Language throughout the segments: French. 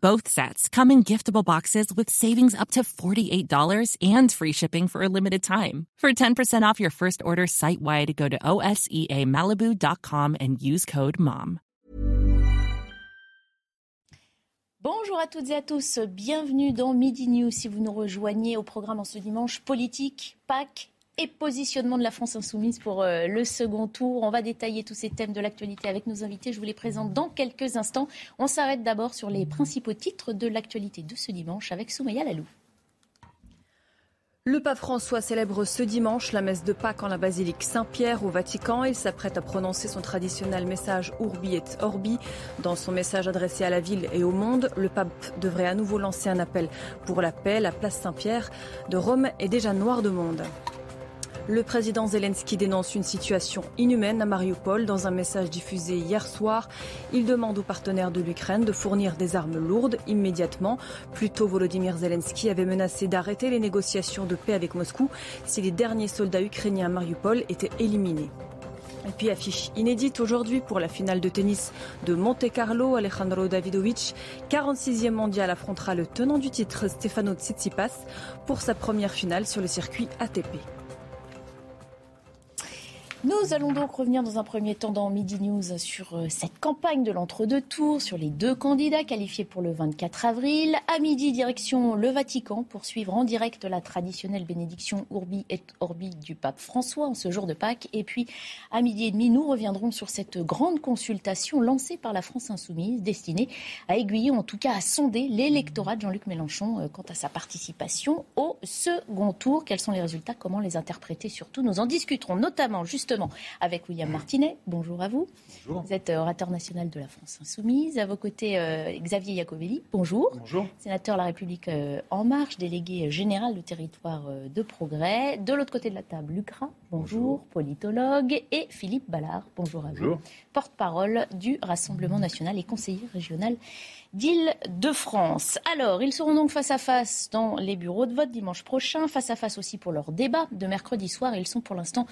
Both sets come in giftable boxes with savings up to $48 and free shipping for a limited time. For 10% off your first order site wide, go to OSEAMalibu.com and use code MOM. Bonjour à toutes et à tous, bienvenue dans Midi News. Si vous nous rejoignez au programme en ce dimanche, politique, Pâques et positionnement de la France insoumise pour euh, le second tour. On va détailler tous ces thèmes de l'actualité avec nos invités. Je vous les présente dans quelques instants. On s'arrête d'abord sur les principaux titres de l'actualité de ce dimanche avec Soumaya Lalou. Le pape François célèbre ce dimanche la messe de Pâques en la basilique Saint-Pierre au Vatican. Il s'apprête à prononcer son traditionnel message Urbi et Orbi. Dans son message adressé à la ville et au monde, le pape devrait à nouveau lancer un appel pour la paix. La place Saint-Pierre de Rome est déjà noire de monde. Le président Zelensky dénonce une situation inhumaine à Mariupol dans un message diffusé hier soir. Il demande aux partenaires de l'Ukraine de fournir des armes lourdes immédiatement. Plus tôt, Volodymyr Zelensky avait menacé d'arrêter les négociations de paix avec Moscou si les derniers soldats ukrainiens à Mariupol étaient éliminés. Et puis affiche inédite aujourd'hui pour la finale de tennis de Monte Carlo, Alejandro Davidovic, 46e mondial, affrontera le tenant du titre Stefano Tsitsipas pour sa première finale sur le circuit ATP. Nous allons donc revenir dans un premier temps dans Midi News sur euh, cette campagne de l'entre-deux tours, sur les deux candidats qualifiés pour le 24 avril. À midi, direction le Vatican pour suivre en direct la traditionnelle bénédiction Urbi et Orbi du pape François en ce jour de Pâques. Et puis, à midi et demi, nous reviendrons sur cette grande consultation lancée par la France Insoumise, destinée à aiguiller, en tout cas à sonder l'électorat de Jean-Luc Mélenchon euh, quant à sa participation au second tour. Quels sont les résultats? Comment les interpréter? Surtout, nous en discuterons notamment juste avec William Martinet. Bonjour à vous. Bonjour. Vous êtes orateur national de la France Insoumise. À vos côtés, euh, Xavier Iacovelli. Bonjour. Bonjour. Sénateur de la République euh, En Marche, délégué général du territoire euh, de progrès. De l'autre côté de la table, Lucra. Bonjour. Politologue. Et Philippe Ballard. Bonjour à vous. Porte-parole du Rassemblement national et conseiller régional d'Île-de-France. Alors, ils seront donc face à face dans les bureaux de vote dimanche prochain, face à face aussi pour leur débat de mercredi soir. Ils sont pour l'instant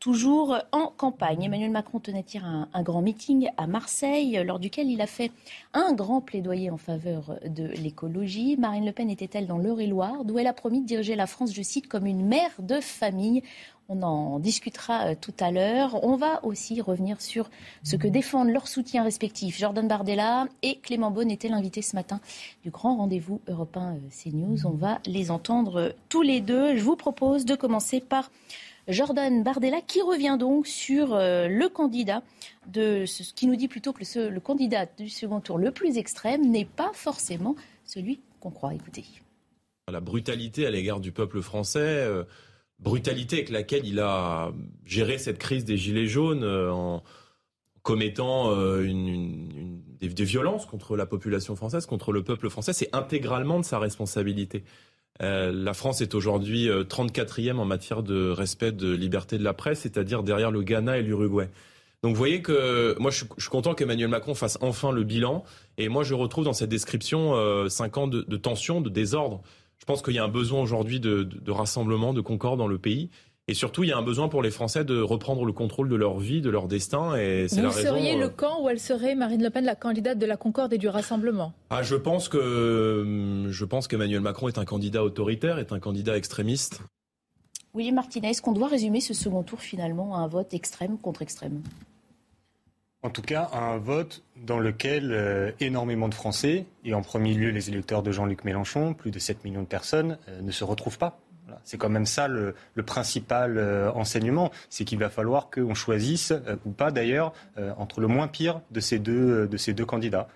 toujours en campagne. Emmanuel Macron tenait hier un, grand meeting à Marseille, lors duquel il a fait un grand plaidoyer en faveur de l'écologie. Marine Le Pen était-elle dans l'Eure-et-Loire, d'où elle a promis de diriger la France, je cite, comme une mère de famille? On en discutera euh, tout à l'heure. On va aussi revenir sur ce que défendent leurs soutiens respectifs. Jordan Bardella et Clément Beaune étaient l'invité ce matin du grand rendez-vous européen euh, CNews. On va les entendre euh, tous les deux. Je vous propose de commencer par Jordan Bardella, qui revient donc sur euh, le candidat de ce qui nous dit plutôt que le, candidat du second tour le plus extrême n'est pas forcément celui qu'on croit. Écoutez. La brutalité à l'égard du peuple français, euh, brutalité avec laquelle il a géré cette crise des Gilets jaunes euh, en commettant des, violences contre la population française, contre le peuple français, c'est intégralement de sa responsabilité. Euh, la France est aujourd'hui 34e euh, en matière de respect de liberté de la presse, c'est-à-dire derrière le Ghana et l'Uruguay. Donc vous voyez que moi je suis, content qu'Emmanuel Macron fasse enfin le bilan. Et moi je retrouve dans cette description euh, cinq ans de, tension, de désordre. Je pense qu'il y a un besoin aujourd'hui de, de, rassemblement, de concorde dans le pays. Et surtout, il y a un besoin pour les Français de reprendre le contrôle de leur vie, de leur destin. Et c'est Vous seriez le euh, camp où elle serait, Marine Le Pen, la candidate de la concorde et du rassemblement? Ah, Je pense que je pense qu'Emmanuel Macron est un candidat autoritaire, est un candidat extrémiste. William Martinez, est-ce qu'on doit résumer ce second tour finalement à un vote extrême contre extrême? En tout cas, un vote dans lequel euh, énormément de Français, et en premier lieu les électeurs de Jean-Luc Mélenchon, plus de 7 millions de personnes, euh, ne se retrouvent pas. C'est quand même ça le, principal euh, enseignement, c'est qu'il va falloir qu'on choisisse, euh, ou pas d'ailleurs, euh, entre le moins pire de ces deux, de ces deux candidats.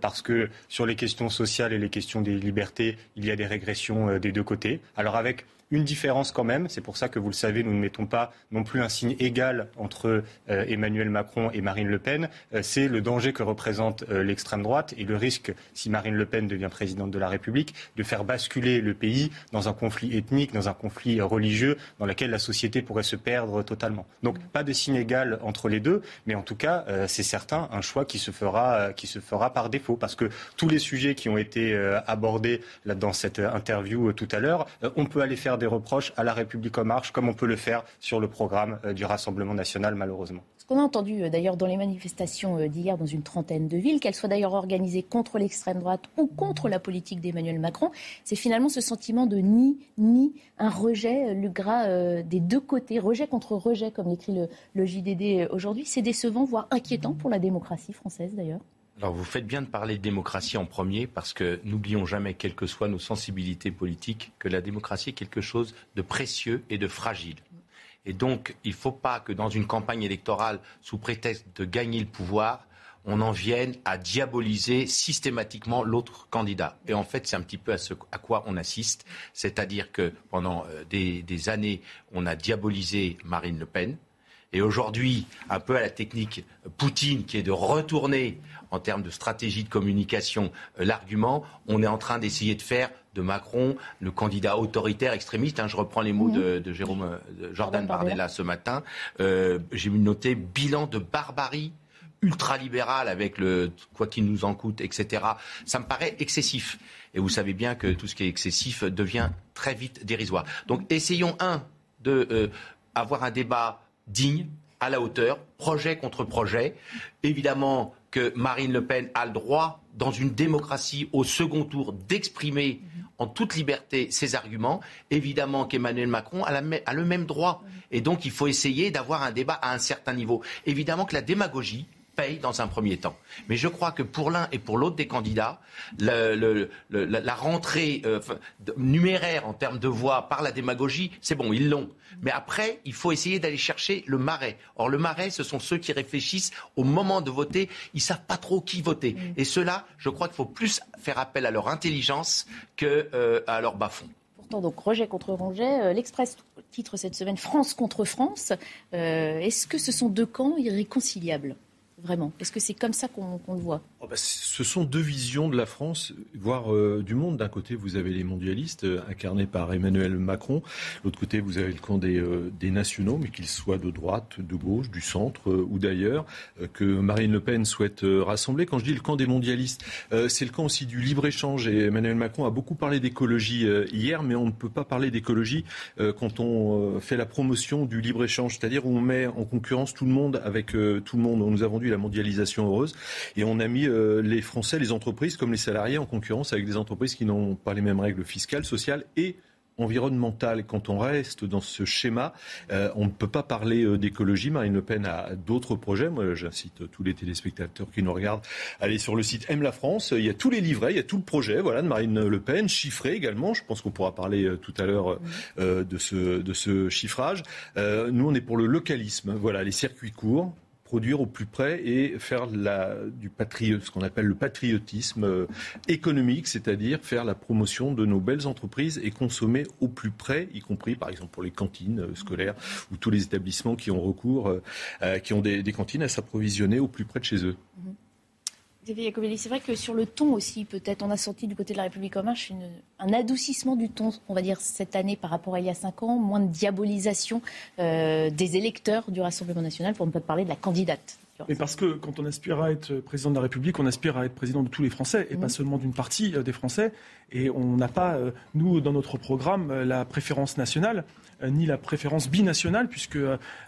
parce que sur les questions sociales et les questions des libertés, il y a des régressions des deux côtés. Alors avec une différence quand même, c'est pour ça que vous le savez, nous ne mettons pas non plus un signe égal entre euh, Emmanuel Macron et Marine Le Pen, euh, c'est le danger que représente euh, l'extrême droite et le risque, si Marine Le Pen devient présidente de la République, de faire basculer le pays dans un conflit ethnique, dans un conflit religieux, dans lequel la société pourrait se perdre totalement. Donc pas de signe égal entre les deux, mais en tout cas, c'est certain, un choix qui se fera, qui se fera par défaut, parce que tous les sujets qui ont été abordés dans cette interview tout à l'heure, on peut aller faire des reproches à la République en marche, comme on peut le faire sur le programme euh, du Rassemblement national, malheureusement. Ce qu'on a entendu euh, d'ailleurs dans les manifestations euh, d'hier dans une trentaine de villes, qu'elles soient d'ailleurs organisées contre l'extrême droite ou contre la politique d'Emmanuel Macron, c'est finalement ce sentiment de ni, ni, un rejet, le gras des deux côtés, rejet contre rejet, comme l'écrit le, le JDD aujourd'hui. C'est décevant, voire inquiétant pour la démocratie française d'ailleurs. Alors vous faites bien de parler de démocratie en premier parce que n'oublions jamais, quelles que soient nos sensibilités politiques, que la démocratie est quelque chose de précieux et de fragile. Et donc il ne faut pas que dans une campagne électorale, sous prétexte de gagner le pouvoir, on en vienne à diaboliser systématiquement l'autre candidat. Et en fait, c'est un petit peu à ce à quoi on assiste. C'est-à-dire que pendant euh, des années, on a diabolisé Marine Le Pen. Et aujourd'hui, un peu à la technique Poutine, qui est de retourner en termes de stratégie de communication euh, l'argument, on est en train d'essayer de faire de Macron le candidat autoritaire extrémiste. Hein, je reprends les mots de, de, Jérôme euh, Jordan Bardella ce matin. Euh, J'ai noté bilan de barbarie ultralibérale avec le quoi qu'il nous en coûte, etc. Ça me paraît excessif. Et vous savez bien que tout ce qui est excessif devient très vite dérisoire. Donc essayons, un, de euh, avoir un débat digne, à la hauteur, projet contre projet. Évidemment, que Marine Le Pen a le droit, dans une démocratie, au second tour, d'exprimer en toute liberté ses arguments. Évidemment qu'Emmanuel Macron a, le même droit. Et donc, il faut essayer d'avoir un débat à un certain niveau. Évidemment que la démagogie, paye dans un premier temps. Mais je crois que pour l'un et pour l'autre des candidats, la rentrée euh, numéraire en termes de voix par la démagogie, c'est bon, ils l'ont. Mais après, il faut essayer d'aller chercher le marais. Or, le marais, ce sont ceux qui réfléchissent au moment de voter. Ils savent pas trop qui voter. Mm. Et cela, je crois qu'il faut plus faire appel à leur intelligence qu'à euh, leur bas-fond Pourtant, donc rejet contre rejet. Euh, L'Express titre cette semaine France contre France. Est-ce que ce sont deux camps irréconciliables? Vraiment Est-ce que c'est comme ça qu'on le voit? Oh bah, Ce sont deux visions de la France, voire euh, du monde. D'un côté, vous avez les mondialistes euh, incarnés par Emmanuel Macron. L'autre côté, vous avez le camp des, euh, nationaux, mais qu'ils soient de droite, de gauche, du centre ou d'ailleurs, que Marine Le Pen souhaite rassembler. Quand je dis le camp des mondialistes, c'est le camp aussi du libre-échange. Et Emmanuel Macron a beaucoup parlé d'écologie hier, mais on ne peut pas parler d'écologie quand on fait la promotion du libre-échange, c'est-à-dire où on met en concurrence tout le monde avec tout le monde. Nous avons dû la mondialisation heureuse. Et on a mis euh, les Français, les entreprises comme les salariés en concurrence avec des entreprises qui n'ont pas les mêmes règles fiscales, sociales et environnementales. Quand on reste dans ce schéma, euh, on ne peut pas parler euh, d'écologie. Marine Le Pen a d'autres projets. Moi, j'incite tous les téléspectateurs qui nous regardent à aller sur le site Aime la France. Il y a tous les livrets, il y a tout le projet voilà, de Marine Le Pen, chiffré également. Je pense qu'on pourra parler tout à l'heure de, ce, de ce chiffrage. nous, on est pour le localisme. Voilà, les circuits courts, produire au plus près et faire du ce qu'on appelle le patriotisme euh, économique, c'est-à-dire faire la promotion de nos belles entreprises et consommer au plus près, y compris par exemple pour les cantines euh, scolaires ou tous les établissements qui ont recours, euh, qui ont des, cantines à s'approvisionner au plus près de chez eux. C'est vrai que sur le ton aussi, peut-être, on a senti du côté de la République en marche un adoucissement du ton, on va dire, cette année par rapport à il y a cinq ans, moins de diabolisation euh, des électeurs du Rassemblement national, pour ne pas parler de la candidate. Mais parce que quand on aspire à être président de la République, on aspire à être président de tous les Français et pas mmh. seulement d'une partie euh, des Français. Et on n'a pas, euh, nous, dans notre programme, la préférence nationale ni la préférence binationale, puisque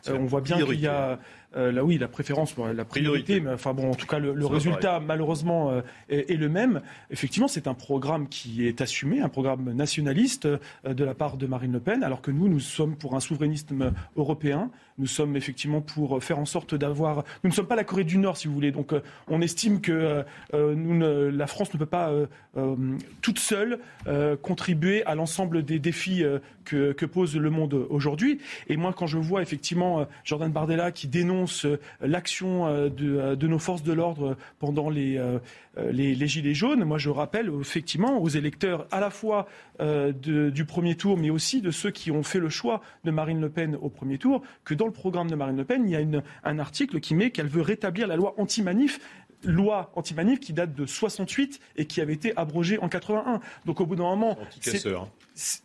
on voit bien qu'il y a euh, là oui, la préférence, la priorité, mais enfin bon, en tout cas, le, résultat malheureusement euh, est, le même. Effectivement, c'est un programme qui est assumé, un programme nationaliste euh, de la part de Marine Le Pen, alors que nous, nous sommes pour un souverainisme européen, nous sommes effectivement pour faire en sorte d'avoir. Nous ne sommes pas la Corée du Nord, si vous voulez. Donc, on estime que la France ne peut pas toute seule contribuer à l'ensemble des défis que, pose le monde aujourd'hui. Et moi, quand je vois effectivement Jordan Bardella qui dénonce l'action de, nos forces de l'ordre pendant les, les, gilets jaunes, moi je rappelle effectivement aux électeurs à la fois du premier tour, mais aussi de ceux qui ont fait le choix de Marine Le Pen au premier tour, que dans le programme de Marine Le Pen, il y a un article qui met qu'elle veut rétablir la loi anti-manif loi anti-manif qui date de 68 et qui avait été abrogée en 81. Donc au bout d'un moment,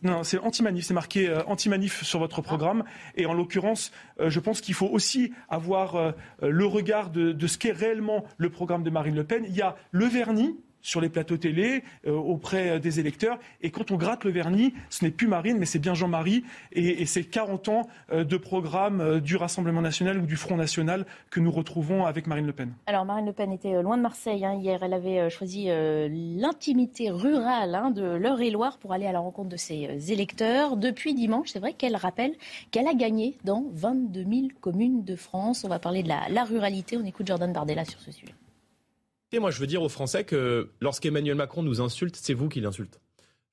non, c'est anti-manif, c'est marqué euh, anti-manif sur votre programme. Et en l'occurrence, euh, je pense qu'il faut aussi avoir euh, le regard de, de ce qu'est réellement le programme de Marine Le Pen. Il y a le vernis, sur les plateaux télé, euh, auprès euh, des électeurs. Et quand on gratte le vernis, ce n'est plus Marine, mais c'est bien Jean-Marie. Et, c'est 40 ans euh, de programme du Rassemblement national ou du Front national que nous retrouvons avec Marine Le Pen. Alors Marine Le Pen était loin de Marseille hein. hier. Elle avait choisi l'intimité rurale hein, de l'Eure-et-Loire pour aller à la rencontre de ses électeurs. Depuis dimanche, c'est vrai qu'elle rappelle qu'elle a gagné dans 22 000 communes de France. On va parler de la, la ruralité. On écoute Jordan Bardella sur ce sujet. Et moi, je veux dire aux Français que lorsqu'Emmanuel Macron nous insulte, c'est vous qui l'insulte.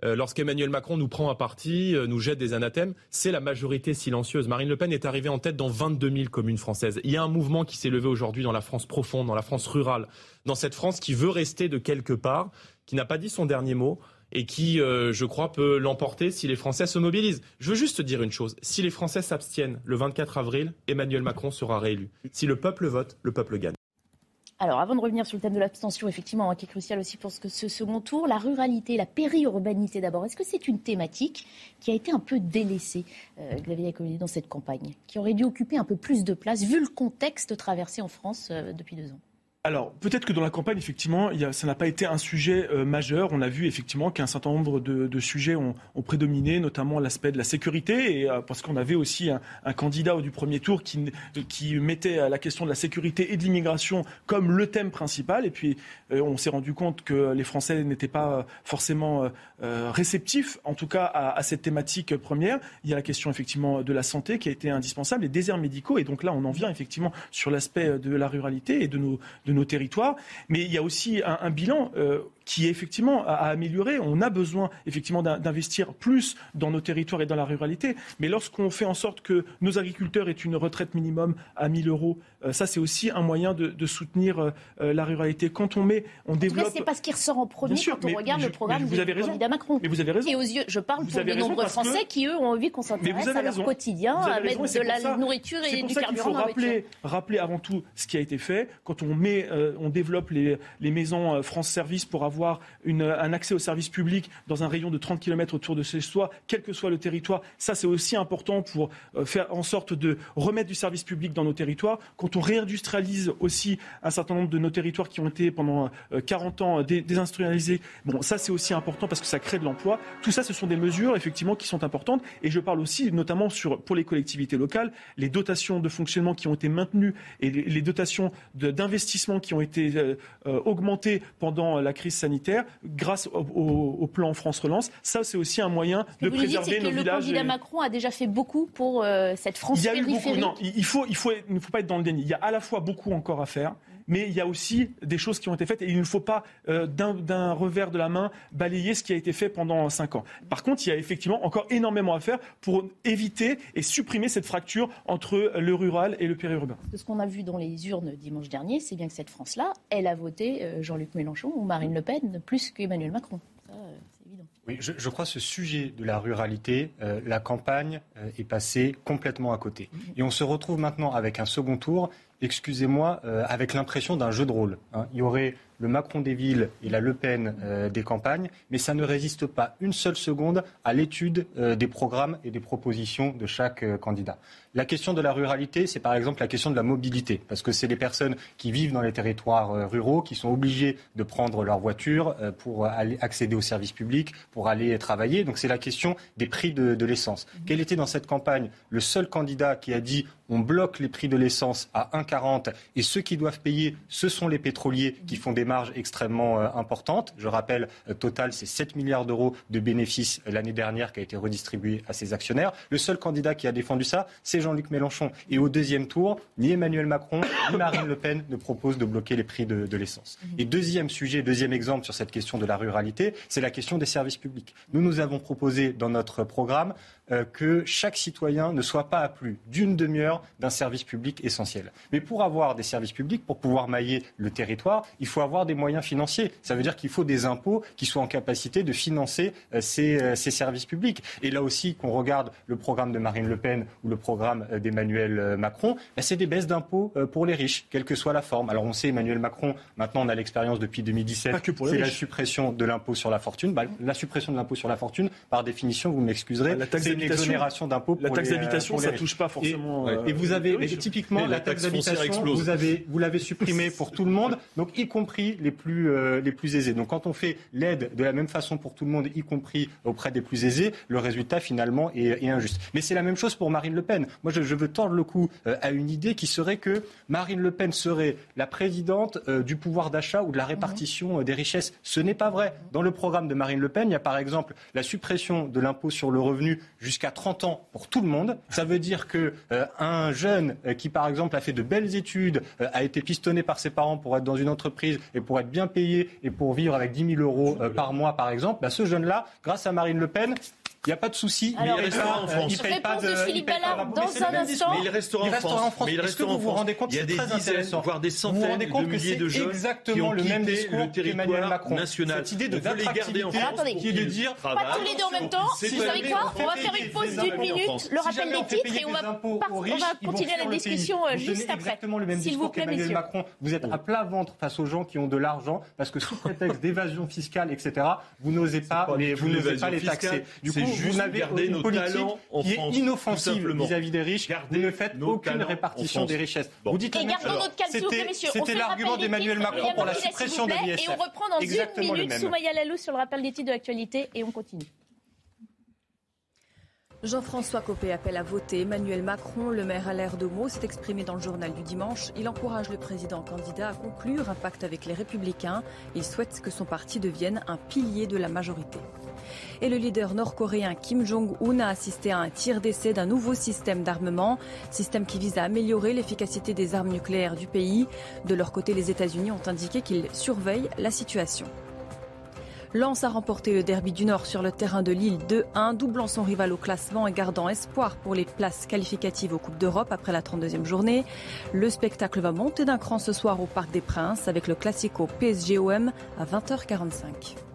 Euh, lorsqu'Emmanuel Macron nous prend à partie, euh, nous jette des anathèmes, c'est la majorité silencieuse. Marine Le Pen est arrivée en tête dans 22 000 communes françaises. Il y a un mouvement qui s'est levé aujourd'hui dans la France profonde, dans la France rurale, dans cette France qui veut rester de quelque part, qui n'a pas dit son dernier mot et qui, euh, je crois, peut l'emporter si les Français se mobilisent. Je veux juste dire une chose. Si les Français s'abstiennent le 24 avril, Emmanuel Macron sera réélu. Si le peuple vote, le peuple gagne. Alors, avant de revenir sur le thème de l'abstention, effectivement, hein, qui est crucial aussi pour ce, ce second tour, la ruralité, la périurbanité d'abord, est-ce que c'est une thématique qui a été un peu délaissée, euh, Xavier dans cette campagne, qui aurait dû occuper un peu plus de place, vu le contexte traversé en France euh, depuis deux ans? Alors, peut-être que dans la campagne, effectivement, ça n'a pas été un sujet euh, majeur. On a vu effectivement qu'un certain nombre de, sujets ont, prédominé, notamment l'aspect de la sécurité, et, euh, parce qu'on avait aussi un, candidat du premier tour qui, qui mettait la question de la sécurité et de l'immigration comme le thème principal. Et puis, euh, on s'est rendu compte que les Français n'étaient pas forcément réceptifs, en tout cas, à, cette thématique première. Il y a la question effectivement de la santé qui a été indispensable, les déserts médicaux. Et donc là, on en vient effectivement sur l'aspect de la ruralité et de nos, nos territoires. Mais il y a aussi un, bilan euh, qui est effectivement à, améliorer. On a besoin effectivement d'investir plus dans nos territoires et dans la ruralité. Mais lorsqu'on fait en sorte que nos agriculteurs aient une retraite minimum à 1000 euros, euh, ça c'est aussi un moyen de, soutenir euh, la ruralité. Quand on met, on développe. C'est parce qu'il ressort en premier quand on regarde le programme vous avez raison. Macron. Mais vous avez raison. Et aux yeux, je parle pour de nombreux Français qui eux ont envie qu'on s'intéresse à leur quotidien, à mettre de la nourriture et du carburant. Il faut rappeler, rappeler avant tout ce qui a été fait. Quand on met, euh, on développe les, les maisons France Service pour avoir avoir un accès au service public dans un rayon de 30 km autour de chez soi, quel que soit le territoire. Ça, c'est aussi important pour euh, faire en sorte de remettre du service public dans nos territoires. Quand on réindustrialise aussi un certain nombre de nos territoires qui ont été pendant 40 euh, ans désindustrialisés, bon, ça, c'est aussi important parce que ça crée de l'emploi. Tout ça, ce sont des mesures, effectivement, qui sont importantes. Et je parle aussi, notamment sur, pour les collectivités locales, les dotations de fonctionnement qui ont été maintenues et les, dotations d'investissement qui ont été euh, augmentées pendant la crise grâce au, plan France Relance. Ça, c'est aussi un moyen de préserver nos que villages. Le candidat Macron a déjà fait beaucoup pour euh, cette France il y a périphérique. beaucoup, non, il faut, il faut, il ne faut pas être dans le déni. Il y a à la fois beaucoup encore à faire mais il y a aussi des choses qui ont été faites et il ne faut pas euh, d'un revers de la main balayer ce qui a été fait pendant cinq ans. Par contre, il y a effectivement encore énormément à faire pour éviter et supprimer cette fracture entre le rural et le périurbain. Ce qu'on a vu dans les urnes dimanche dernier, c'est bien que cette France-là, elle a voté euh, Jean-Luc Mélenchon ou Marine Le Pen plus qu'Emmanuel Macron. Ça, euh, oui, je, je, crois ce sujet de la ruralité, la campagne est passée complètement à côté. Mm-hmm. Et on se retrouve maintenant avec un second tour excusez-moi, euh, avec l'impression d'un jeu de rôle. Hein. Il y aurait le Macron des villes et la Le Pen euh, des campagnes, mais ça ne résiste pas une seule seconde à l'étude euh, des programmes et des propositions de chaque candidat. La question de la ruralité, c'est par exemple la question de la mobilité, parce que c'est les personnes qui vivent dans les territoires ruraux qui sont obligées de prendre leur voiture pour aller accéder aux services publics, pour aller travailler. Donc c'est la question des prix de, de l'essence. Quel était dans cette campagne le seul candidat qui a dit on bloque les prix de l'essence à 40 et ceux qui doivent payer, ce sont les pétroliers qui font des marges extrêmement euh, importantes. Je rappelle, euh, total, c'est 7 milliards d'euros de bénéfices euh, l'année dernière qui a été redistribué à ses actionnaires. Le seul candidat qui a défendu ça, c'est Jean-Luc Mélenchon. Et au deuxième tour, ni Emmanuel Macron, ni Marine Le Pen ne proposent de bloquer les prix de, de l'essence. Et deuxième sujet, deuxième exemple sur cette question de la ruralité, c'est la question des services publics. Nous, nous avons proposé dans notre programme euh, que chaque citoyen ne soit pas à plus d'une demi-heure d'un service public essentiel. Mais pour avoir des services publics, pour pouvoir mailler le territoire, il faut avoir des moyens financiers. Ça veut dire qu'il faut des impôts qui soient en capacité de financer euh, ces, euh, ces, services publics. Et là aussi, qu'on regarde le programme de Marine Le Pen ou le programme d'Emmanuel Macron, bah, c'est des baisses d'impôts pour les riches, quelle que soit la forme. Alors on sait, Emmanuel Macron, maintenant on a l'expérience depuis 2017, c'est la suppression de l'impôt sur la fortune. Bah, la suppression de l'impôt sur la fortune, par définition, vous m'excuserez, bah, exonération d'impôts. La taxe euh, d'habitation, ça ne touche pas forcément. Et, et vous avez, typiquement, la, taxe, d'habitation, vous avez, vous l'avez supprimée pour tout le monde, donc y compris les plus, euh, les plus aisés. Donc quand on fait l'aide de la même façon pour tout le monde, y compris auprès des plus aisés, le résultat finalement est, est injuste. Mais c'est la même chose pour Marine Le Pen. Moi, je, je veux tordre le cou euh, à une idée qui serait que Marine Le Pen serait la présidente euh, du pouvoir d'achat ou de la répartition euh, des richesses. Ce n'est pas vrai. Dans le programme de Marine Le Pen, il y a par exemple la suppression de l'impôt sur le revenu jusqu'à 30 ans pour tout le monde. Ça veut dire que euh, un jeune euh, qui, par exemple, a fait de belles études, euh, a été pistonné par ses parents pour être dans une entreprise et pour être bien payé et pour vivre avec 10 000 euros euh, par mois, par exemple, bah, ce jeune-là, grâce à Marine Le Pen, il n'y a pas de souci. Mais il restera en France. Il paye pas de, Philippe il Ballard dans un instant. Mais il restera en Il France. Mais il restera vous en vous France. rendez compte Il y a des dizaines, voire des centaines de milliers de jeunes qui exactement ont le même quitté discours le territoire Macron. national. Cette idée de garder en France attendez. qui est de dire Pas tous les deux en même temps. Vous savez quoi on va faire une pause d'une minute, le rappel des titres et on va, continuer la discussion euh, juste après. exactement le même S'il vous discours plaît, qu'Emmanuel messieurs. Macron. Vous êtes à plat ventre face aux gens qui ont de l'argent parce que sous prétexte d'évasion fiscale, etc., vous n'osez pas, les, vous n'osez pas les taxer. Du coup, juste vous n'avez garder une nos politique talents en qui France, est inoffensive vis-à-vis des riches. Garder Vous ne faites aucune répartition des richesses. Bon. Vous dites Et gardons notre calme, C'était- messieurs. L'argument d'Emmanuel. Macron pour la suppression de l'ISF. Et on reprend dans Exactement une le minute même. Soumaya Lalou sur le rappel des titres de l'actualité et on continue. Jean-François Copé appelle à voter. Emmanuel Macron, le maire Alain de Meaux, s'est exprimé dans le journal du dimanche. Il encourage le président candidat à conclure un pacte avec les Républicains. Il souhaite que son parti devienne un pilier de la majorité. Et le leader nord-coréen Kim Jong-un a assisté à un tir d'essai d'un nouveau système d'armement, système qui vise à améliorer l'efficacité des armes nucléaires du pays. De leur côté, les États-Unis ont indiqué qu'ils surveillent la situation. Lens a remporté le derby du Nord sur le terrain de Lille 2-1, doublant son rival au classement et gardant espoir pour les places qualificatives aux Coupes d'Europe après la 32e journée. Le spectacle va monter d'un cran ce soir au Parc des Princes avec le Classico PSG-OM à 20h45.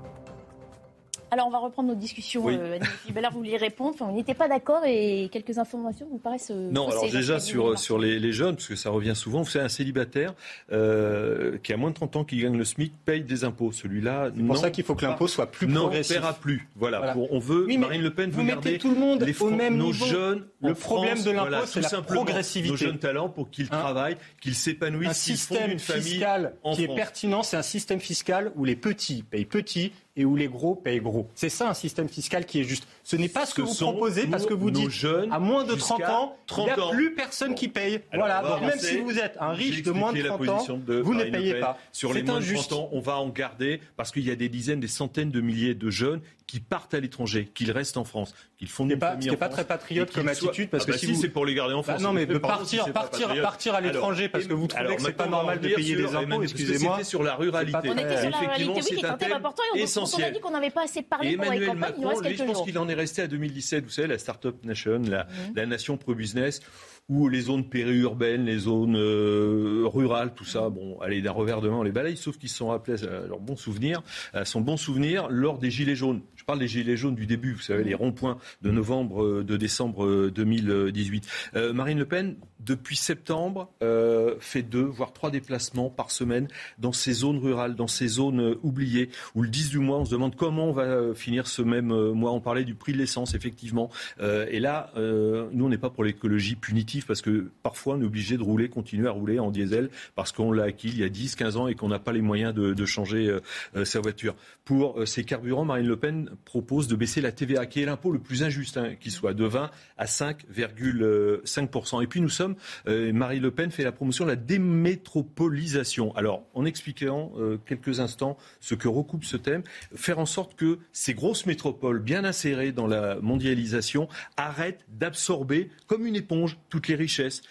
Alors, on va reprendre nos discussions. Oui. Euh, vous vouliez répondre. Enfin, on n'était pas d'accord et quelques informations vous paraissent. euh, Non, alors déjà Dinier, sur, sur les, les jeunes, parce que ça revient souvent, vous savez, un célibataire euh, qui a moins de 30 ans, qui gagne le SMIC, paye des impôts. Celui-là, C'est pour ça qu'il faut que l'impôt soit plus non, progressif. paiera plus. Voilà, Voilà. Pour- on veut, Oui, Marine Le Pen vous veut mettez garder tout le monde les au même nos niveau. jeunes Le problème France, de l'impôt, voilà, c'est tout la simplement, progressivité. Nos jeunes talents pour qu'ils Hein travaillent, qu'ils un s'épanouissent, qu'ils fondent système une famille fiscal qui est pertinent, c'est un système fiscal où les petits payent petits et où les gros payent gros. C'est ça un système fiscal qui est juste. Ce n'est pas ce que vous proposez parce que vous dites jeunes à moins de 30 jusqu'à ans, 30 il n'y a plus personne qui paye. Alors, voilà, donc même si vous êtes un riche de moins de expliqué 30 la ans, de vous ne payez pas. Sur les moins de injuste. 30 ans, on va en garder parce qu'il y a des dizaines, des centaines de milliers de jeunes qui partent à l'étranger, qu'ils restent en France, qu'ils font n'est pas, très patriote comme attitude parce Ah que bah si si, vous- c'est pour les garder en Bah France. non, mais de Pardon, partir, si partir, partir à l'étranger parce que vous trouvez alors que c'est pas normal de payer des impôts, que excusez-moi. C'était sur la ruralité. On était sur la Effectivement, réalité, oui, qui c'est est un thème thème important. Et on, on a dit qu'on n'avait pas assez parlé les Emmanuel campagnes. Il reste quelques jours. Est resté à 2017, vous savez, la Startup Nation, la, Mhm. la nation pro-business, où les zones périurbaines, les zones euh, rurales, tout ça, bon, allez, d'un revers de main, on les balaye, sauf qu'ils se sont rappelés à leur bon souvenir, à son bon souvenir lors des Gilets jaunes. Je parle des Gilets jaunes du début, vous savez, les ronds-points de novembre, euh, de décembre euh, 2018. Euh, Marine Le Pen, depuis septembre, euh, fait deux, voire trois déplacements par semaine dans ces zones rurales, dans ces zones euh, oubliées, où le 10 du mois, on se demande comment on va euh, finir ce même euh, mois. On parlait du prix de l'essence, effectivement. Euh, et là, euh, nous, on n'est pas pour l'écologie punitive, parce que parfois, on est obligé de rouler, continuer à rouler en diesel, parce qu'on l'a acquis il y a 10, 15 ans et qu'on n'a pas les moyens de, de changer euh, euh, sa voiture. Pour euh, ces carburants, Marine Le Pen propose de baisser la TVA, qui est l'impôt le plus injuste hein, qui soit, de 20 à 5,5%. Et puis nous sommes, euh, Marie Le Pen fait la promotion de la démétropolisation. Alors, en expliquant euh, quelques instants ce que recoupe ce thème, faire en sorte que ces grosses métropoles bien insérées dans la mondialisation arrêtent d'absorber comme une éponge toutes les richesses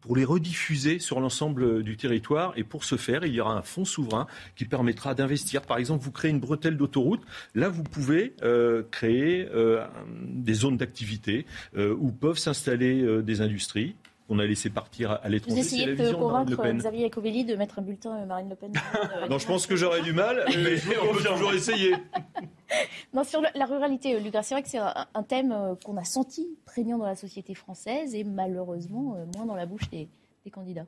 pour les rediffuser sur l'ensemble du territoire. Et pour ce faire, il y aura un fonds souverain qui permettra d'investir. Par exemple, vous créez une bretelle d'autoroute. Là, vous pouvez euh, créer euh, des zones d'activité euh, où peuvent s'installer des industries qu'on a laissé partir à l'étranger. Vous essayez de convaincre Xavier Iacovelli de mettre un bulletin Marine Le Pen Non, je pense que j'aurais du mal, mais on peut toujours essayer. Non, sur la ruralité, Lucas, c'est vrai que c'est un, thème euh, qu'on a senti prégnant dans la société française et malheureusement euh, moins dans la bouche des, candidats.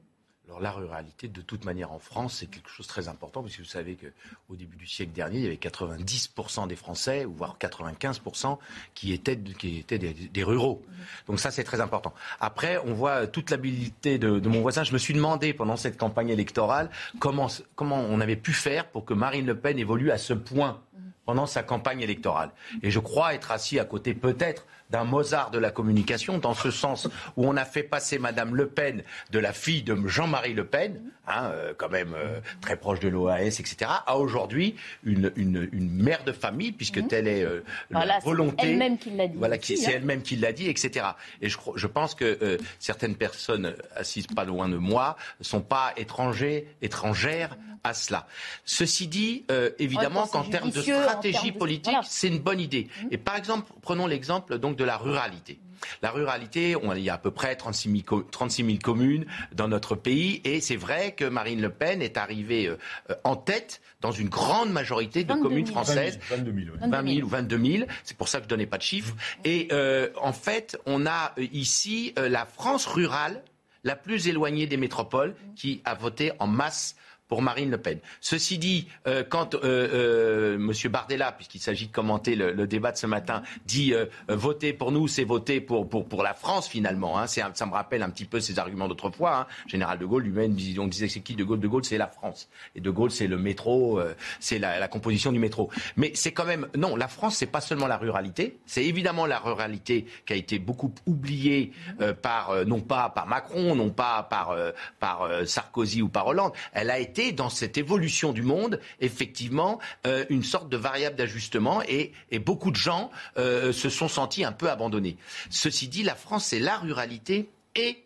Alors la ruralité, de toute manière, en France, c'est quelque chose de très important, puisque vous savez qu'au début du siècle dernier, il y avait 90% des Français, voire 95%, qui étaient, qui étaient des, ruraux. Donc ça, c'est très important. Après, on voit toute l'habilité de, de, mon voisin. Je me suis demandé pendant cette campagne électorale comment, comment on avait pu faire pour que Marine Le Pen évolue à ce point pendant sa campagne électorale. Et je crois être assis à côté peut-être d'un Mozart de la communication, dans ce sens où on a fait passer Madame Le Pen de la fille de Jean-Marie Le Pen, hein, euh, quand même euh, très proche de l'OAS, etc., à aujourd'hui une, une, une, mère de famille, puisque mhm. telle est euh, la volonté. C'est elle-même qui l'a dit. Voilà, c'est hein. elle-même qui l'a dit, etc. Et je, je pense que certaines personnes assises pas loin de moi sont pas étrangers, étrangères à cela. Ceci dit, évidemment qu'en termes de stratégie politique, c'est une bonne idée. Mhm. Et par exemple, prenons l'exemple donc de la ruralité. La ruralité, on, il y a à peu près 36 000, communes dans notre pays et c'est vrai que Marine Le Pen est arrivée euh, en tête dans une grande majorité de communes françaises. 22 000, 20 000 ou 22 000, c'est pour ça que je ne donnais pas de chiffres. Et euh, en fait, on a euh, ici la France rurale la plus éloignée des métropoles qui a voté en masse pour Marine Le Pen. Ceci dit, euh, quand euh, euh, M. Bardella, puisqu'il s'agit de commenter le, débat de ce matin, dit voter pour nous, c'est voter pour, pour, pour la France finalement. Hein, ça me rappelle un petit peu ses arguments d'autrefois. Hein. Général de Gaulle lui-même, on disait c'est qui de Gaulle De Gaulle, c'est la France. Et de Gaulle, c'est le métro, c'est la, la, composition du métro. Mais c'est quand même non, la France, c'est pas seulement la ruralité, c'est évidemment la ruralité qui a été beaucoup oubliée par non pas par Macron, non pas par par Sarkozy ou par Hollande. Elle a été dans cette évolution du monde, effectivement, euh, une sorte de variable d'ajustement et, beaucoup de gens euh, se sont sentis un peu abandonnés. Ceci dit, la France, c'est la ruralité et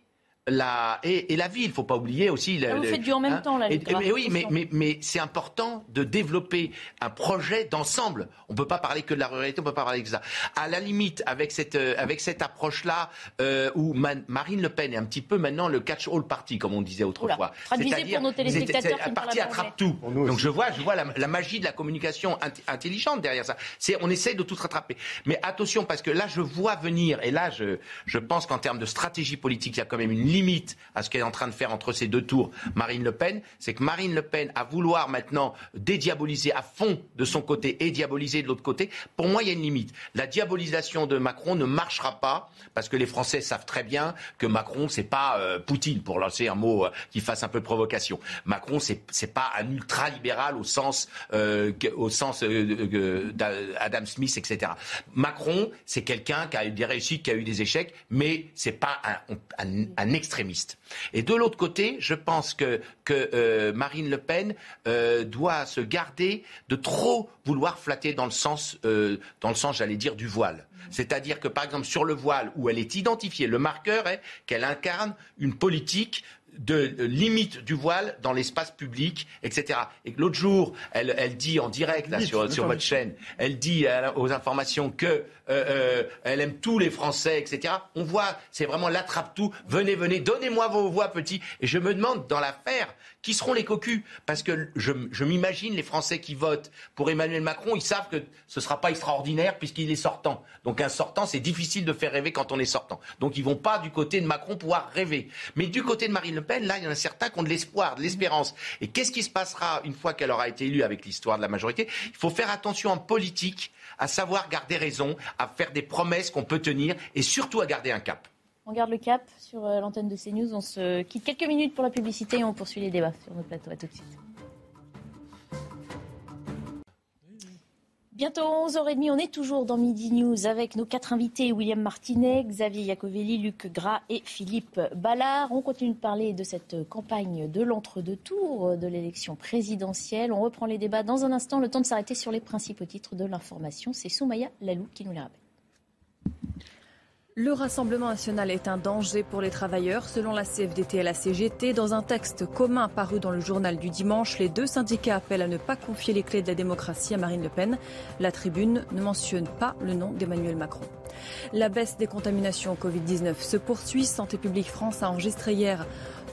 la, et, la ville. Il ne faut pas oublier aussi. Ah, vous faites du en même hein. temps, là. mais oui, mais, mais, mais c'est important de développer un projet d'ensemble. On ne peut pas parler que de la ruralité, on ne peut pas parler que ça. À la limite, avec cette, euh, avec cette approche-là, euh, où Marine Le Pen est un petit peu maintenant le catch-all party, comme on disait autrefois. C'est-à-dire, pour nos téléspectateurs qui parti attrape tout. Donc je vois, je vois la, magie de la communication intelligente derrière ça. C'est, on essaie de tout rattraper. Mais attention, parce que là, je vois venir, et là, je, je pense qu'en termes de stratégie politique, il y a quand même une limite à ce qu'elle est en train de faire entre ces deux tours, Marine Le Pen, c'est que Marine Le Pen, a vouloir maintenant dédiaboliser à fond de son côté et diaboliser de l'autre côté, pour moi, il y a une limite. La diabolisation de Macron ne marchera pas, parce que les Français savent très bien que Macron, c'est pas euh, Poutine, pour lancer un mot euh, qui fasse un peu de provocation. Macron, c'est, c'est pas un ultra-libéral au sens, euh, au sens d'Adam Smith, etc. Macron, c'est quelqu'un qui a eu des réussites, qui a eu des échecs, mais c'est pas un, un, un Et de l'autre côté, je pense que, euh, Marine Le Pen euh, doit se garder de trop vouloir flatter dans le sens, euh, dans le sens, j'allais dire, du voile. C'est-à-dire que, par exemple, sur le voile, où elle est identifiée, le marqueur est qu'elle incarne une politique de limite du voile dans l'espace public, etc. Et l'autre jour, elle, elle, dit en direct là, sur, sur votre chaîne, elle dit aux informations que euh, euh, elle aime tous les Français, etc. On voit, c'est vraiment l'attrape-tout. Venez, venez, donnez-moi vos voix, petits. Et je me demande dans l'affaire, qui seront les cocus Parce que je, m'imagine les Français qui votent pour Emmanuel Macron, ils savent que ce ne sera pas extraordinaire puisqu'il est sortant. Donc un sortant, c'est difficile de faire rêver quand on est sortant. Donc ils vont pas du côté de Macron pouvoir rêver. Mais du côté de Marine Le Pen, là, il y en a certains qui ont de l'espoir, de l'espérance. Et qu'est-ce qui se passera une fois qu'elle aura été élue avec l'histoire de la majorité? Il faut faire attention en politique à savoir garder raison, à faire des promesses qu'on peut tenir et surtout à garder un cap. On garde le cap? Sur euh, l'antenne de CNews. On se quitte quelques minutes pour la publicité et on poursuit les débats sur notre plateau. À tout de suite. Bientôt 11h30, on est toujours dans Midi News avec nos quatre invités, William Martinet, Xavier Iacovelli, Luc Gras et Philippe Ballard. On continue de parler de cette campagne de l'entre-deux tours de l'élection présidentielle. On reprend les débats dans un instant, le temps de s'arrêter sur les principaux titres de l'information. C'est Soumaya Lalou qui nous les rappelle. Le Rassemblement national est un danger pour les travailleurs, selon la CFDT et la CGT. Dans un texte commun paru dans le journal du dimanche, les deux syndicats appellent à ne pas confier les clés de la démocratie à Marine Le Pen. La tribune ne mentionne pas le nom d'Emmanuel Macron. La baisse des contaminations au Covid-19 se poursuit. Santé publique France a enregistré hier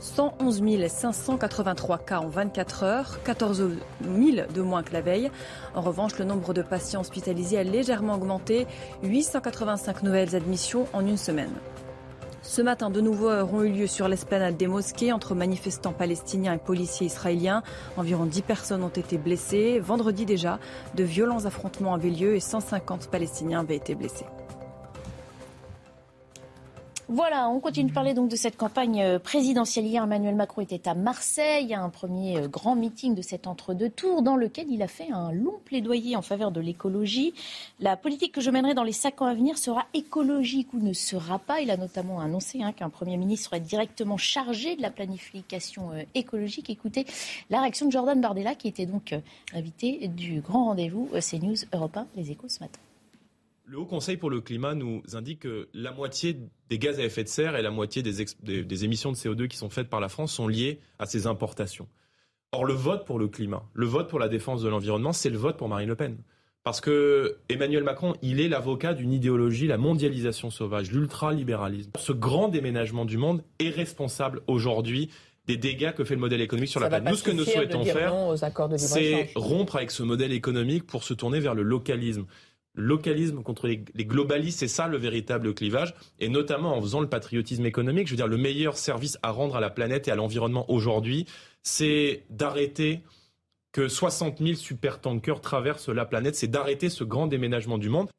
111 583 cas en 24 heures, 14 000 de moins que la veille. En revanche, le nombre de patients hospitalisés a légèrement augmenté, 885 nouvelles admissions en une semaine. Ce matin, de nouveaux heures ont eu lieu sur l'esplanade des mosquées entre manifestants palestiniens et policiers israéliens. Environ 10 personnes ont été blessées. Vendredi déjà, de violents affrontements avaient lieu et 150 Palestiniens avaient été blessés. Voilà, on continue de parler donc de cette campagne euh, présidentielle. Hier, Emmanuel Macron était à Marseille, à un premier euh, grand meeting de cet entre-deux tours dans lequel il a fait un long plaidoyer en faveur de l'écologie. La politique que je mènerai dans les cinq ans à venir sera écologique ou ne sera pas. Il a notamment annoncé hein, qu'un Premier ministre serait directement chargé de la planification euh, écologique. Écoutez la réaction de Jordan Bardella, qui était donc invité du grand rendez-vous CNews Europe 1, Les Échos ce matin. Le Haut Conseil pour le climat nous indique que la moitié des gaz à effet de serre et la moitié des, des, émissions de CO2 qui sont faites par la France sont liées à ces importations. Or, le vote pour le climat, le vote pour la défense de l'environnement, c'est le vote pour Marine Le Pen. Parce que Emmanuel Macron, il est l'avocat d'une idéologie, la mondialisation sauvage, l'ultralibéralisme. Ce grand déménagement du monde est responsable aujourd'hui des dégâts que fait le modèle économique sur la planète. Nous, ce que nous souhaitons faire, c'est rompre avec ce modèle économique pour se tourner vers le localisme localisme contre les, globalistes, c'est ça le véritable clivage, et notamment en faisant le patriotisme économique. Je veux dire, le meilleur service à rendre à la planète et à l'environnement aujourd'hui, c'est d'arrêter que 60 000 supertankers traversent la planète, c'est d'arrêter ce grand déménagement du monde.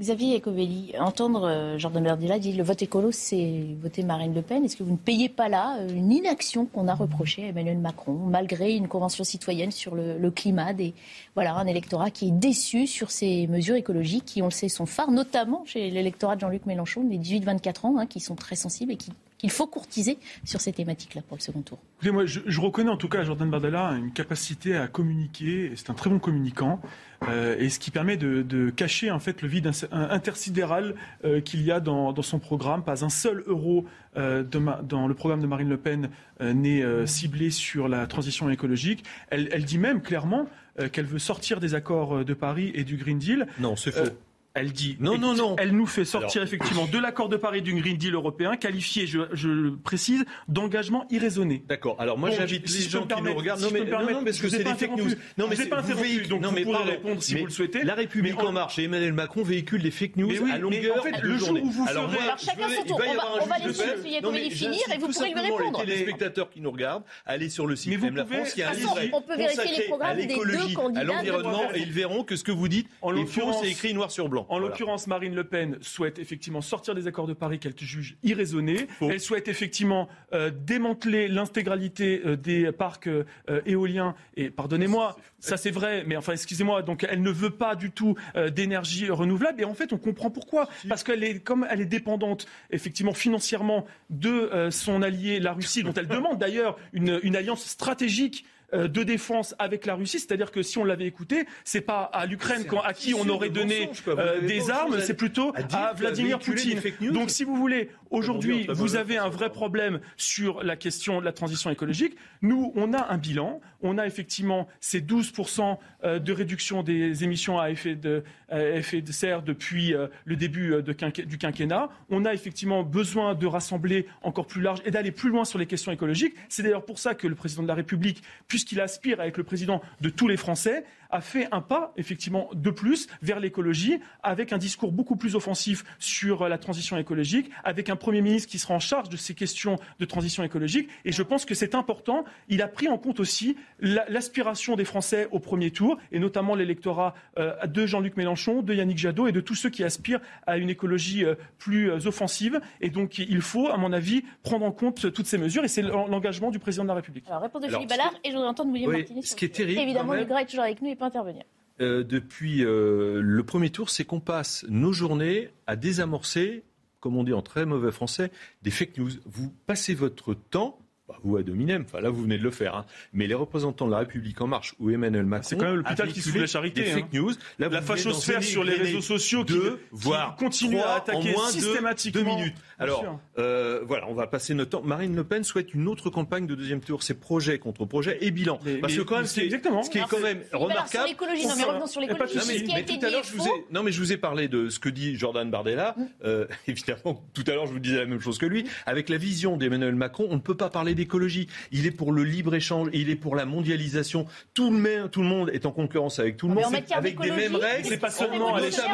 Xavier Ecovelli, entendre euh, Jordan Bardella dire le vote écolo, c'est voter Marine Le Pen. Est-ce que vous ne payez pas là euh, une inaction qu'on a reprochée à Emmanuel Macron, malgré une convention citoyenne sur le, climat des, Voilà, un électorat qui est déçu sur ces mesures écologiques qui, on le sait, sont phares, notamment chez l'électorat de Jean-Luc Mélenchon, les 18-24 ans, hein, qui sont très sensibles et qui qu'il faut courtiser sur ces thématiques-là pour le second tour moi, je, reconnais en tout cas à Jordan Bardella une capacité à communiquer. C'est un très bon communicant. Euh, et ce qui permet de, cacher en fait le vide intersidéral euh, qu'il y a dans, son programme. Pas un seul euro euh, dans le programme de Marine Le Pen n'est ciblé sur la transition écologique. Elle, elle dit même clairement qu'elle veut sortir des accords de Paris et du Green Deal. Non, c'est faux. Elle dit non, non, non. Elle nous fait sortir effectivement de l'accord de Paris du Green Deal européen, qualifié, je, le précise, d'engagement irraisonné. D'accord. Alors moi, j'invite les gens qui nous regardent. non, mais, non, parce que c'est des fake news. Non, mais c'est pas interrompu, donc non, mais vous pourrez répondre si vous le souhaitez. La République en marche et Emmanuel Macron véhiculent des fake news à longueur en fait, le jour où vous Alors, chacun son tour. On va laisser M. finir et vous pourrez lui répondre. Les spectateurs qui nous regardent, allez sur le site même la France, il y a un livret on peut vérifier les programmes des deux candidats. À l'environnement et ils verront que ce que vous dites est faux, c'est écrit noir sur blanc. En l'occurrence, Marine Le Pen souhaite effectivement sortir des accords de Paris qu'elle juge irraisonnés. Elle souhaite effectivement euh, démanteler l'intégralité euh, des parcs euh, éoliens. Et pardonnez-moi, ça c'est vrai, mais enfin excusez-moi, donc elle ne veut pas du tout d'énergie renouvelable. Et en fait, on comprend pourquoi. Parce qu'elle est, comme elle est dépendante effectivement financièrement de son allié, la Russie, dont elle demande d'ailleurs une alliance stratégique de défense avec la Russie. C'est-à-dire que si on l'avait écouté, c'est pas à l'Ukraine à qui on aurait donné euh, des armes, c'est plutôt à Vladimir Poutine. Donc si vous voulez, aujourd'hui, vous avez un vrai problème sur la question de la transition écologique. Nous, on a un bilan. On a effectivement ces 12% euh, de réduction des émissions à effet de, effet de serre depuis le début du quinquennat. On a effectivement besoin de rassembler encore plus large et d'aller plus loin sur les questions écologiques. C'est d'ailleurs pour ça que le président de la République, puisqu'il aspire à être le président de tous les Français, a fait un pas, effectivement, de plus vers l'écologie, avec un discours beaucoup plus offensif sur la transition écologique, avec un Premier ministre qui sera en charge de ces questions de transition écologique. Et je pense que c'est important. Il a pris en compte aussi l'aspiration des Français au premier tour, et notamment l'électorat euh, de Jean-Luc Mélenchon, de Yannick Jadot et de tous ceux qui aspirent à une écologie euh, plus euh, offensive. Et donc, il faut, à mon avis, prendre en compte toutes ces mesures, et c'est l'engagement du président de la République. Alors, réponse de Philippe Ballard, et je voudrais entendre William oui, Ce qui est terrible. Évidemment, le Gras est toujours avec nous intervenir. euh, depuis euh, le premier tour, c'est qu'on passe nos journées à désamorcer, comme on dit en très mauvais français, des fake news. Vous passez votre temps bah, vous à dominem, enfin là vous venez de le faire, hein. mais les représentants de la République en marche ou Emmanuel Macron, c'est quand même l'hôpital qui se la charité. Des fake news, là, la fachosphère sur les réseaux sociaux qui, voire continue à attaquer en moins systématiquement. De deux minutes. Alors euh, voilà, on va passer notre temps. Marine Le Pen souhaite une autre campagne de deuxième tour, c'est projet contre projet et bilan. Parce que quand même, c'est exactement. Ce qui est quand même remarquable. Sur l'écologie, non mais revenons sur l'écologie. Mais, tout à l'heure, je vous ai, non mais je vous ai parlé de ce que dit Jordan Bardella. Euh, évidemment, tout à l'heure, je vous disais la même chose que lui. Avec la vision d'Emmanuel Macron, on ne peut pas parler d'écologie il est pour le libre-échelle, il est pour la mondialisation. Tout le, tout le monde est en concurrence avec tout le monde, avec des mêmes règles. Ce n'est pas seulement à l'échelle,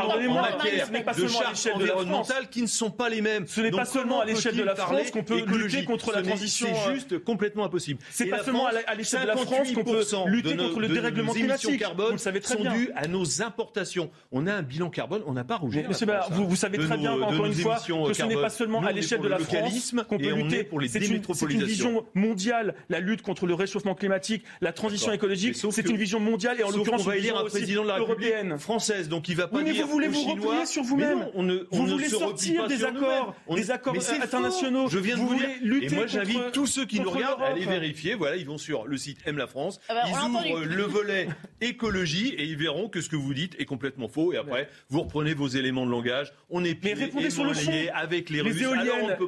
de charges environnementales qui ne sont pas les mêmes. Ce n'est pas seulement à l'échelle de la France qu'on peut lutter contre la transition. C'est juste complètement impossible. C'est pas seulement à l'échelle de la France qu'on peut lutter contre le dérèglement climatique. Vous le savez très bien. sont dues à nos importations. On a un bilan carbone, on n'a pas rougé. Vous savez très bien, encore une fois, que ce n'est pas seulement à l'échelle de la France qu'on peut lutter pour les C'est une vision mondiale la lutte contre le réchauffement climatique, la transition écologique, c'est une vision mondiale et en l'occurrence on va élire un président de la République française, donc il va pas oui, mais vous voulez vous replier sur vous-même. Vous voulez sortir des accords, des accords internationaux. Je viens de vous dire. Et moi j'invite tous ceux qui nous regardent à aller vérifier. Voilà, ils vont sur le site Aime la France, ah bah, ils ouvrent le volet écologie et ils verront que ce que vous dites est complètement faux. Et après, vous reprenez vos éléments de langage. On est mais répondez sur le fond. avec les Russes.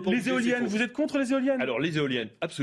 Les éoliennes, vous êtes contre les éoliennes Alors les éoliennes, absolument.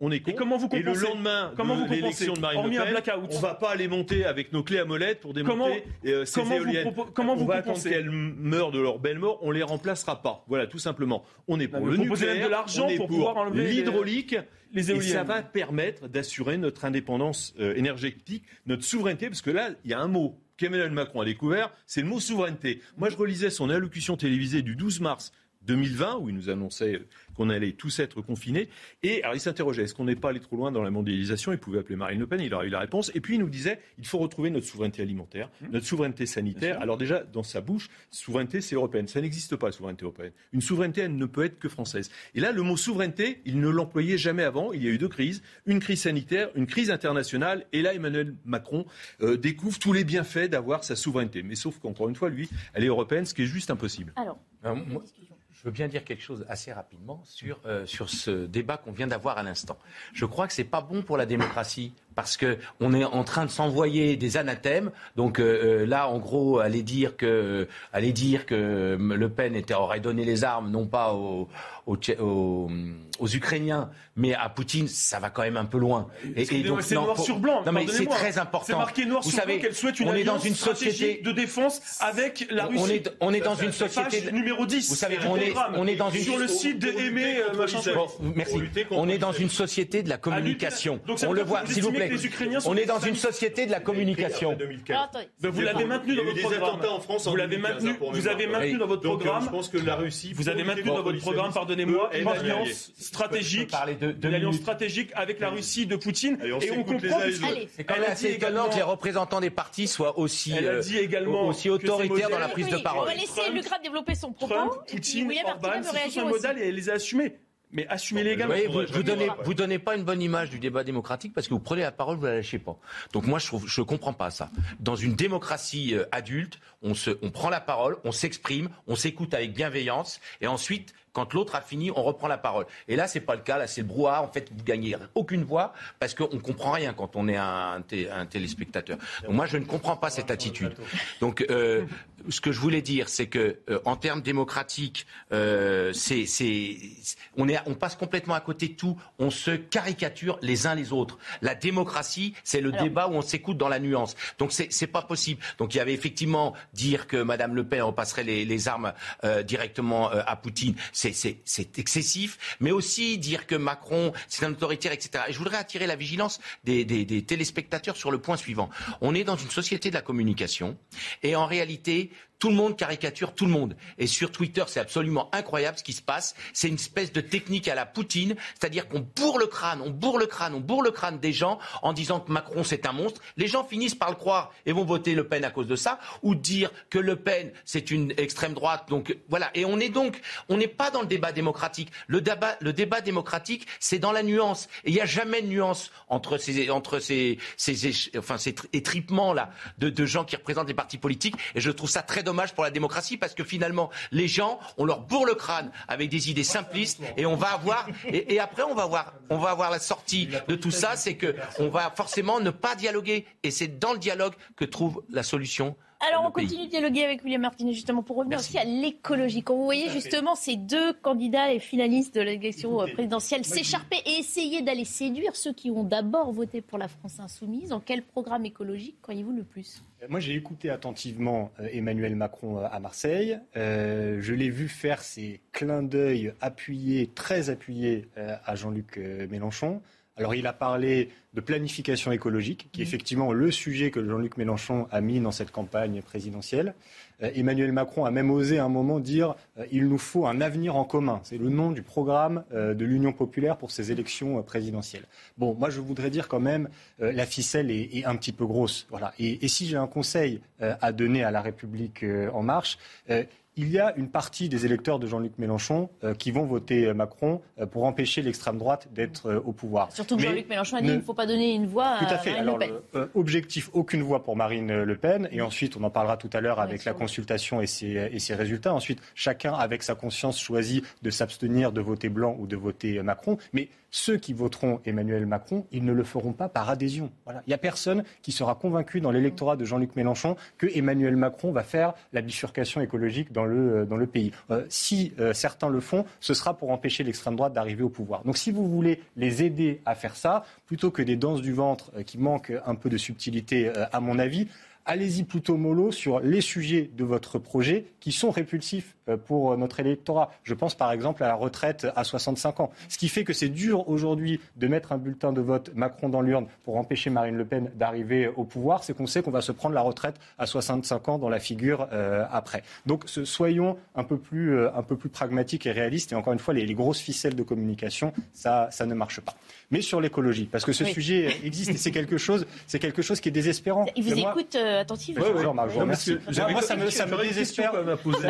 On est et comment vous compensez Et le lendemain comment de l'élection de Marine Le Pen, on va pas aller monter avec nos clés à molette pour démonter comment, euh, ces comment éoliennes. Vous comment on vous va attendre qu'elles meurent de leur belle mort, on les remplacera pas. Voilà, tout simplement. On est pour le nucléaire, de l'argent pour, pouvoir enlever l'hydraulique. Les éoliennes. Et ça va permettre d'assurer notre indépendance euh, énergétique, notre souveraineté, parce que là, il y a un mot qu'Emmanuel Macron a découvert, c'est le mot souveraineté. Moi, je relisais son allocution télévisée du 12 mars 2020, où il nous annonçait qu'on allait tous être confinés. Et alors il s'interrogeait, est-ce qu'on n'est pas allé trop loin dans la mondialisation? Il pouvait appeler Marine Le Pen, il aurait eu la réponse. Et puis il nous disait, il faut retrouver notre souveraineté alimentaire, mmh. notre souveraineté sanitaire. Alors déjà, dans sa bouche, souveraineté, c'est européenne. Ça n'existe pas, la souveraineté européenne. Une souveraineté, elle ne peut être que française. Et là, le mot souveraineté, il ne l'employait jamais avant. Il y a eu deux crises, une crise sanitaire, une crise internationale. Et là, Emmanuel Macron euh, découvre tous les bienfaits d'avoir sa souveraineté. Mais sauf qu'encore une fois, lui, elle est européenne, ce qui est juste impossible. Alors, je veux bien dire quelque chose assez rapidement sur, euh, sur ce débat qu'on vient d'avoir à l'instant. Je crois que ce n'est pas bon pour la démocratie parce qu'on est en train de s'envoyer des anathèmes. Donc euh, euh, là, en gros, aller dire que, aller dire que Le Pen était, aurait donné les armes, non pas aux, aux, aux, Ukrainiens, mais à Poutine, ça va quand même un peu loin. Et, et donc, c'est noir sur blanc. Non, mais c'est très important. C'est marqué noir Vous sur blanc qu'elle souhaite une on est dans une société de défense avec la Russie. On est, on est dans une société de... numéro 10. Vous savez, on est, on est dans une sur le site de Aimé machin. Merci. On est dans une société de la communication. On le voit, s'il vous plaît. On est dans une société de la communication. Vous l'avez maintenu dans votre programme. Vous l'avez maintenu. Vous avez maintenu dans votre programme. Je pense que la Russie. Vous avez maintenu dans votre programme, pardonnez-moi, une alliance stratégique, une alliance stratégique avec la Russie de Poutine. Et on comprend. C'est quand même assez étonnant que les représentants des partis soient aussi aussi autoritaires dans la prise de parole. On va laisser Lucas développer son propos. Poutine, Orban, ce sont modèles et elle les a mais assumez-les également. vous, vous, donnez, vous donnez pas une bonne image du débat démocratique parce que vous prenez la parole, vous la lâchez pas. Donc moi, je trouve, je comprends pas ça. Dans une démocratie euh, adulte, on se, on prend la parole, on s'exprime, on s'écoute avec bienveillance, et ensuite, quand l'autre a fini, on reprend la parole. Et là, c'est pas le cas. Là, c'est le brouhaha. En fait, vous gagnez aucune voix parce qu'on comprend rien quand on est un, un téléspectateur. Donc moi, je ne comprends pas cette attitude. Donc, euh, ce que je voulais dire, c'est que euh, en termes démocratiques, euh, c'est, on, est, on passe complètement à côté de tout. On se caricature les uns les autres. La démocratie, c'est le débat où on s'écoute dans la nuance. Donc c'est, c'est pas possible. Donc il y avait effectivement dire que Madame Le Pen repasserait les, armes euh, directement euh, à Poutine. C'est, excessif. Mais aussi dire que Macron, c'est un autoritaire, etc. Et je voudrais attirer la vigilance des téléspectateurs sur le point suivant. On est dans une société de la communication et en réalité tout le monde caricature tout le monde. Et sur Twitter, c'est absolument incroyable ce qui se passe. C'est une espèce de technique à la Poutine, c'est-à-dire qu'on bourre le crâne, on bourre le crâne, on bourre le crâne des gens en disant que Macron c'est un monstre. Les gens finissent par le croire et vont voter Le Pen à cause de ça, ou dire que Le Pen c'est une extrême droite. Donc voilà. Et on est donc, on n'est pas dans le débat démocratique. Le débat, le débat démocratique, c'est dans la nuance. Et il n'y a jamais de nuance entre ces, entre ces, ces, enfin, ces étripements là de, gens qui représentent les partis politiques. Et je trouve ça très dommage pour la démocratie parce que finalement, les gens, on leur bourre le crâne avec des idées simplistes et on va avoir, et, et après on va avoir, on va avoir la sortie de tout ça, c'est que on va forcément ne pas dialoguer. Et c'est dans le dialogue que trouve la solution alors, on continue de dialoguer avec William Martinet, justement, pour revenir aussi à l'écologie. Quand vous voyez justement ces deux candidats et finalistes de l'élection présidentielle s'écharper et essayer d'aller séduire ceux qui ont d'abord voté pour la France insoumise, en quel programme écologique croyez-vous le plus? Moi, j'ai écouté attentivement euh, Emmanuel Macron euh, à Marseille. Euh, je l'ai vu faire ses clins d'œil appuyés, très appuyés à Jean-Luc Mélenchon. Alors, il a parlé de planification écologique, qui est mmh. effectivement le sujet que Jean-Luc Mélenchon a mis dans cette campagne présidentielle. Euh, Emmanuel Macron a même osé à un moment dire euh, il nous faut un avenir en commun. C'est le nom du programme euh, de l'Union populaire pour ces élections présidentielles. Bon, moi je voudrais dire quand même la ficelle est, un petit peu grosse. Voilà. Et, et si j'ai un conseil à donner à la République en marche, il y a une partie des électeurs de Jean-Luc Mélenchon euh, qui vont voter euh, Macron euh, pour empêcher l'extrême droite d'être au pouvoir. Surtout que Jean-Luc Mélenchon a dit qu'il ne faut pas donner une voix à, Marine Le Pen. objectif, aucune voix pour Marine Le Pen. Et ensuite, on en parlera tout à l'heure avec la consultation et ses, et ses, résultats. Ensuite, chacun, avec sa conscience, choisit de s'abstenir de voter blanc ou de voter Macron. Mais ceux qui voteront Emmanuel Macron, ils ne le feront pas par adhésion. Voilà. Il n'y a personne qui sera convaincu dans l'électorat de Jean-Luc Mélenchon que Emmanuel Macron va faire la bifurcation écologique dans euh, dans le pays. Euh, si euh, certains le font, ce sera pour empêcher l'extrême droite d'arriver au pouvoir. Donc si vous voulez les aider à faire ça, plutôt que des danses du ventre qui manquent un peu de subtilité à mon avis, allez-y plutôt mollo sur les sujets de votre projet qui sont répulsifs pour notre électorat. Je pense par exemple à la retraite à 65 ans. Ce qui fait que c'est dur aujourd'hui de mettre un bulletin de vote Macron dans l'urne pour empêcher Marine Le Pen d'arriver au pouvoir, c'est qu'on sait qu'on va se prendre la retraite à 65 ans dans la figure euh, après. Donc soyons un peu, plus, euh, un peu plus pragmatiques et réalistes. Et encore une fois, les, grosses ficelles de communication, ça, ça ne marche pas. Mais sur l'écologie, parce que ce sujet existe et c'est quelque chose, c'est quelque chose qui est désespérant. Il vous écoute attentivement. Moi, ça me, ça me désespère.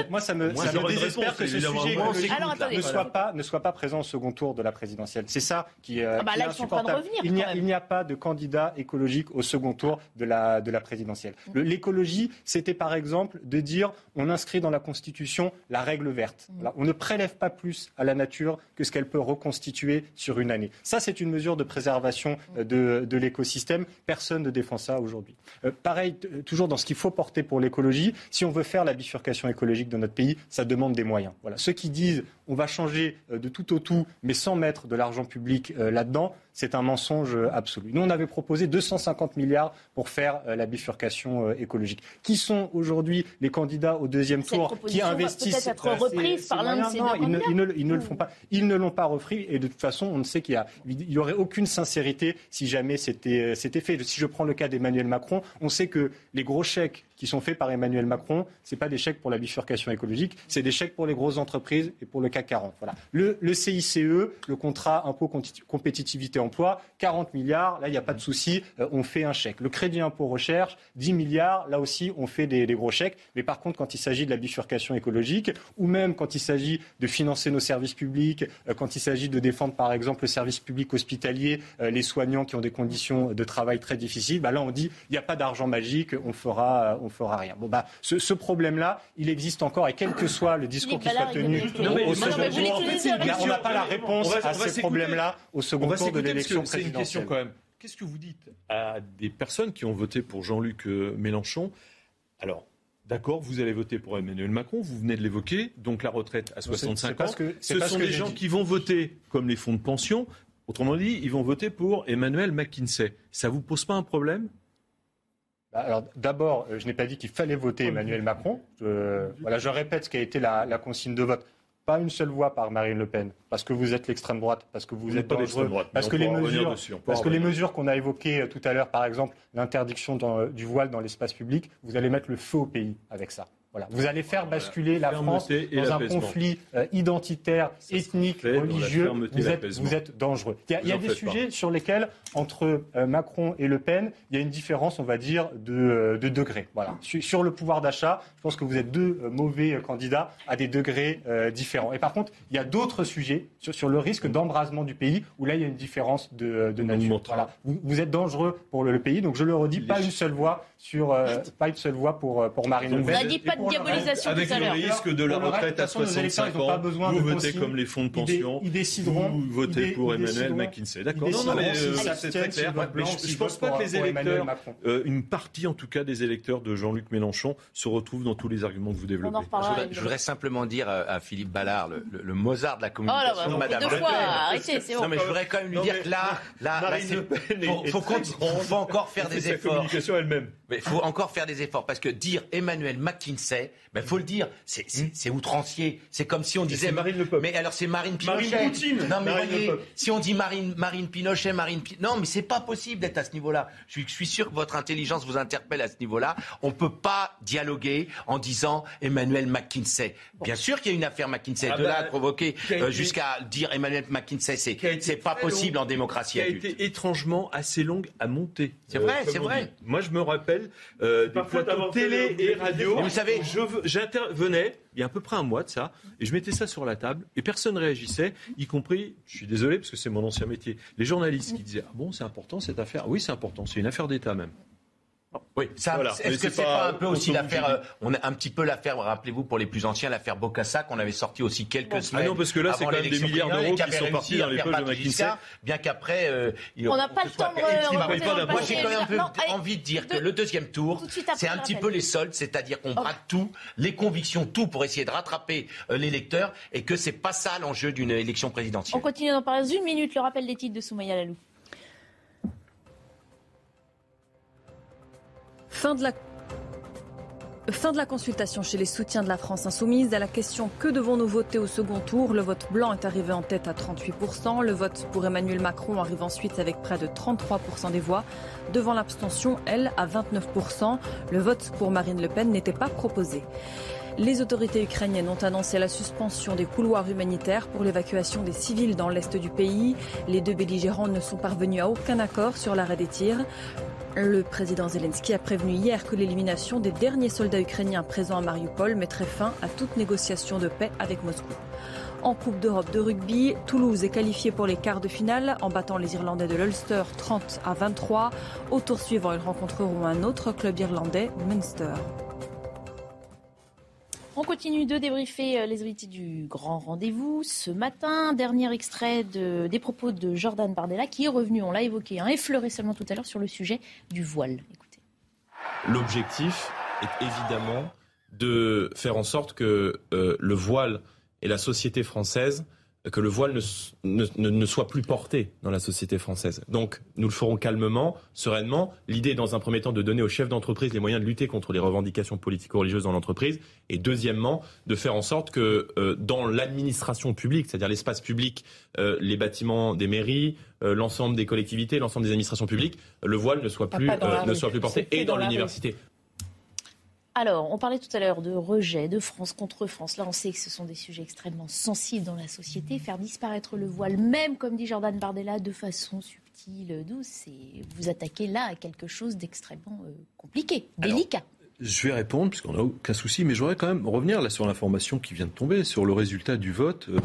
Moi, ça me, ça me désespère que ce sujet écologique ne soit pas, ne soit pas présent au second tour de la présidentielle. C'est ça qui, euh, ah bah est insupportable. Il n'y a, il n'y a pas de candidat écologique au second tour de la, de la présidentielle. Mm. L'écologie, c'était par exemple de dire on inscrit dans la Constitution la règle verte. Mm. on ne prélève pas plus à la nature que ce qu'elle peut reconstituer sur une année. Ça, c'est une mesure de préservation euh, de, de l'écosystème. Personne ne défend ça aujourd'hui. Euh, pareil, toujours dans ce qu'il faut porter pour l'écologie, si on veut faire la bifurcation écologique de notre pays, ça demande des moyens. Voilà. Ceux qui disent on va changer euh, de tout au tout, mais sans mettre de l'argent public euh, là-dedans, c'est un mensonge euh, absolu. Nous, on avait proposé 250 milliards pour faire la bifurcation écologique. Qui sont aujourd'hui les candidats au deuxième tour qui investissent être reprise par l'un de ces non, ils, ne, ils, ne, ils ne, le font pas. Ils ne l'ont pas repris et de toute façon, on ne sait qu'il n'y aurait aucune sincérité si jamais c'était fait. Si je prends le cas d'Emmanuel Macron, on sait que les gros chèques qui sont faits par Emmanuel Macron, ce n'est pas des chèques pour la bifurcation écologique, c'est des chèques pour les grosses entreprises et pour le CAC 40. Voilà. Le, le CICE, le contrat impôt compétitivité emploi, 40 milliards, là il n'y a pas de souci, euh, on fait un chèque. Le crédit impôt recherche, 10 milliards, là aussi on fait des, des gros chèques. Mais par contre, quand il s'agit de la bifurcation écologique, ou même quand il s'agit de financer nos services publics, euh, quand il s'agit de défendre par exemple le service public hospitalier, euh, les soignants qui ont des conditions de travail très difficiles, bah là on dit il n'y a pas d'argent magique, on fera, on fera rien. Bon, bah, ce, ce problème-là, il existe encore et quel que soit le discours qui soit tenu au second tour, on n'a pas la réponse à ces problèmes-là au second tour de l'élection présidentielle. C'est une question quand même. Qu'est-ce que vous dites à des personnes qui ont voté pour Jean-Luc euh, Mélenchon? Alors, D'accord, vous allez voter pour Emmanuel Macron, vous venez de l'évoquer, donc la retraite à 65 ans. Que, Ce sont des gens qui vont voter comme les fonds de pension. Autrement dit, ils vont voter pour Emmanuel McKinsey. Ça vous pose pas un problème? Bah, alors d'abord, euh, je n'ai pas dit qu'il fallait voter Emmanuel Macron. Je, voilà, je répète ce qui a été la, la, consigne de vote. Pas une seule voix par Marine Le Pen, parce que vous êtes l'extrême droite, parce que vous, êtes dangereux, droite, parce que les mesures, parce que les mesures qu'on a évoquées euh, tout à l'heure, par exemple l'interdiction du voile dans l'espace public, vous allez mettre le feu au pays avec ça. Voilà. Vous allez faire basculer la France dans un conflit euh, identitaire, ethnique, religieux. Vous êtes, vous êtes, dangereux. Il y a, des sujets sur lesquels, entre euh, Macron et Le Pen, il y a une différence, on va dire, de, euh, de degrés. Voilà. Sur, le pouvoir d'achat, je pense que vous êtes deux mauvais candidats à des degrés différents. Et par contre, il y a d'autres sujets sur, sur le risque d'embrasement du pays où là, il y a une différence de, de nature. Voilà. Vous, êtes dangereux pour le, pays, donc je le redis, pas une seule voix sur, pas une seule voix pour, pour Marine Le Pen. Vous dit pas de diabolisation avec le risque de la retraite à 65 ans, vous votez comme les fonds de pension, ils décideront, vous votez pour Emmanuel McKinsey. D'accord. Non, non, mais euh, c'est très clair. je ne pense pas que les électeurs, euh, une partie en tout cas des électeurs de Jean-Luc Mélenchon se retrouvent dans tous les arguments que vous développez. Je voudrais simplement dire à Philippe Ballard, le Mozart de la communication, oh Madame Le Pen. Non, mais je voudrais quand même lui dire que là, là, faut faut encore faire des efforts. communication elle-même. Mais il faut encore faire des efforts parce que dire Emmanuel McKinsey, il ben, faut le dire, c'est hmm. outrancier. C'est comme si on disait. Marine Le Pen. Mais alors c'est Marine Pinochet. Marine Poutine. Non mais voyez, si on dit Marine, Marine Pinochet, Marine. Non mais c'est pas possible d'être à ce niveau-là. Je suis, je suis sûr que votre intelligence vous interpelle à ce niveau-là. On peut pas dialoguer en disant Emmanuel McKinsey. Bien sûr qu'il y a une affaire McKinsey. Ah de là à bah, provoquer euh, jusqu'à dire Emmanuel McKinsey, c'est pas possible en démocratie. Qui a été étrangement assez longue à monter. C'est vrai, euh, c'est vrai. Moi je me rappelle euh, des plateaux télé et radio. vous savez, j'intervenais il y a à peu près un mois de ça, et je mettais ça sur la table, et personne ne réagissait, y compris, je suis désolé parce que c'est mon ancien métier, les journalistes qui disaient Ah bon, c'est important cette affaire Oui, c'est important, c'est une affaire d'État même. Oui, ça, est-ce que c'est pas, un peu aussi l'affaire, euh, on a un petit peu l'affaire, rappelez-vous pour les plus anciens, l'affaire Bocassa qu'on avait sorti aussi quelques semaines. Ah non, parce que là c'est quand même des milliards d'euros qui sont partis dans les poches de McKinsey. Bien qu'après, euh, on n'a pas le temps de. Moi j'ai quand même un peu envie de dire que le deuxième tour, c'est un petit peu les soldes, c'est-à-dire qu'on braque tout, les convictions, tout pour essayer de rattraper euh, l'électeur, et que c'est pas ça l'enjeu d'une élection présidentielle. On continue d'en parler une minute. Le rappel des titres de Soumaya Lalou. Fin de la consultation chez les soutiens de la France insoumise. À la question que devons-nous voter au second tour? Le vote blanc est arrivé en tête à 38%. Le vote pour Emmanuel Macron arrive ensuite avec près de 33% des voix. Devant l'abstention, elle, à 29%. Le vote pour Marine Le Pen n'était pas proposé. Les autorités ukrainiennes ont annoncé la suspension des couloirs humanitaires pour l'évacuation des civils dans l'est du pays. Les deux belligérants ne sont parvenus à aucun accord sur l'arrêt des tirs. Le président Zelensky a prévenu hier que l'élimination des derniers soldats ukrainiens présents à Mariupol mettrait fin à toute négociation de paix avec Moscou. En Coupe d'Europe de rugby, Toulouse est qualifiée pour les quarts de finale en battant les Irlandais de l'Ulster 30 à 23. Au tour suivant, ils rencontreront un autre club irlandais, Munster. On continue de débriefer euh, les invités du grand rendez-vous. Ce matin, dernier extrait des propos de Jordan Bardella qui est revenu, on l'a évoqué, hein, effleuré seulement tout à l'heure sur le sujet du voile. L'objectif est évidemment de faire en sorte que euh, le voile et la société française que le voile ne, ne, soit plus porté dans la société française. Donc nous le ferons calmement, sereinement. L'idée est dans un premier temps de donner aux chefs d'entreprise les moyens de lutter contre les revendications politico-religieuses dans l'entreprise, et deuxièmement de faire en sorte que euh, dans l'administration publique, c'est-à-dire l'espace public, euh, les bâtiments des mairies, euh, l'ensemble des collectivités, l'ensemble des administrations publiques, le voile ne soit plus, ne soit plus porté, et dans l'université. Alors, on parlait tout à l'heure de rejet, de France contre France. Là, on sait que ce sont des sujets extrêmement sensibles dans la société. Faire disparaître le voile, même comme dit Jordan Bardella, de façon subtile, douce, c'est vous attaquer là à quelque chose d'extrêmement euh, compliqué, délicat. je vais répondre, puisqu'on n'a aucun souci, mais je voudrais quand même revenir là sur l'information qui vient de tomber, sur le résultat du vote. Euh,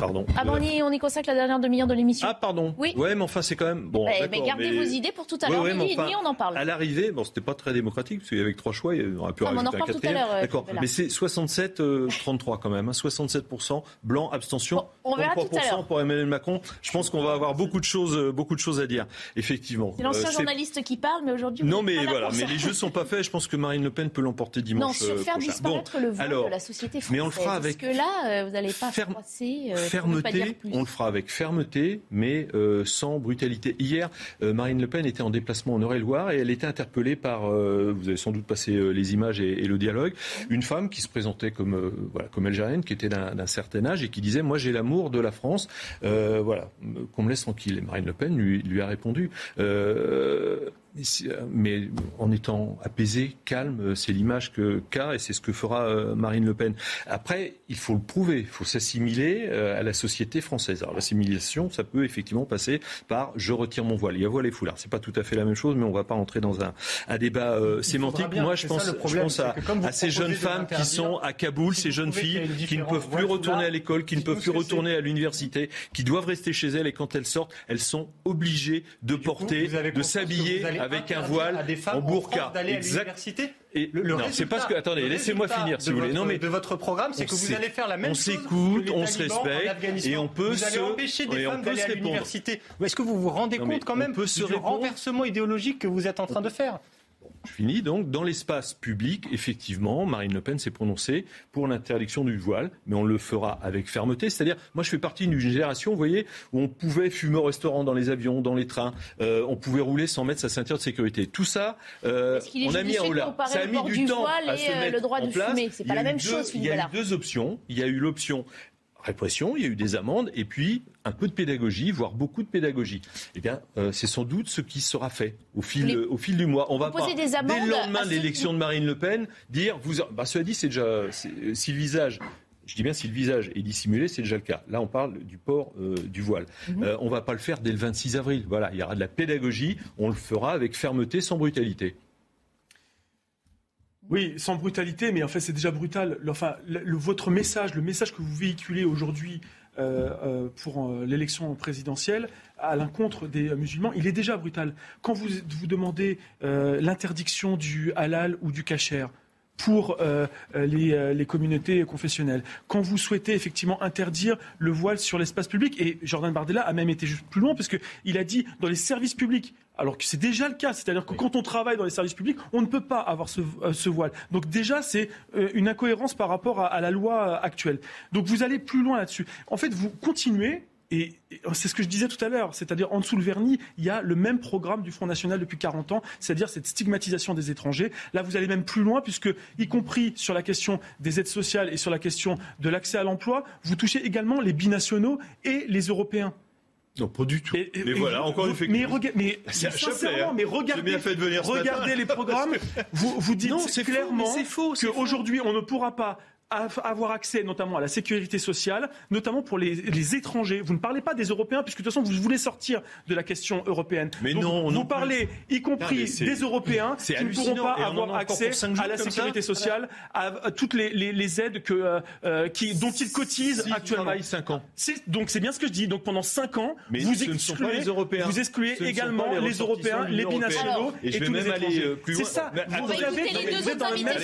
pardon. Ah bon, on y, on y consacre la dernière demi-heure de l'émission. Ah pardon. Oui. Ouais, mais enfin c'est quand même bon. Eh, mais gardez vos idées pour tout à l'heure. Ouais, on en parle. À l'arrivée, bon, c'était pas très démocratique parce qu'il y avait trois choix, il aurait pu non, rajouter un quatrième. Euh, D'accord. Mais c'est 67-33 euh, quand même, hein, 67% blanc, abstention. on verra 33% pour Emmanuel Macron. Je pense qu'on va avoir beaucoup de choses, euh, beaucoup de choses à dire. Effectivement. C'est l'ancien journaliste qui parle, mais aujourd'hui. Non, mais voilà. Mais les jeux sont pas faits. Je pense que Marine Le Pen peut l'emporter dimanche. Non, sur faire disparaître le vote de la société française. Mais on le fera avec. Parce que là, vous n'allez pas froisser. Fermeté on le fera avec fermeté, mais euh, sans brutalité. Hier, euh, Marine Le Pen était en déplacement en Eure-et-Loire et elle était interpellée par, euh, vous avez sans doute passé les images et, le dialogue, une femme qui se présentait comme, voilà, comme algérienne, qui était d'un certain âge et qui disait Moi j'ai l'amour de la France, voilà, qu'on me laisse tranquille. Et Marine Le Pen lui, lui a répondu mais, en étant apaisé, calme, c'est l'image que qu'a et c'est ce que fera Marine Le Pen. Après, il faut le prouver, il faut s'assimiler à la société française. Alors l'assimilation, ça peut effectivement passer par je retire mon voile. Il y a voile et foulard. C'est pas tout à fait la même chose, mais on va pas entrer dans un, un débat sémantique. Moi, je pense, je pense à, à ces jeunes femmes qui sont à Kaboul, ces jeunes filles qui ne peuvent plus retourner à l'école, qui ne peuvent plus retourner à l'université, qui doivent rester chez elles et quand elles sortent, elles sont obligées de porter, de s'habiller avec un voile en burqa. Exact. Et le, non, c'est parce que attendez, laissez-moi finir si vous voulez. Non mais de votre programme, c'est que vous allez faire la même chose. On s'écoute, on se respecte et on peut vous allez empêcher des femmes d'aller à l'université. Est-ce que vous vous rendez compte quand même du renversement idéologique que vous êtes en train de faire? Je finis donc. Dans l'espace public, effectivement, Marine Le Pen s'est prononcée pour l'interdiction du voile, mais on le fera avec fermeté. C'est-à-dire, moi, je fais partie d'une génération, vous voyez, où on pouvait fumer au restaurant, dans les avions, dans les trains, euh, on pouvait rouler sans mettre sa ceinture de sécurité. Tout ça, euh, on a mis en là. Ça a mis du, temps à se euh, mettre le droit de fumer. C'est pas la même chose. Il y a eu deux options. Il y a eu l'option répression, il y a eu des amendes, et puis un peu de pédagogie, voire beaucoup de pédagogie. Eh bien, euh, c'est sans doute ce qui sera fait au fil, au fil du mois. On va pas, des amendes dès le lendemain de l'élection de Marine Le Pen, dire, vous, bah, cela dit, c'est déjà, euh, si le visage je dis bien si le visage est dissimulé, c'est déjà le cas. Là, on parle du port euh, du voile. Mhm. on ne va pas le faire dès le 26 avril. Voilà, il y aura de la pédagogie. On le fera avec fermeté, sans brutalité. Oui, sans brutalité, mais en fait c'est déjà brutal. Enfin, le, votre message, le message que vous véhiculez aujourd'hui euh, euh, pour euh, l'élection présidentielle à l'encontre des musulmans, il est déjà brutal. Quand vous, vous demandez l'interdiction du halal ou du kasher, pour les, les, communautés confessionnelles. Quand vous souhaitez effectivement interdire le voile sur l'espace public, et Jordan Bardella a même été juste plus loin, parce qu'il a dit dans les services publics, alors que c'est déjà le cas. C'est-à-dire que quand on travaille dans les services publics, on ne peut pas avoir ce, euh, voile. Donc déjà, c'est euh, une incohérence par rapport à, la loi euh, actuelle. Donc vous allez plus loin là-dessus. En fait, vous continuez et c'est ce que je disais tout à l'heure, c'est-à-dire en dessous le vernis, il y a le même programme du Front National depuis 40 ans, c'est-à-dire cette stigmatisation des étrangers. Là, vous allez même plus loin, puisque, y compris sur la question des aides sociales et sur la question de l'accès à l'emploi, vous touchez également les binationaux et les Européens. Non, pas du tout. mais voilà, encore une fois. Mais, mais sincèrement, hein. mais regardez, bien fait de venir regardez les programmes. vous, vous dites non, clairement qu'aujourd'hui, on ne pourra pas avoir accès notamment à la sécurité sociale, notamment pour les, les, étrangers. Vous ne parlez pas des Européens, puisque de toute façon, vous voulez sortir de la question européenne. Mais non, vous parlez, y compris des Européens, qui ne pourront pas avoir accès à la sécurité sociale, à, toutes les, les, les, aides que, euh, euh qui, dont ils cotisent si actuellement. 5 ans. Donc c'est bien ce que je dis. Donc pendant 5 ans, vous excluez, les Européens. vous excluez également les, Européens, les binationaux et, et tous les aller plus C'est ça. Vous, avez, dans le même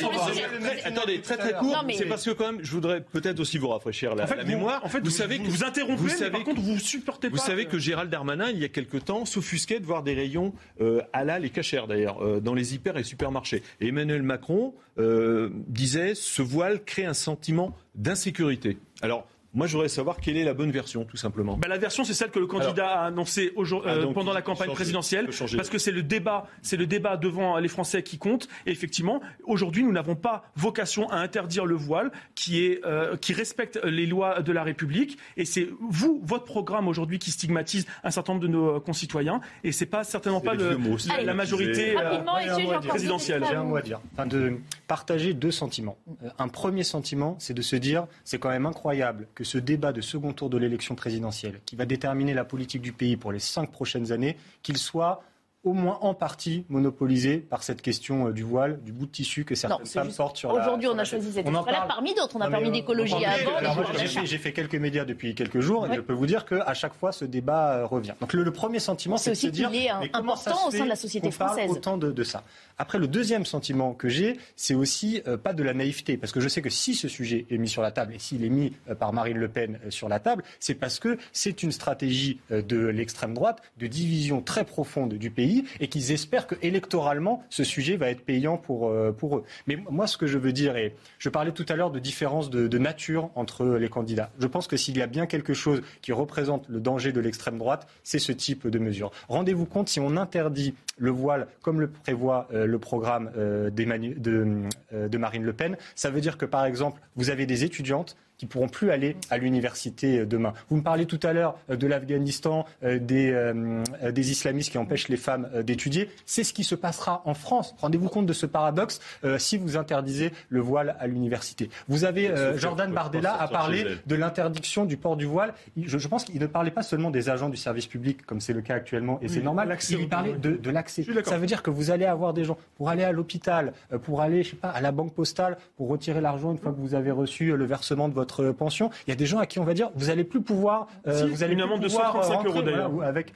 Attendez, très très court parce que quand même, je voudrais peut-être aussi vous rafraîchir la, mémoire. En fait, vous, savez que vous interrompez, vous savez par contre, vous supportez pas. Vous savez que Gérald Darmanin, il y a quelque temps, s'offusquait de voir des rayons euh, halal et cachère d'ailleurs euh, dans les hyper et supermarchés. Et Emmanuel Macron euh, disait ce voile crée un sentiment d'insécurité. Alors moi, je voudrais savoir quelle est la bonne version, tout simplement. Bah, la version, c'est celle que le candidat a annoncée ah, euh, pendant la campagne présidentielle, parce que c'est le débat, c'est le débat devant les Français qui compte. Et effectivement, aujourd'hui, nous n'avons pas vocation à interdire le voile, qui est euh, qui respecte les lois de la République. Et c'est vous, votre programme aujourd'hui, qui stigmatise un certain nombre de nos concitoyens. Et c'est pas certainement pas le, la, majorité euh, présidentielle. J'ai un mot à dire. Enfin, de partager deux sentiments. Un premier sentiment, c'est de se dire, c'est quand même incroyable que ce débat de second tour de l'élection présidentielle, qui va déterminer la politique du pays pour les cinq prochaines années, qu'il soit au moins en partie monopolisé par cette question euh, du voile, du bout de tissu que certaines femmes portent sur la Aujourd'hui, on a choisi cette extrait-là parmi d'autres. On a parmi d'écologie avant. J'ai fait, quelques médias depuis quelques jours et je peux vous dire qu'à chaque fois, ce débat euh, revient. Donc le, premier sentiment, c'est de se dire... est important au sein de la société française. autant de, ça? Après, le deuxième sentiment que j'ai, c'est aussi euh, pas de la naïveté, parce que je sais que si ce sujet est mis sur la table, et s'il est mis par Marine Le Pen sur la table, c'est parce que c'est une stratégie de l'extrême droite de division très profonde du pays et qu'ils espèrent que électoralement, ce sujet va être payant pour, euh, pour eux. Mais moi, ce que je veux dire, et je parlais tout à l'heure de différence de, de, nature entre les candidats. Je pense que s'il y a bien quelque chose qui représente le danger de l'extrême droite, c'est ce type de mesure. Rendez-vous compte, si on interdit le voile comme le prévoit euh, le programme euh, de, de Marine Le Pen, ça veut dire que, par exemple, vous avez des étudiantes qui pourront plus aller à l'université euh, demain. Vous me parlez tout à l'heure euh, de l'Afghanistan, euh, des, des islamistes qui empêchent les femmes d'étudier. C'est ce qui se passera en France. Rendez-vous compte de ce paradoxe si vous interdisez le voile à l'université. Vous avez Jordan Bardella a parlé de l'interdiction du port du voile. Je, je pense qu'il ne parlait pas seulement des agents du service public, comme c'est le cas actuellement, et c'est normal. Il parlait de, de l'accès. Ça veut dire que vous allez avoir des gens pour aller à l'hôpital, pour aller, je sais pas, à la banque postale, pour retirer l'argent une fois que vous avez reçu le versement de votre votre pension. Il y a des gens à qui on va dire vous allez plus pouvoir, euh, vous allez une amende de 135 euros d'ailleurs. avec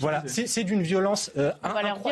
voilà, c'est d'une violence euh,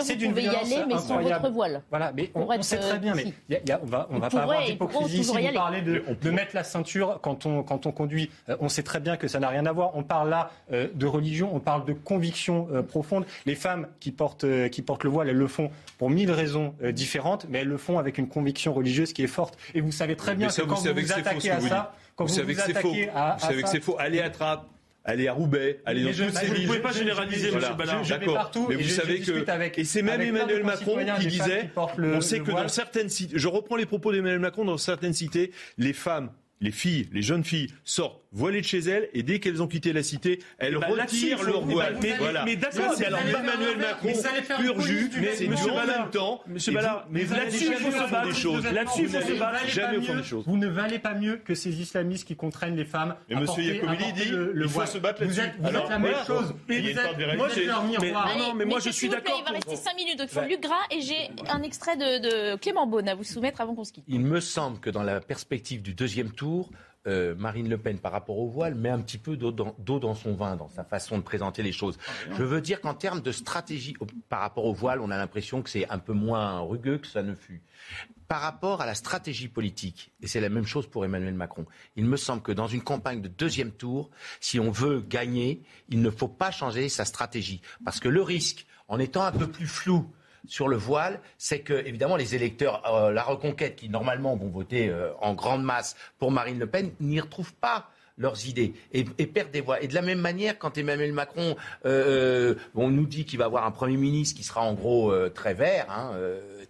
C'est d'une violence y aller, mais sans votre voile. Voilà, mais on, sait très bien, mais y a, on va, on va pas avoir d'hypocrisie si vous parlez de, de, mettre la ceinture quand on, quand on conduit. Euh, on sait très bien que ça n'a rien à voir. On parle là euh, de religion, on parle de conviction euh, profonde. Les femmes qui portent, qui portent le voile, elles le font pour mille raisons différentes, mais elles le font avec une conviction religieuse qui est forte. Et vous savez très bien que quand vous vous attaquez à ça, quand vous savez que c'est faux. Vous savez que c'est faux. Allez à Trappes aller à Roubaix, aller dans toutes ces villes. Vous ne pouvez pas généraliser, M. Ballard. D'accord. Mais vous savez que et c'est même Emmanuel Macron qui disait, on sait que dans certaines cités, je reprends les propos d'Emmanuel Macron, dans certaines cités, les femmes les filles, les jeunes filles sortent voilées de chez elles et dès qu'elles ont quitté la cité, elles bah, retirent leur voile. Mais, voilà. mais d'accord, c'est alors Emmanuel Macron pur jus, mais c'est du en même temps. Monsieur Ballard, mais là-dessus il faut se battre. Là-dessus il faut se battre. Jamais des choses. Vous ne valez pas mieux que ces islamistes qui contraignent les femmes. Et Monsieur Yacomini dit il faut se battre là-dessus. Vous êtes la même chose. Non, mais moi je suis d'accord. Il va rester 5 minutes. Donc il faut Luc Gras et j'ai un extrait de Clément Beaune à vous soumettre avant qu'on se quitte. Il me semble que dans la perspective du deuxième tour euh, Marine Le Pen, par rapport au voile, met un petit peu d'eau dans, son vin, dans sa façon de présenter les choses. Je veux dire qu'en termes de stratégie par rapport au voile, on a l'impression que c'est un peu moins rugueux que ça ne fut. Par rapport à la stratégie politique, et c'est la même chose pour Emmanuel Macron, il me semble que dans une campagne de deuxième tour, si on veut gagner, il ne faut pas changer sa stratégie. Parce que le risque, en étant un peu plus flou, sur le voile, c'est que, évidemment, les électeurs, euh, la reconquête, qui normalement vont voter euh, en grande masse pour Marine Le Pen, n'y retrouvent pas leurs idées et, perdent des voix. Et de la même manière, quand Emmanuel Macron, euh, on nous dit qu'il va avoir un Premier ministre qui sera en gros très vert, hein,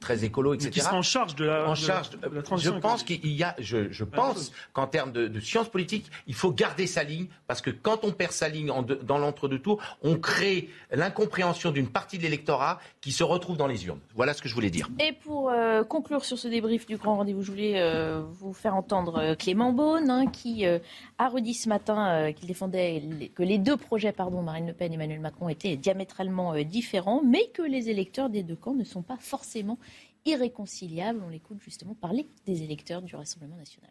très écolo, etc. qui sera en charge de la, en charge de, la transition. Je pense qu'il y a, je, je pense qu'en termes de, de, sciences politiques, il faut garder sa ligne parce que quand on perd sa ligne en dans l'entre-deux tours, on crée l'incompréhension d'une partie de l'électorat qui se retrouve dans les urnes. Voilà ce que je voulais dire. Et pour euh, conclure sur ce débrief du grand rendez-vous, je voulais euh, vous faire entendre euh, Clément Beaune hein, qui a redit ce matin qu'il défendait que les deux projets, pardon, Marine Le Pen et Emmanuel Macron, étaient diamétralement différents, mais que les électeurs des deux camps ne sont pas forcément irréconciliable. On l'écoute justement parler des électeurs du Rassemblement national.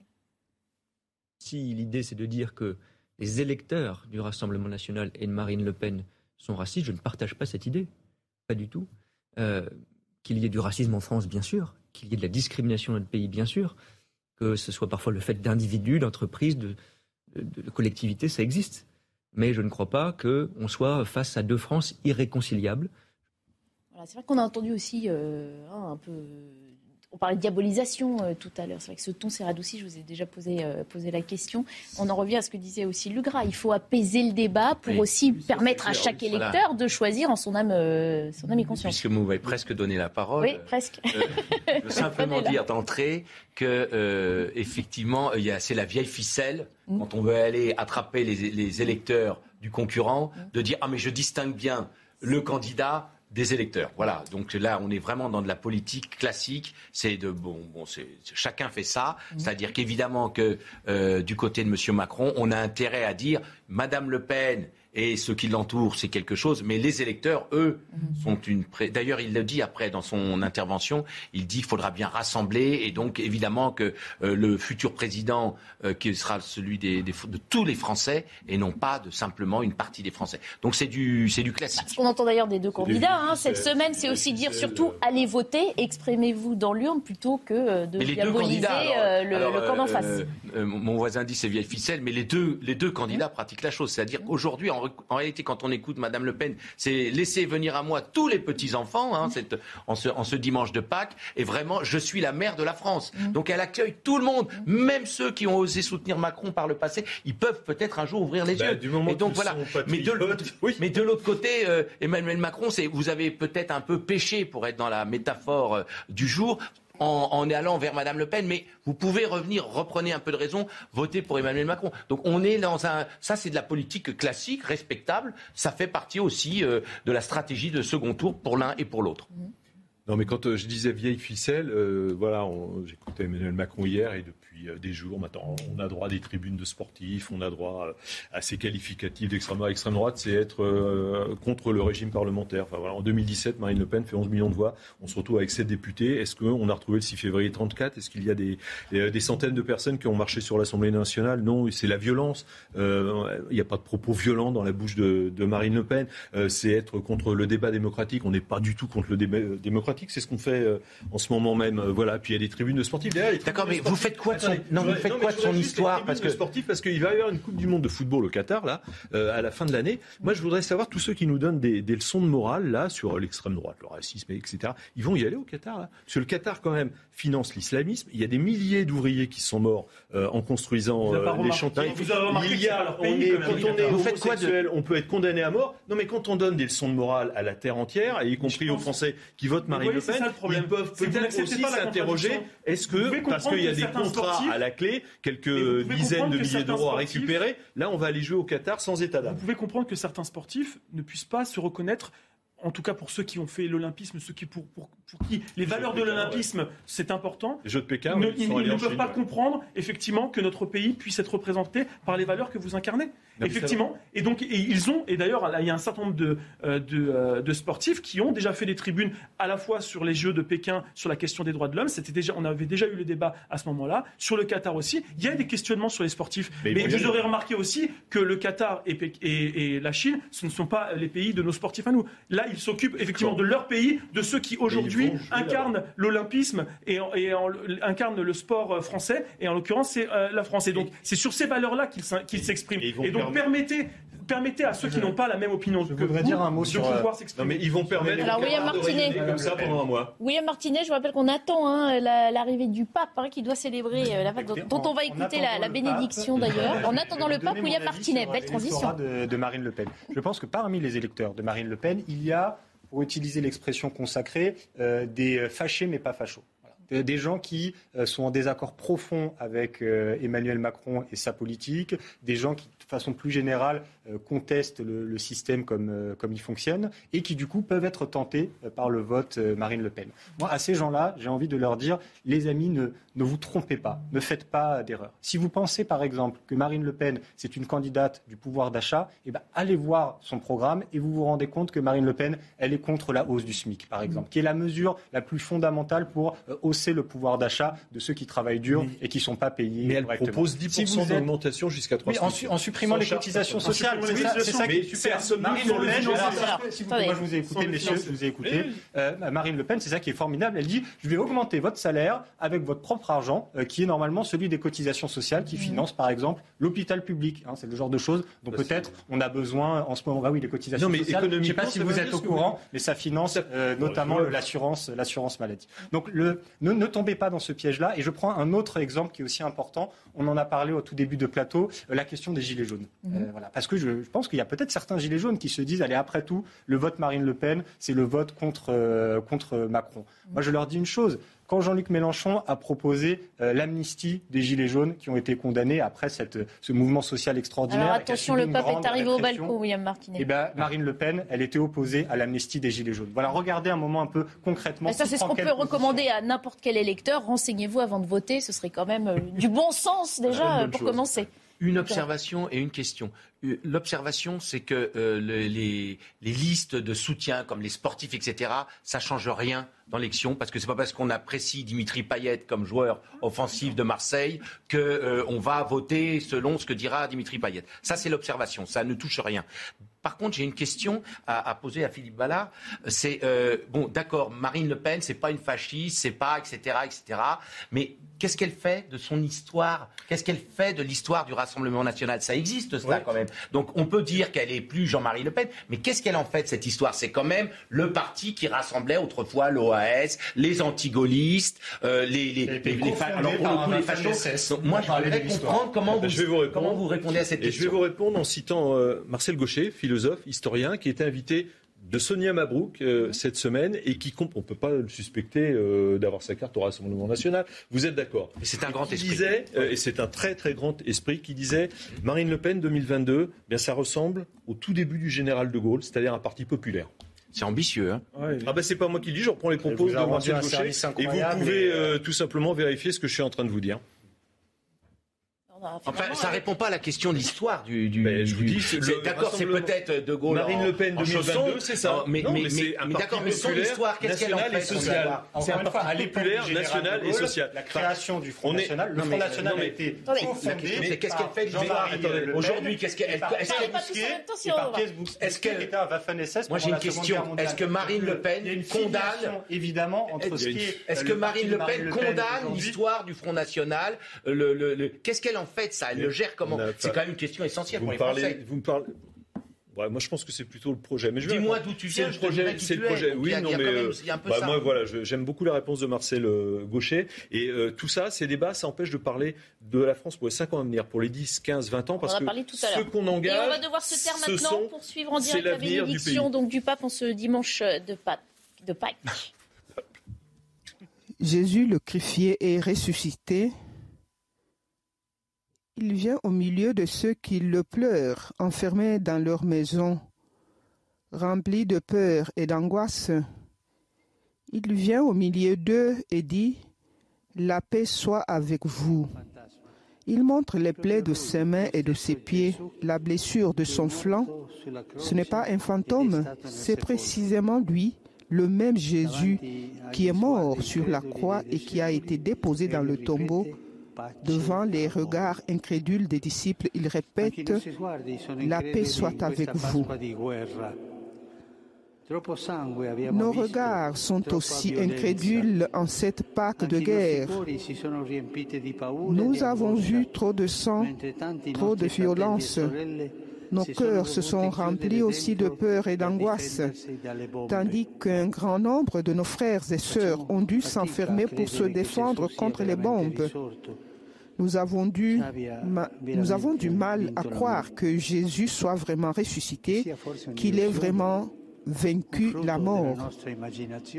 Si l'idée c'est de dire que les électeurs du Rassemblement national et de Marine Le Pen sont racistes, je ne partage pas cette idée. Pas du tout. Euh, qu'il y ait du racisme en France, bien sûr. Qu'il y ait de la discrimination dans notre pays, bien sûr. Que ce soit parfois le fait d'individus, d'entreprises, de, de, collectivités, ça existe. Mais je ne crois pas qu'on soit face à deux France irréconciliables c'est vrai qu'on a entendu aussi euh, hein, un peu. On parlait de diabolisation euh, tout à l'heure. C'est vrai que ce ton s'est radouci. Je vous ai déjà posé, euh, posé la question. On en revient à ce que disait aussi Lugras. Il faut apaiser le débat pour aussi permettre à chaque électeur de choisir en son âme, son âme et conscience. Puisque vous m'avez presque donné la parole. Oui, presque. je veux simplement dire d'entrée que effectivement, c'est la vieille ficelle mm. quand on veut aller attraper les, les électeurs du concurrent, mm. de dire ah mais je distingue bien le candidat des électeurs. Voilà. Donc là, on est vraiment dans de la politique classique. C'est de bon, bon, c'est chacun fait ça. Mmh. C'est-à-dire qu'évidemment que euh, du côté de M. Macron, on a intérêt à dire Madame Le Pen et ceux qui l'entourent, c'est quelque chose. Mais les électeurs, eux, mhm. sont une. D'ailleurs, il le dit après dans son intervention. Il dit qu'il faudra bien rassembler et donc évidemment que euh, le futur président, euh, qui sera celui des, de tous les Français et non pas de simplement une partie des Français. Donc c'est du c'est du classique. Ce qu'on entend d'ailleurs des deux candidats hein, cette semaine, c'est aussi dire surtout allez voter, exprimez-vous dans l'urne plutôt que euh, de diaboliser le, camp d'en face. mon voisin dit c'est vieille ficelle, mais les deux les deux candidats pratiquent la chose, c'est-à-dire aujourd'hui en en réalité, quand on écoute Madame Le Pen, c'est laisser venir à moi tous les petits-enfants hein, en, ce, dimanche de Pâques. Et vraiment, je suis la mère de la France. Mm. Donc elle accueille tout le monde, même ceux qui ont osé soutenir Macron par le passé. Ils peuvent peut-être un jour ouvrir les bah, yeux. et donc voilà. Mais de, l'autre côté, euh, Emmanuel Macron, vous avez peut-être un peu péché pour être dans la métaphore euh, du jour en, allant vers Madame Le Pen, mais vous pouvez revenir, reprenez un peu de raison, voter pour Emmanuel Macron. Donc on est dans un, ça c'est de la politique classique, respectable. Ça fait partie aussi euh, de la stratégie de second tour pour l'un et pour l'autre. Non, mais quand euh, je disais vieille ficelle, euh, voilà, j'écoutais Emmanuel Macron hier et depuis euh, des jours maintenant, on a droit à des tribunes de sportifs, on a droit à ces qualificatifs d'extrême droite. Extrême droite, c'est être contre le régime parlementaire. Enfin, voilà, en 2017, Marine Le Pen fait 11 millions de voix. On se retrouve avec 7 députés. Est-ce qu'on a retrouvé le 6 février 34 Est-ce qu'il y a des, des, centaines de personnes qui ont marché sur l'Assemblée nationale? Non, c'est la violence. Il n'y a pas de propos violents dans la bouche de, de Marine Le Pen. c'est être contre le débat démocratique. On n'est pas du tout contre le débat démocratique c'est ce qu'on fait euh, en ce moment même. Euh, voilà. Puis il y a des tribunes de sportifs. D'accord, mais vous faites quoi de son, non, vous faites quoi de son histoire? parce que sportif parce qu'il va y avoir une Coupe du Monde de football au Qatar là euh, à la fin de l'année. Moi, je voudrais savoir tous ceux qui nous donnent des, leçons de morale là sur l'extrême droite, le racisme, etc. Ils vont y aller au Qatar là, parce que le Qatar quand même finance l'islamisme. Il y a des milliers d'ouvriers qui sont morts en construisant les chantiers. Il y a, on est, quand on est homosexuel, on peut être condamné à mort. Non, mais quand on donne des leçons de morale à la terre entière, y compris aux Français qui votent Marie le Pen, ils peuvent peut-être aussi s'interroger est-ce que, parce qu'il y a des contrats à la clé, quelques dizaines de milliers d'euros à récupérer, là on va aller jouer au Qatar sans état d'âme Vous pouvez comprendre que certains sportifs ne puissent pas se reconnaître en tout cas pour ceux qui ont fait l'olympisme, ceux qui pour, pour, qui les valeurs de l'olympisme c'est important. Les Jeux de Pékin, ils, ne peuvent pas comprendre effectivement que notre pays puisse être représenté par les valeurs que vous incarnez. Effectivement, et donc ils ont et d'ailleurs il y a un certain nombre de, euh, euh, de, sportifs qui ont déjà fait des tribunes à la fois sur les Jeux de Pékin sur la question des droits de l'homme. C'était déjà on avait déjà eu le débat à ce moment-là sur le Qatar aussi. Il y a des questionnements sur les sportifs, mais, vous aurez remarqué aussi que le Qatar et, et, et la Chine ce ne sont pas les pays de nos sportifs à nous. Là ils s'occupent effectivement de leur pays, de ceux qui aujourd'hui incarnent l'olympisme et, incarnent le sport français, et en l'occurrence c'est euh, la France. Et donc c'est sur ces valeurs-là qu'ils s'expriment. Et, donc permettez permettez à ceux qui n'ont pas la même opinion je que voudrais dire un mot sur pouvoir euh, s'exprimer. mais ils vont permettre. Alors William Martinet, comme ça pendant un mois. William Martinet, je vous rappelle qu'on attend hein, l'arrivée du pape hein, qui doit célébrer euh, la dont, dont, on va écouter la, bénédiction d'ailleurs. En attendant le pape, William Martinet, belle transition. De, de Marine Le Pen. Je pense que parmi les électeurs de Marine Le Pen, il y a pour utiliser l'expression consacrée, euh, des fâchés mais pas fachos. Des gens qui euh, sont en désaccord profond avec euh, Emmanuel Macron et sa politique, des gens qui, de façon plus générale, contestent le, système comme, il fonctionne et qui, du coup, peuvent être tentés par le vote Marine Le Pen. Moi, à ces gens-là, j'ai envie de leur dire, les amis, ne, vous trompez pas, ne faites pas d'erreur. Si vous pensez, par exemple, que Marine Le Pen, c'est une candidate du pouvoir d'achat, eh ben, allez voir son programme et vous vous rendez compte que Marine Le Pen, elle est contre la hausse du SMIC, par exemple, qui est la mesure la plus fondamentale pour euh, hausser le pouvoir d'achat de ceux qui travaillent dur et qui ne sont pas payés. Mais elle propose 10% d'augmentation jusqu'à 3 oui, en, supprimant les cotisations sociales. C'est ça, qui est super. Marine Le Pen, moi je vous ai écouté, messieurs, je vous ai écouté. Euh, Marine Le Pen, c'est ça qui est formidable. Elle dit je vais augmenter votre salaire avec votre propre argent, euh, qui est normalement celui des cotisations sociales, qui mmh. finance par exemple l'hôpital public. Hein, c'est le genre de choses dont peut-être on a besoin en ce moment. Bah oui, les cotisations sociales. Je ne sais pas si vous êtes au courant, mais ça finance euh, notamment l'assurance, l'assurance maladie. Donc le, ne, tombez pas dans ce piège-là. Et je prends un autre exemple qui est aussi important. On en a parlé au tout début de plateau, euh, la question des gilets jaunes. Mmh. voilà, parce que je, pense qu'il y a peut-être certains gilets jaunes qui se disent, allez, après tout, le vote Marine Le Pen, c'est le vote contre, contre Macron. Moi, je leur dis une chose quand Jean-Luc Mélenchon a proposé euh, l'amnistie des Gilets jaunes qui ont été condamnés après cette, ce mouvement social extraordinaire. Alors attention, le pape est arrivé au balcon, William Martinet. Eh ben, Marine Le Pen, elle était opposée à l'amnistie des Gilets jaunes. Voilà, regardez un moment un peu concrètement. ça, c'est ce qu'on peut recommander à n'importe quel électeur. Renseignez-vous avant de voter, ce serait quand même euh, du bon sens déjà pour commencer. Une observation et une question. Euh, l'observation, c'est que euh, les, les, listes de soutien, comme les sportifs, etc., ça change rien dans l'élection, parce que c'est pas parce qu'on apprécie Dimitri Payet comme joueur offensif de Marseille que euh, on va voter selon ce que dira Dimitri Payet. Ça, c'est l'observation. Ça ne touche rien. Par contre, j'ai une question à, à, poser à Philippe Ballard. C'est bon, d'accord, Marine Le Pen, c'est pas une fasciste, c'est pas, etc., etc. Mais qu'est-ce qu'elle fait de son histoire? Qu'est-ce qu'elle fait de l'histoire du Rassemblement national? Ça existe, ça, quand même. Donc on peut dire qu'elle est plus Jean-Marie Le Pen, mais qu'est-ce qu'elle en fait de cette histoire? C'est quand même le parti qui rassemblait autrefois l'OAS, les antigolistes, euh, les, les, les, les, moi, je voudrais comprendre comment, vous, je vais vous répondre, comment vous répondez à cette question. je vais vous répondre en citant euh, Marcel Gaucher, philosophe, historien, qui était invité de Sonia Mabrouk euh, cette semaine et qui on ne peut pas le suspecter euh, d'avoir sa carte au Rassemblement national. Vous êtes d'accord C'est un grand esprit. Disait, euh, et c'est un très très grand esprit qui disait Marine Le Pen 2022, bien ça ressemble au tout début du général de Gaulle, c'est-à-dire un parti populaire. C'est ambitieux. Hein ah ben c'est pas moi qui le dis, je reprends les propos de Marcel Gaucher et vous pouvez tout simplement vérifier ce que je suis en train de vous dire. Enfin, ça répond pas à la question de l'histoire du. du, je vous dis, d'accord, c'est peut-être De Gaulle. Marine Le Pen 2022, c'est ça. mais, mais, mais, mais d'accord, mais son histoire, qu'est-ce qu'elle en fait social C'est un parti populaire, national et social. La création du Front National. Le Front National a été Mais qu'est-ce qu'elle fait de Aujourd'hui, qu'est-ce qu'elle. Est-ce qu'elle était à Waffen-SS Moi, j'ai une question. Est-ce que Marine Le Pen condamne évidemment entre ce qui est. Est-ce que Marine Le Pen condamne l'histoire du Front National Qu'est-ce qu'elle en fait, ça Elle le gère comment C'est quand même une question essentielle pour les Français. Vous me parlez. moi, je pense que c'est plutôt le projet. Mais dis-moi d'où tu viens. C'est le projet. C'est le projet. Oui, non, mais euh, bah, moi, voilà, j'aime beaucoup la réponse de Marcel euh, Gaucher. Et euh, tout ça, ces débats, ça empêche de parler de la France pour les 5 ans à venir, pour les 10, 15, 20 ans, parce que ce qu'on engage, et on va devoir se taire maintenant pour suivre en direct la bénédiction donc du pape en ce dimanche de Pâques. De Pâques. Jésus le crucifié est ressuscité. Il vient au milieu de ceux qui le pleurent, enfermés dans leur maison, remplis de peur et d'angoisse. Il vient au milieu d'eux et dit, La paix soit avec vous. Il montre les plaies de ses mains et de ses pieds, la blessure de son flanc. Ce n'est pas un fantôme, c'est précisément lui, le même Jésus qui est mort sur la croix et qui a été déposé dans le tombeau Devant les regards incrédules des disciples, il répète La paix soit avec vous. Nos regards sont aussi incrédules en cette Pâque de guerre. Nous avons vu trop de sang, trop de violence. Nos cœurs se sont remplis aussi de peur et d'angoisse, tandis qu'un grand nombre de nos frères et sœurs ont dû s'enfermer pour se défendre contre les bombes. Nous avons, dû, nous avons du mal à croire que Jésus soit vraiment ressuscité, qu'il ait vraiment vaincu la mort.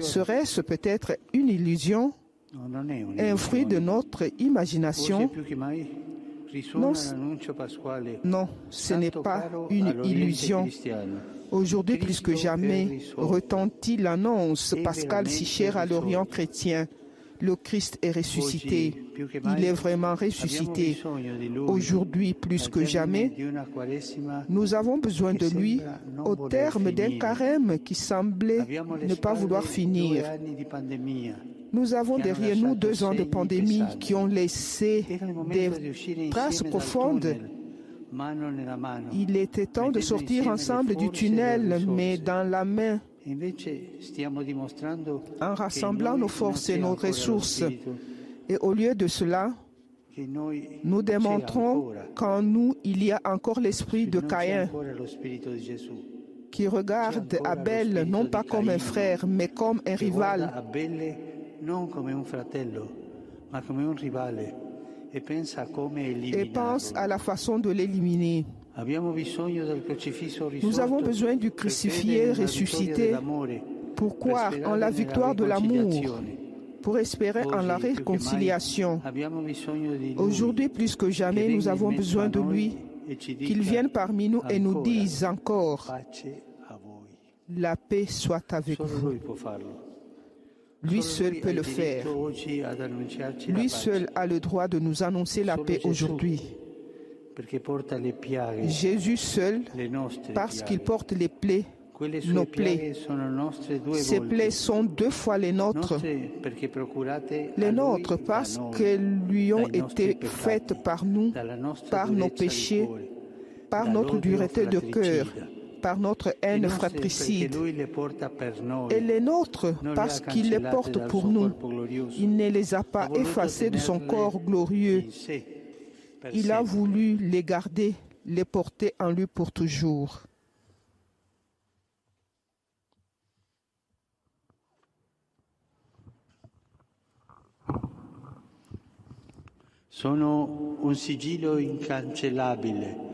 Serait-ce peut-être une illusion, un fruit de notre imagination? Non, non, ce n'est pas une illusion. Aujourd'hui, plus que jamais, retentit l'annonce pascale si chère à l'Orient chrétien. Le Christ est ressuscité. Il est vraiment ressuscité. Aujourd'hui, plus que jamais, nous avons besoin de lui au terme d'un carême qui semblait ne pas vouloir finir. Nous avons derrière nous deux ans de pandémie qui ont laissé des traces profondes. Il était temps de sortir ensemble du tunnel, mais dans la main. En rassemblant nos forces et nos ressources. Et au lieu de cela, nous démontrons qu'en nous, il y a encore l'esprit de Caïn qui regarde Abel non pas comme un frère, mais comme un rival. Et pense à la façon de l'éliminer. Nous avons besoin du crucifié ressuscité pour croire en la victoire de l'amour, pour espérer en la réconciliation. Aujourd'hui, plus que jamais, nous avons besoin de lui, qu'il vienne parmi nous et nous dise encore, la paix soit avec vous. Lui seul peut le faire. Lui seul a le droit de nous annoncer la paix aujourd'hui. Jésus seul, parce qu'il porte les plaies, nos plaies. Ces plaies sont deux fois les nôtres. Les nôtres parce qu'elles lui ont été faites par nous, par nos péchés, par notre dureté de cœur, par notre haine fratricide. Et les nôtres parce qu'il les porte pour nous. Il ne les a pas effacées de son corps glorieux il a voulu les garder, les porter en lui pour toujours.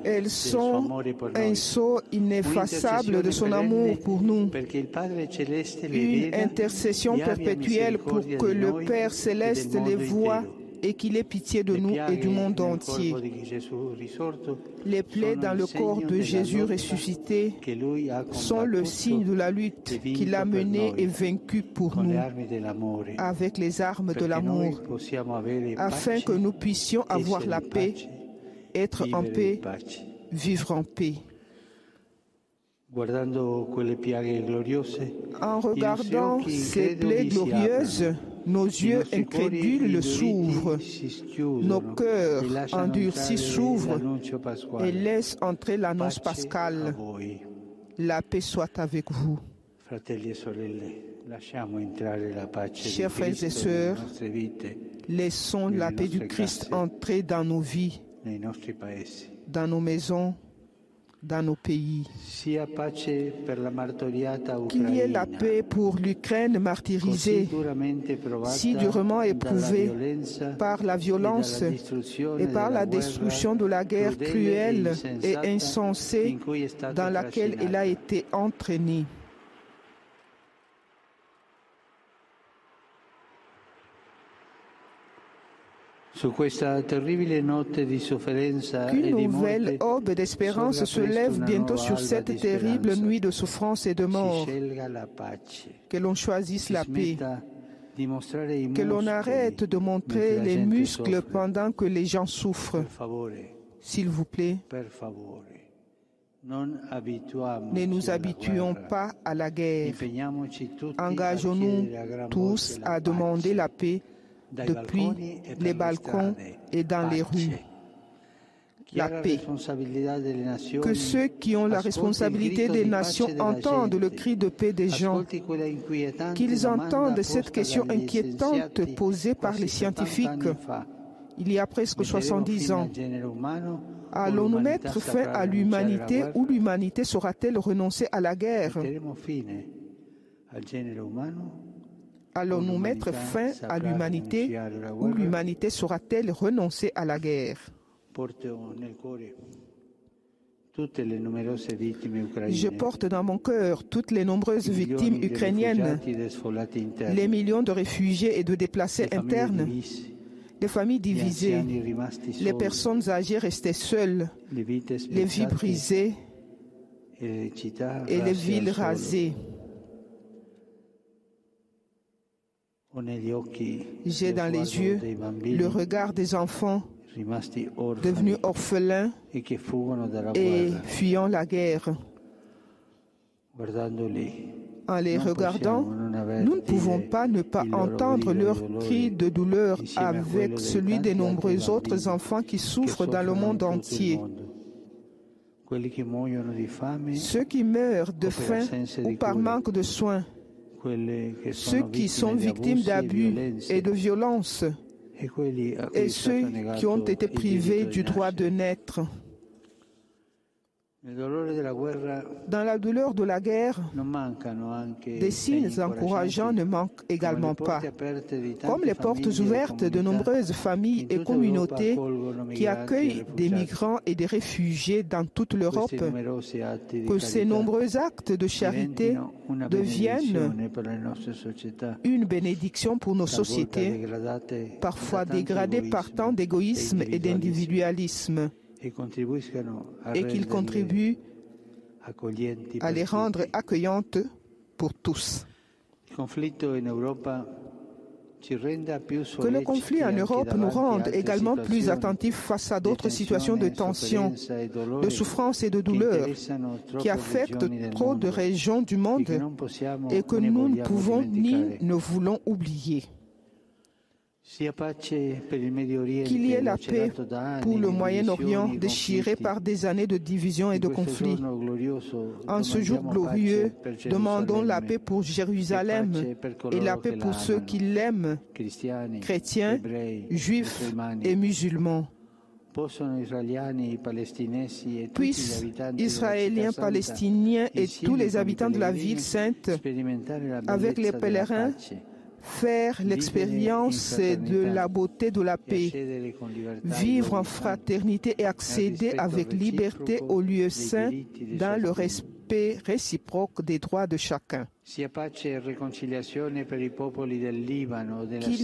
Elles sont un sceau ineffaçable de son amour pour nous, une intercession perpétuelle pour que le Père céleste les voie et qu'il ait pitié de nous et du monde entier. Les plaies dans le corps de Jésus ressuscité sont le signe de la lutte qu'il a menée et vaincue pour nous avec les armes de l'amour, afin que nous puissions avoir la paix, être en paix, vivre en paix. En regardant ces plaies glorieuses, nos yeux incrédules s'ouvrent, nos cœurs endurcis s'ouvrent et laissent entrer l'annonce pascale. La paix soit avec vous. Chers frères et sœurs, laissons la paix du Christ entrer dans nos vies, dans nos maisons, dans nos pays. Qu'il y ait la paix pour l'Ukraine martyrisée, si durement éprouvée par la violence et par la destruction de la guerre cruelle et insensée dans laquelle elle a été entraînée. Qu'une nouvelle aube d'espérance se lève bientôt sur cette terrible nuit de souffrance et de mort. Que l'on choisisse la paix. Que l'on arrête de montrer les muscles pendant que les gens souffrent. S'il vous plaît, ne nous habituons pas à la guerre. Engageons-nous tous à demander la paix depuis les balcons et dans les rues. La paix. Que ceux qui ont la responsabilité des nations entendent le cri de paix des gens, qu'ils entendent cette question inquiétante posée par les scientifiques. il y a presque 70 ans. Allons-nous mettre fin à l'humanité ou l'humanité saura-t-elle renoncer à la guerre? Allons-nous mettre fin à l'humanité ou l'humanité saura-t-elle renoncer à la guerre? Je porte dans mon cœur toutes les nombreuses victimes ukrainiennes, les millions de réfugiés et de déplacés internes, les familles divisées, les personnes âgées restées seules, les vies brisées. et les villes rasées. J'ai dans les yeux le regard des enfants devenus orphelins et fuyant la guerre. En les regardant, nous ne pouvons pas ne pas entendre leur cri de douleur avec celui des nombreux autres enfants qui souffrent dans le monde entier. Ceux qui meurent de faim ou par manque de soins, ceux qui sont victimes d'abus et de violences et ceux qui ont été privés du droit de naître. Dans la douleur de la guerre, des signes encourageants ne manquent également pas, comme les portes ouvertes de nombreuses familles et communautés qui accueillent des migrants et des réfugiés dans toute l'Europe, que ces nombreux actes de charité deviennent une bénédiction pour nos sociétés, parfois dégradées par tant d'égoïsme et d'individualisme et qu'ils contribuent à les rendre accueillantes pour tous. Que le conflit en Europe nous rende également plus attentifs face à d'autres situations de tension, de souffrance et de douleur qui affectent trop de régions du monde et que nous ne pouvons ni ne voulons oublier. Qu'il y ait la paix pour le Moyen-Orient déchiré par des années de division et de conflits. En ce jour glorieux, demandons la paix pour Jérusalem et la paix pour ceux qui l'aiment, chrétiens, juifs et musulmans. Puissent Israéliens, Palestiniens et tous les habitants de la ville sainte, avec les pèlerins, faire l'expérience de la beauté de la paix, vivre en fraternité et accéder avec liberté au lieu saint dans le respect réciproque des droits de chacun. Qu'il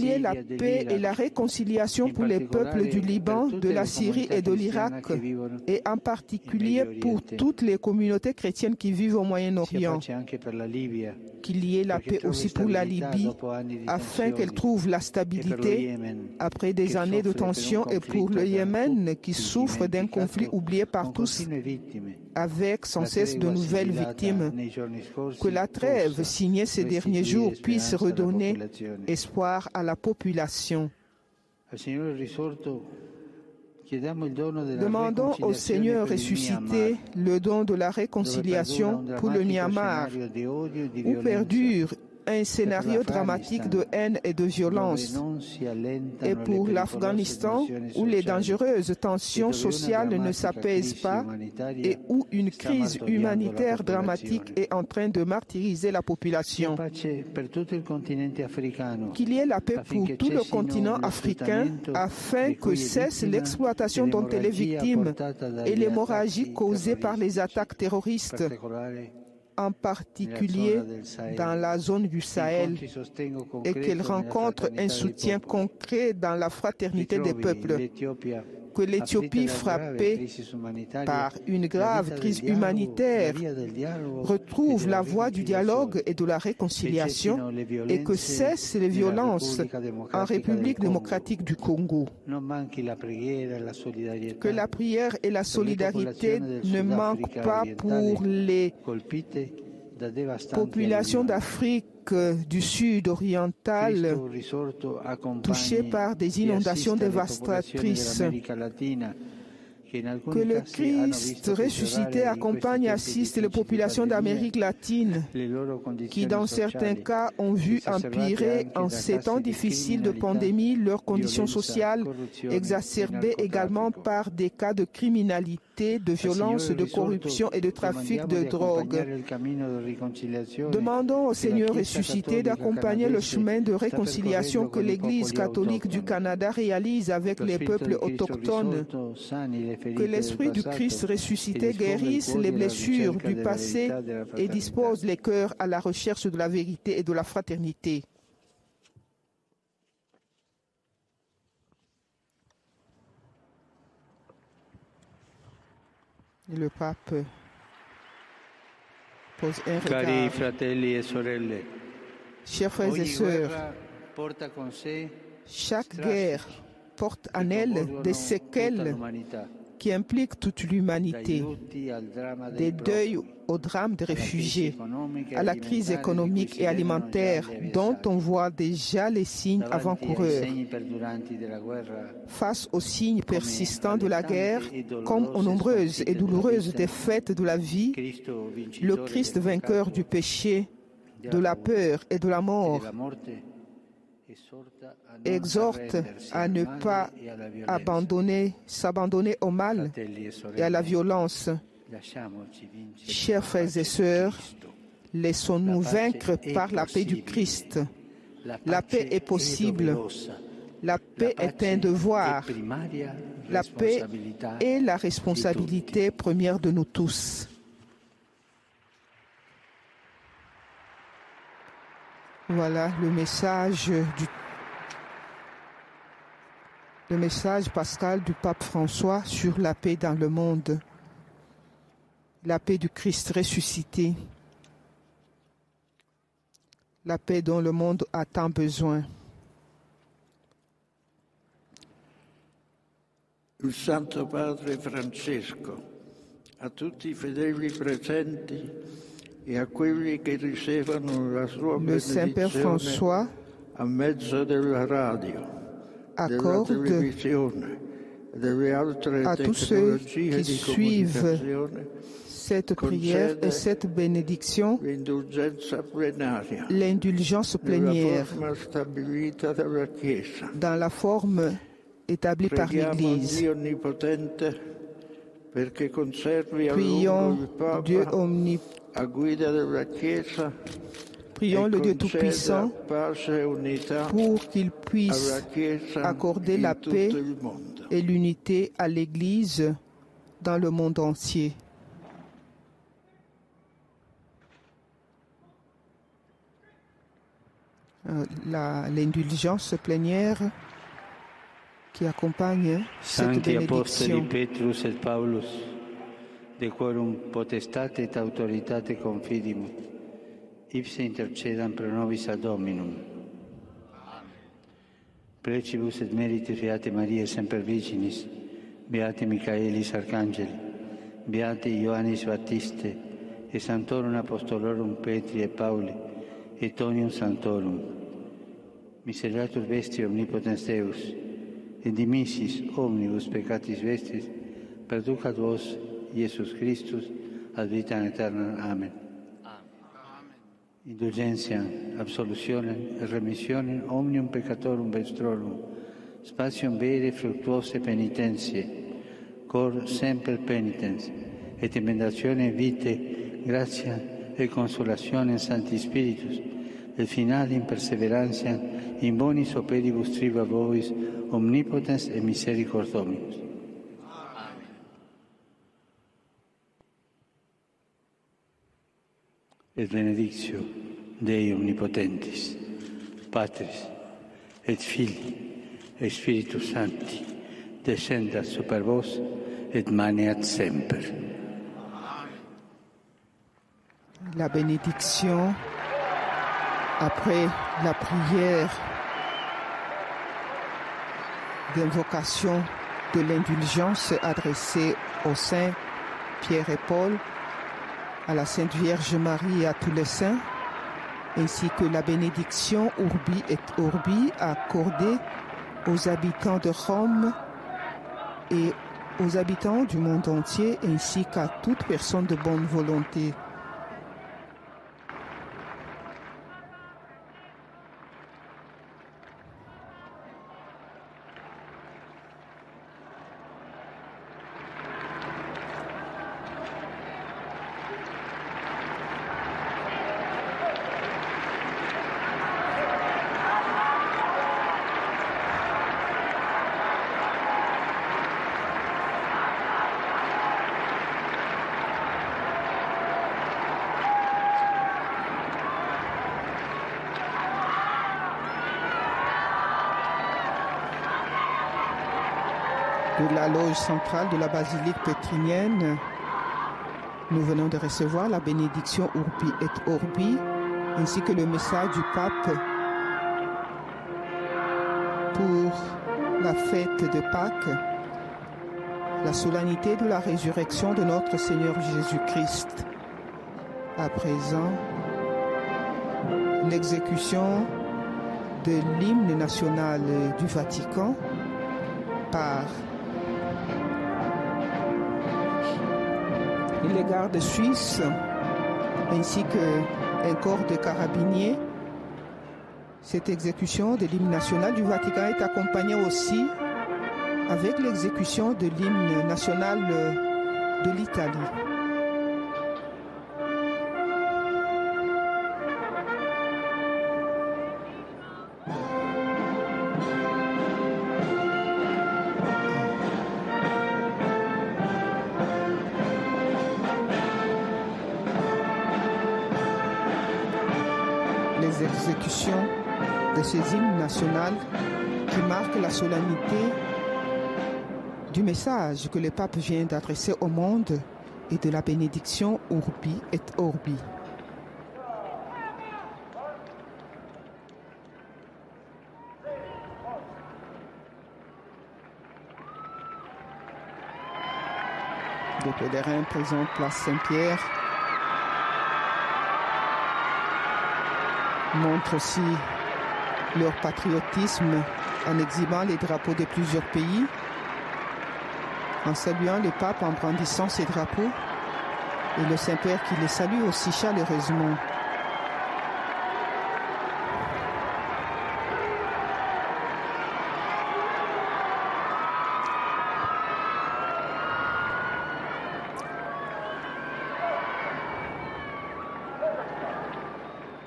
y ait la paix et la réconciliation pour les peuples du Liban, de la Syrie et de l'Irak, et en particulier pour toutes les communautés chrétiennes qui vivent au Moyen-Orient. Qu'il y ait la paix aussi pour la Libye, afin qu'elle trouve la stabilité après des années de tension, et pour le Yémen qui souffre d'un conflit oublié par tous, avec sans cesse de nouvelles victimes. Que la trêve signé ces derniers jours puisse redonner espoir à la population. Demandons au Seigneur ressuscité le don de la réconciliation pour le Myanmar, où perdure un scénario dramatique de haine et de violence. Et pour l'Afghanistan, où les dangereuses tensions sociales ne s'apaisent pas et où une crise humanitaire dramatique est en train de martyriser la population. Qu'il y ait la paix pour tout le continent africain afin que cesse l'exploitation dont elle est victime et l'hémorragie causée par les attaques terroristes en particulier dans la zone du Sahel, et qu'elle rencontre un soutien concret dans la fraternité des peuples que l'Éthiopie, frappée par une grave crise humanitaire, retrouve la voie du dialogue et de la réconciliation et que cessent les violences en République démocratique du Congo. Que la prière et la solidarité ne manquent pas pour les populations d'Afrique du sud oriental touchées par des inondations dévastatrices. Que le Christ ressuscité accompagne et assiste les populations d'Amérique latine qui, dans certains cas, ont vu empirer en ces temps difficiles de pandémie leurs conditions sociales, exacerbées également par des cas de criminalité, de violence, de corruption et de trafic de drogue. Demandons au Seigneur ressuscité d'accompagner le chemin de réconciliation que l'Église catholique du Canada réalise avec les peuples autochtones que l'Esprit du Christ ressuscité guérisse les blessures du passé et dispose les cœurs à la recherche de la vérité et de la fraternité. Le pape pose un regard. Chers frères et sœurs, chaque guerre porte en elle des séquelles qui impliquent toute l'humanité, des deuils au drame des réfugiés, à la crise économique et alimentaire dont on voit déjà les signes avant-coureurs. Face aux signes persistants de la guerre, comme aux nombreuses et douloureuses défaites de la vie, le Christ vainqueur du péché, de la peur et de la mort exhorte à ne pas abandonner, s'abandonner au mal et à la violence. Chers frères et sœurs, laissons-nous vaincre par la paix du Christ. La paix est possible. La paix est un devoir. La paix est la responsabilité première de nous tous. Voilà le message du le message pascal du pape François sur la paix dans le monde, la paix du Christ ressuscité, la paix dont le monde a tant besoin. Il Santo Padre Francesco, a tutti i fedeli presenti e Le Saint-Père François. A mezzo della radio, della accorde à tous ceux qui di suivent cette prière et cette bénédiction, l'indulgence plénière. dans la forme établie par l'Église. Prions Dieu omnipotent prions le Dieu Tout-Puissant pour qu'il puisse accorder la paix et l'unité à l'Église dans le monde entier. Euh, L'indulgence plénière qui accompagne cette bénédiction. de quorum potestate et autoritate confidimus, ipse intercedam pro nobis ad Dominum. Precibus et merite Beate Maria Semper Virginis, Beate Michaelis Arcangeli, Beate Ioannis Baptiste, et Santorum Apostolorum Petri et Pauli, et Tonium Santorum. Miseratur vesti omnipotens Deus, et dimissis omnibus peccatis vestis, perducat vos Iesus Christus, ad vitam aeternam. Amen. Indulgencia, absolutionem et remissionem omnium peccatorum vestrorum, spatium vere fructuose penitentiae, cor semper penitens, et emendatione vitae, gratia et consolationem Sancti Spiritus, et finale in perseverantia in bonis operibus triba vovis omnipotens et misericords Et benedictio Dei omnipotentis, Patris et Filii et Spiritus Sancti, descendat super vos et maneat semper. La bénédiction après la prière d'invocation de l'indulgence adressée aux saints Pierre et Paul, à la Sainte Vierge Marie et à tous les saints, ainsi que la bénédiction Urbi et Orbi accordée aux habitants de Rome et aux habitants du monde entier, ainsi qu'à toute personne de bonne volonté. de loge centrale de la basilique pétrinienne, nous venons de recevoir la bénédiction Urbi et Orbi, ainsi que le message du pape pour la fête de Pâques, la solennité de la résurrection de notre Seigneur Jésus-Christ. À présent, l'exécution de l'hymne national du Vatican par les gardes suisses ainsi qu'un corps de carabiniers. Cette exécution de l'hymne national du Vatican est accompagnée aussi avec l'exécution de l'hymne national de l'Italie. Qui marquent la solennité du message que le pape vient d'adresser au monde et de la bénédiction Urbi et Orbi. Les pèlerins présents place Saint-Pierre montrent aussi leur patriotisme en exhibant les drapeaux de plusieurs pays, en saluant le pape en brandissant ses drapeaux et le Saint-Père qui les salue aussi chaleureusement.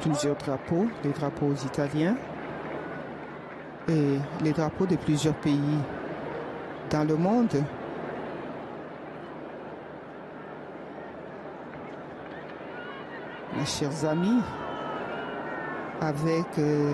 plusieurs drapeaux, les drapeaux italiens et les drapeaux de plusieurs pays dans le monde. Mes chers amis, avec euh,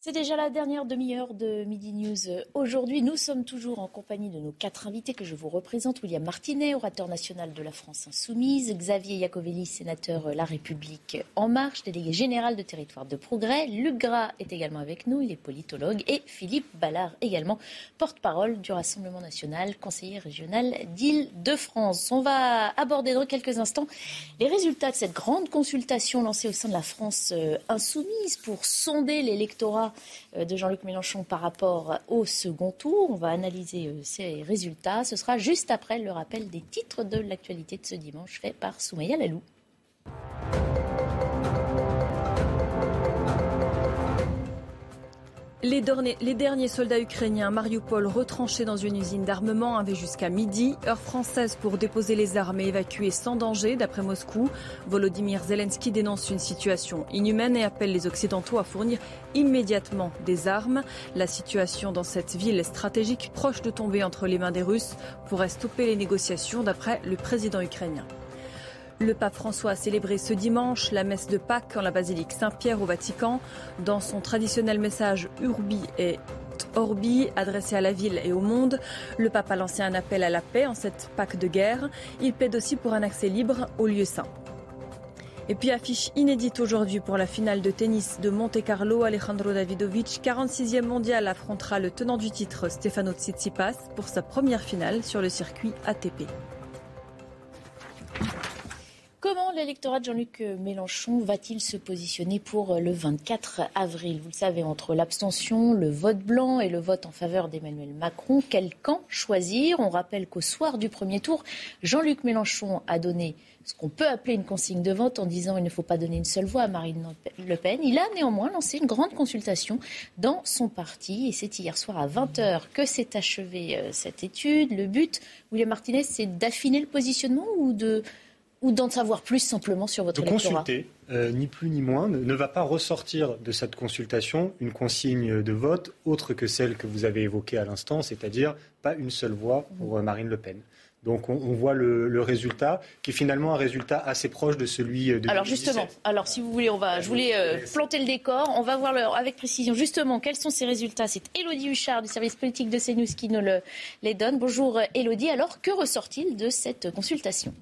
c'est déjà la dernière demi-heure de Midi News. Aujourd'hui, nous sommes toujours en compagnie de nos quatre invités que je vous représente. William Martinet, orateur national de la France Insoumise. Xavier Iacovelli, sénateur La République En Marche, délégué général de Territoire de Progrès. Luc Gras est également avec nous, il est politologue. Et Philippe Ballard, également porte-parole du Rassemblement national, conseiller régional d'Île-de-France. On va aborder dans quelques instants les résultats de cette grande consultation lancée au sein de la France euh, Insoumise pour sonder l'électorat euh, de Jean-Luc Mélenchon par rapport au second tour. On va analyser euh, ces résultats. Ce sera juste après le rappel des titres de l'actualité de ce dimanche fait par Soumaya Lalou. Les derniers, soldats ukrainiens Mariupol retranchés dans une usine d'armement avaient jusqu'à midi, heure française pour déposer les armes et évacuer sans danger, d'après Moscou. Volodymyr Zelensky dénonce une situation inhumaine et appelle les Occidentaux à fournir immédiatement des armes. La situation dans cette ville stratégique proche de tomber entre les mains des Russes pourrait stopper les négociations, d'après le président ukrainien. Le pape François a célébré ce dimanche la messe de Pâques en la basilique Saint-Pierre au Vatican. Dans son traditionnel message Urbi et Orbi adressé à la ville et au monde, le pape a lancé un appel à la paix en cette Pâques de guerre. Il plaide aussi pour un accès libre aux lieux saints. Et puis affiche inédite aujourd'hui pour la finale de tennis de Monte-Carlo, Alejandro Davidovic, 46e mondial, affrontera le tenant du titre Stefano Tsitsipas pour sa première finale sur le circuit ATP. Comment l'électorat de Jean-Luc Mélenchon va-t-il se positionner pour le 24 avril? Vous le savez, entre l'abstention, le vote blanc et le vote en faveur d'Emmanuel Macron, quel camp choisir? On rappelle qu'au soir du premier tour, Jean-Luc Mélenchon a donné ce qu'on peut appeler une consigne de vote en disant qu'il ne faut pas donner une seule voix à Marine Le Pen. Il a néanmoins lancé une grande consultation dans son parti et c'est hier soir à 20h que s'est achevée euh, cette étude. Le but, William Martinez, c'est d'affiner le positionnement ou de ou d'en savoir plus simplement sur votre de consulter, euh, ni plus ni moins, ne, va pas ressortir de cette consultation une consigne de vote autre que celle que vous avez évoquée à l'instant, c'est-à-dire pas une seule voix pour euh, Marine Le Pen. Donc on, voit le, résultat qui est finalement un résultat assez proche de celui euh, de Alors justement, alors si vous voulez, on va, je voulais planter le décor, on va voir avec précision justement quels sont ces résultats. C'est Elodie Huchard du service politique de CNews qui nous le, les donne. Bonjour Elodie, alors que ressort-il de cette consultation?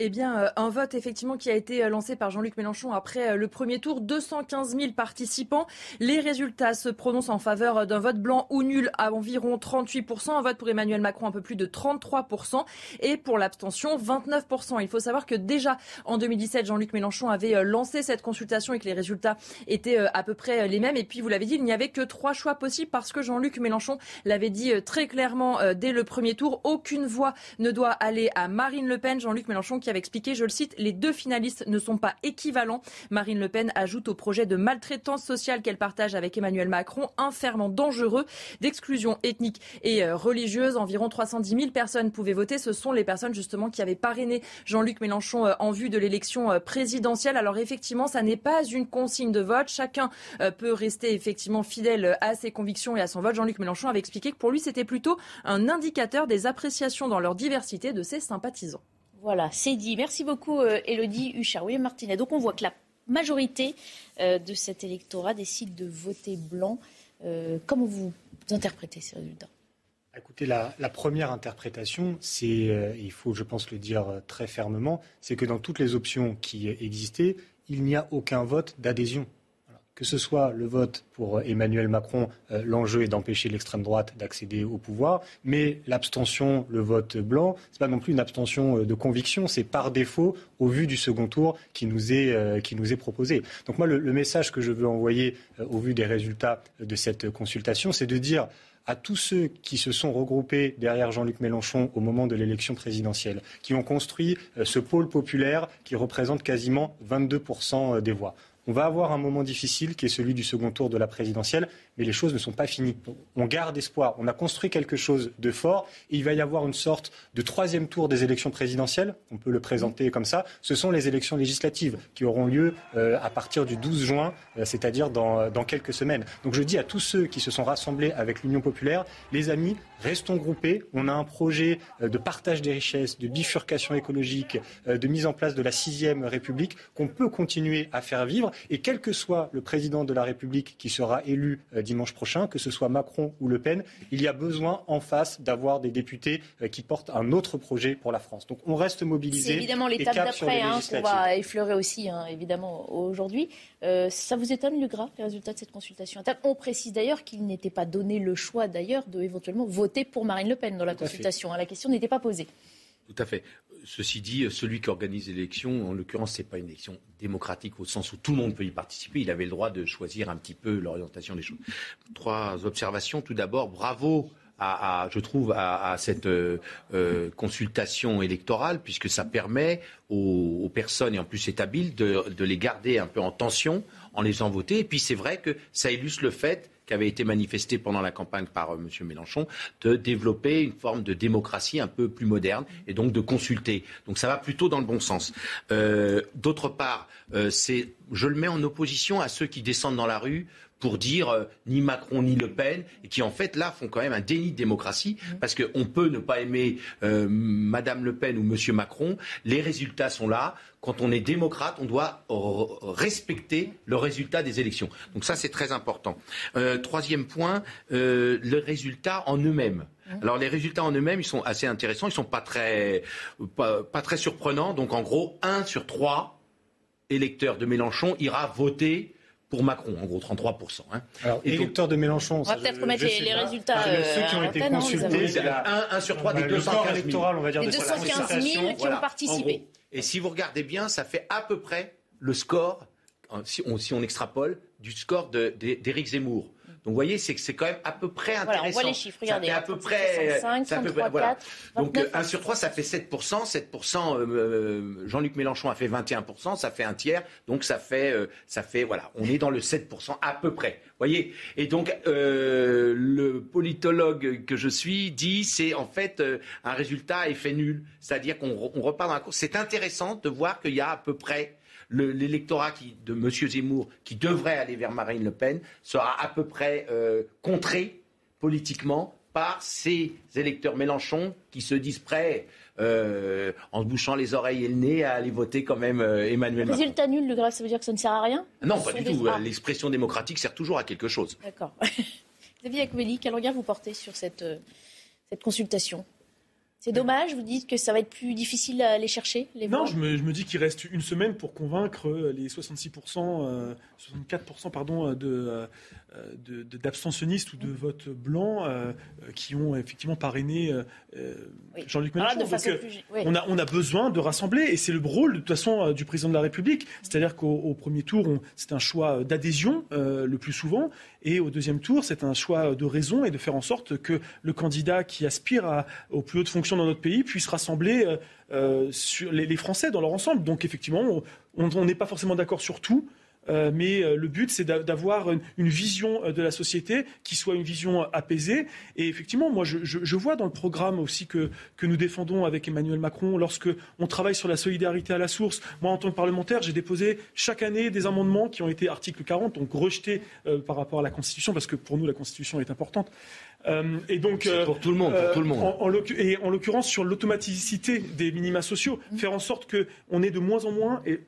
Eh bien, euh, un vote effectivement qui a été euh, lancé par Jean-Luc Mélenchon après euh, le premier tour. 215 000 participants. Les résultats se prononcent en faveur d'un vote blanc ou nul à environ 38% Un vote pour Emmanuel Macron un peu plus de 33% et pour l'abstention 29% Il faut savoir que déjà en 2017, Jean-Luc Mélenchon avait lancé cette consultation et que les résultats étaient à peu près les mêmes. Et puis, vous l'avez dit, il n'y avait que trois choix possibles parce que Jean-Luc Mélenchon l'avait dit très clairement dès le premier tour. Aucune voix ne doit aller à Marine Le Pen. Jean-Luc Mélenchon qui avait expliqué, je le cite, les deux finalistes ne sont pas équivalents. Marine Le Pen ajoute au projet de maltraitance sociale qu'elle partage avec Emmanuel Macron un ferment dangereux d'exclusion ethnique et euh, religieuse. Environ 310 000 personnes pouvaient voter. Ce sont les personnes justement qui avaient parrainé Jean-Luc Mélenchon euh, en vue de l'élection euh, présidentielle. Alors effectivement, ça n'est pas une consigne de vote. Chacun peut rester effectivement fidèle à ses convictions et à son vote. Jean-Luc Mélenchon avait expliqué que pour lui, c'était plutôt un indicateur des appréciations dans leur diversité de ses sympathisants. Voilà, c'est dit. Merci beaucoup, euh, Elodie Huchard. Oui, Martinet. Donc, on voit que la majorité euh, de cet électorat décide de voter blanc. Euh, comment vous interprétez ces résultats Écoutez, la, première interprétation, c'est, il faut, je pense, le dire très fermement, c'est que dans toutes les options qui existaient, il n'y a aucun vote d'adhésion que ce soit le vote pour Emmanuel Macron, euh, l'enjeu est d'empêcher l'extrême droite d'accéder au pouvoir, mais l'abstention, le vote blanc, ce n'est pas non plus une abstention euh, de conviction, c'est par défaut au vu du second tour qui nous est, euh, qui nous est proposé. Donc moi, le, message que je veux envoyer au vu des résultats de cette consultation, c'est de dire à tous ceux qui se sont regroupés derrière Jean-Luc Mélenchon au moment de l'élection présidentielle, qui ont construit ce pôle populaire qui représente quasiment 22% des voix. On va avoir un moment difficile qui est celui du second tour de la présidentielle, mais les choses ne sont pas finies. On garde espoir. On a construit quelque chose de fort. Il va y avoir une sorte de troisième tour des élections présidentielles. On peut le présenter comme ça. Ce sont les élections législatives qui auront lieu euh, à partir du 12 juin, euh, c'est-à-dire dans, dans quelques semaines. Donc je dis à tous ceux qui se sont rassemblés avec l'Union populaire, les amis, restons groupés. On a un projet euh, de partage des richesses, de bifurcation écologique, de mise en place de la sixième République qu'on peut continuer à faire vivre. Et quel que soit le président de la République qui sera élu dimanche prochain, que ce soit Macron ou Le Pen, il y a besoin en face d'avoir des députés qui portent un autre projet pour la France. Donc on reste mobilisé. C'est évidemment l'étape d'après hein, qu'on va effleurer aussi, hein, évidemment, aujourd'hui. Euh, ça vous étonne, le gras, les résultats de cette consultation On précise d'ailleurs qu'il n'était pas donné le choix, d'ailleurs, de éventuellement voter pour Marine Le Pen dans la consultation. Hein. La question n'était pas posée. Tout à fait. Ceci dit, celui qui organise l'élection, en l'occurrence, ce n'est pas une élection démocratique au sens où tout le monde peut y participer. Il avait le droit de choisir un petit peu l'orientation des choses. Trois observations. Tout d'abord, bravo à, je trouve, à, cette euh, euh, consultation électorale, puisque ça permet aux, personnes, et en plus c'est habile, de, les garder un peu en tension en les faisant voter. Et puis c'est vrai que ça illustre le fait qui avait été manifesté pendant la campagne par euh, M. Mélenchon, de développer une forme de démocratie un peu plus moderne et donc de consulter. Donc ça va plutôt dans le bon sens. Euh, D'autre part, euh, je le mets en opposition à ceux qui descendent dans la rue pour dire euh, ni Macron ni Le Pen, et qui en fait là font quand même un déni de démocratie, mmh. parce qu'on peut ne pas aimer euh, Madame Le Pen ou Monsieur Macron, les résultats sont là. Quand on est démocrate, on doit respecter le résultat des élections. Donc ça, c'est très important. Euh, troisième point, euh, le résultat en eux-mêmes. Mmh. Alors les résultats en eux-mêmes, ils sont assez intéressants, ils sont pas très, pas, pas très surprenants. Donc en gros, un sur trois électeurs de Mélenchon ira voter pour Macron, en gros 33%. Hein. Alors, et électeurs de Mélenchon, on va peut-être remettre les, résultats. Ah, ceux qui ont été consultés, c'est 1, sur 3 des 215 000. on va dire, des 215 000 qui ont participé. Et si vous regardez bien, ça fait à peu près le score, si on, si on extrapole, du score d'Éric Zemmour. Donc vous voyez, c'est que c'est quand même à peu près intéressant. Voilà, on voit les chiffres, regardez. Ça fait à peu près. 65, 33, voilà. Donc 1 sur 3, ça fait 7%. 7%, euh, Jean-Luc Mélenchon a fait 21%, ça fait un tiers. Donc ça fait, euh, ça fait, voilà, on est dans le 7% à peu près. Voyez Et donc euh, le politologue que je suis dit, c'est en fait euh, un résultat à effet nul. C'est-à-dire qu'on repart dans la course. C'est intéressant de voir qu'il y a à peu près l'électorat de M. Zemmour, qui devrait aller vers Marine Le Pen, sera à peu près euh, contré politiquement par ces électeurs Mélenchon qui se disent prêts, euh, en se bouchant les oreilles et le nez, à aller voter quand même euh, Emmanuel Macron. Résultat nul, le grave, ça veut dire que ça ne sert à rien? Non, pas du tout. L'expression démocratique sert toujours à quelque chose. D'accord. Xavier Acmeli, quel regard vous portez sur cette, cette consultation? C'est dommage, vous dites que ça va être plus difficile à aller chercher les Non, je me, je me, dis qu'il reste une semaine pour convaincre les 66%, 64% pardon, de, euh, d'abstentionnistes ou de votes blancs euh, qui ont effectivement parrainé euh, Jean-Luc Mélenchon. on, a, on a besoin de rassembler et c'est le rôle de toute façon du président de la République. C'est-à-dire qu'au premier tour, c'est un choix d'adhésion le plus souvent. Et au deuxième tour, c'est un choix de raison et de faire en sorte que le candidat qui aspire à, aux plus hautes fonctions dans notre pays puisse rassembler sur les, les, Français dans leur ensemble. Donc effectivement, on n'est pas forcément d'accord sur tout. Euh, mais euh, le but, c'est d'avoir une, vision euh, de la société qui soit une vision apaisée. Et effectivement, moi, je, vois dans le programme aussi que, que nous défendons avec Emmanuel Macron, lorsque on travaille sur la solidarité à la source. Moi, en tant que parlementaire, j'ai déposé chaque année des amendements qui ont été article 40, donc rejetés par rapport à la Constitution, parce que pour nous, la Constitution est importante. Euh, et donc, euh, pour tout le monde, pour tout le monde. En, et en l'occurrence sur l'automaticité des minima sociaux, mmh. faire en sorte que on ait de moins en moins et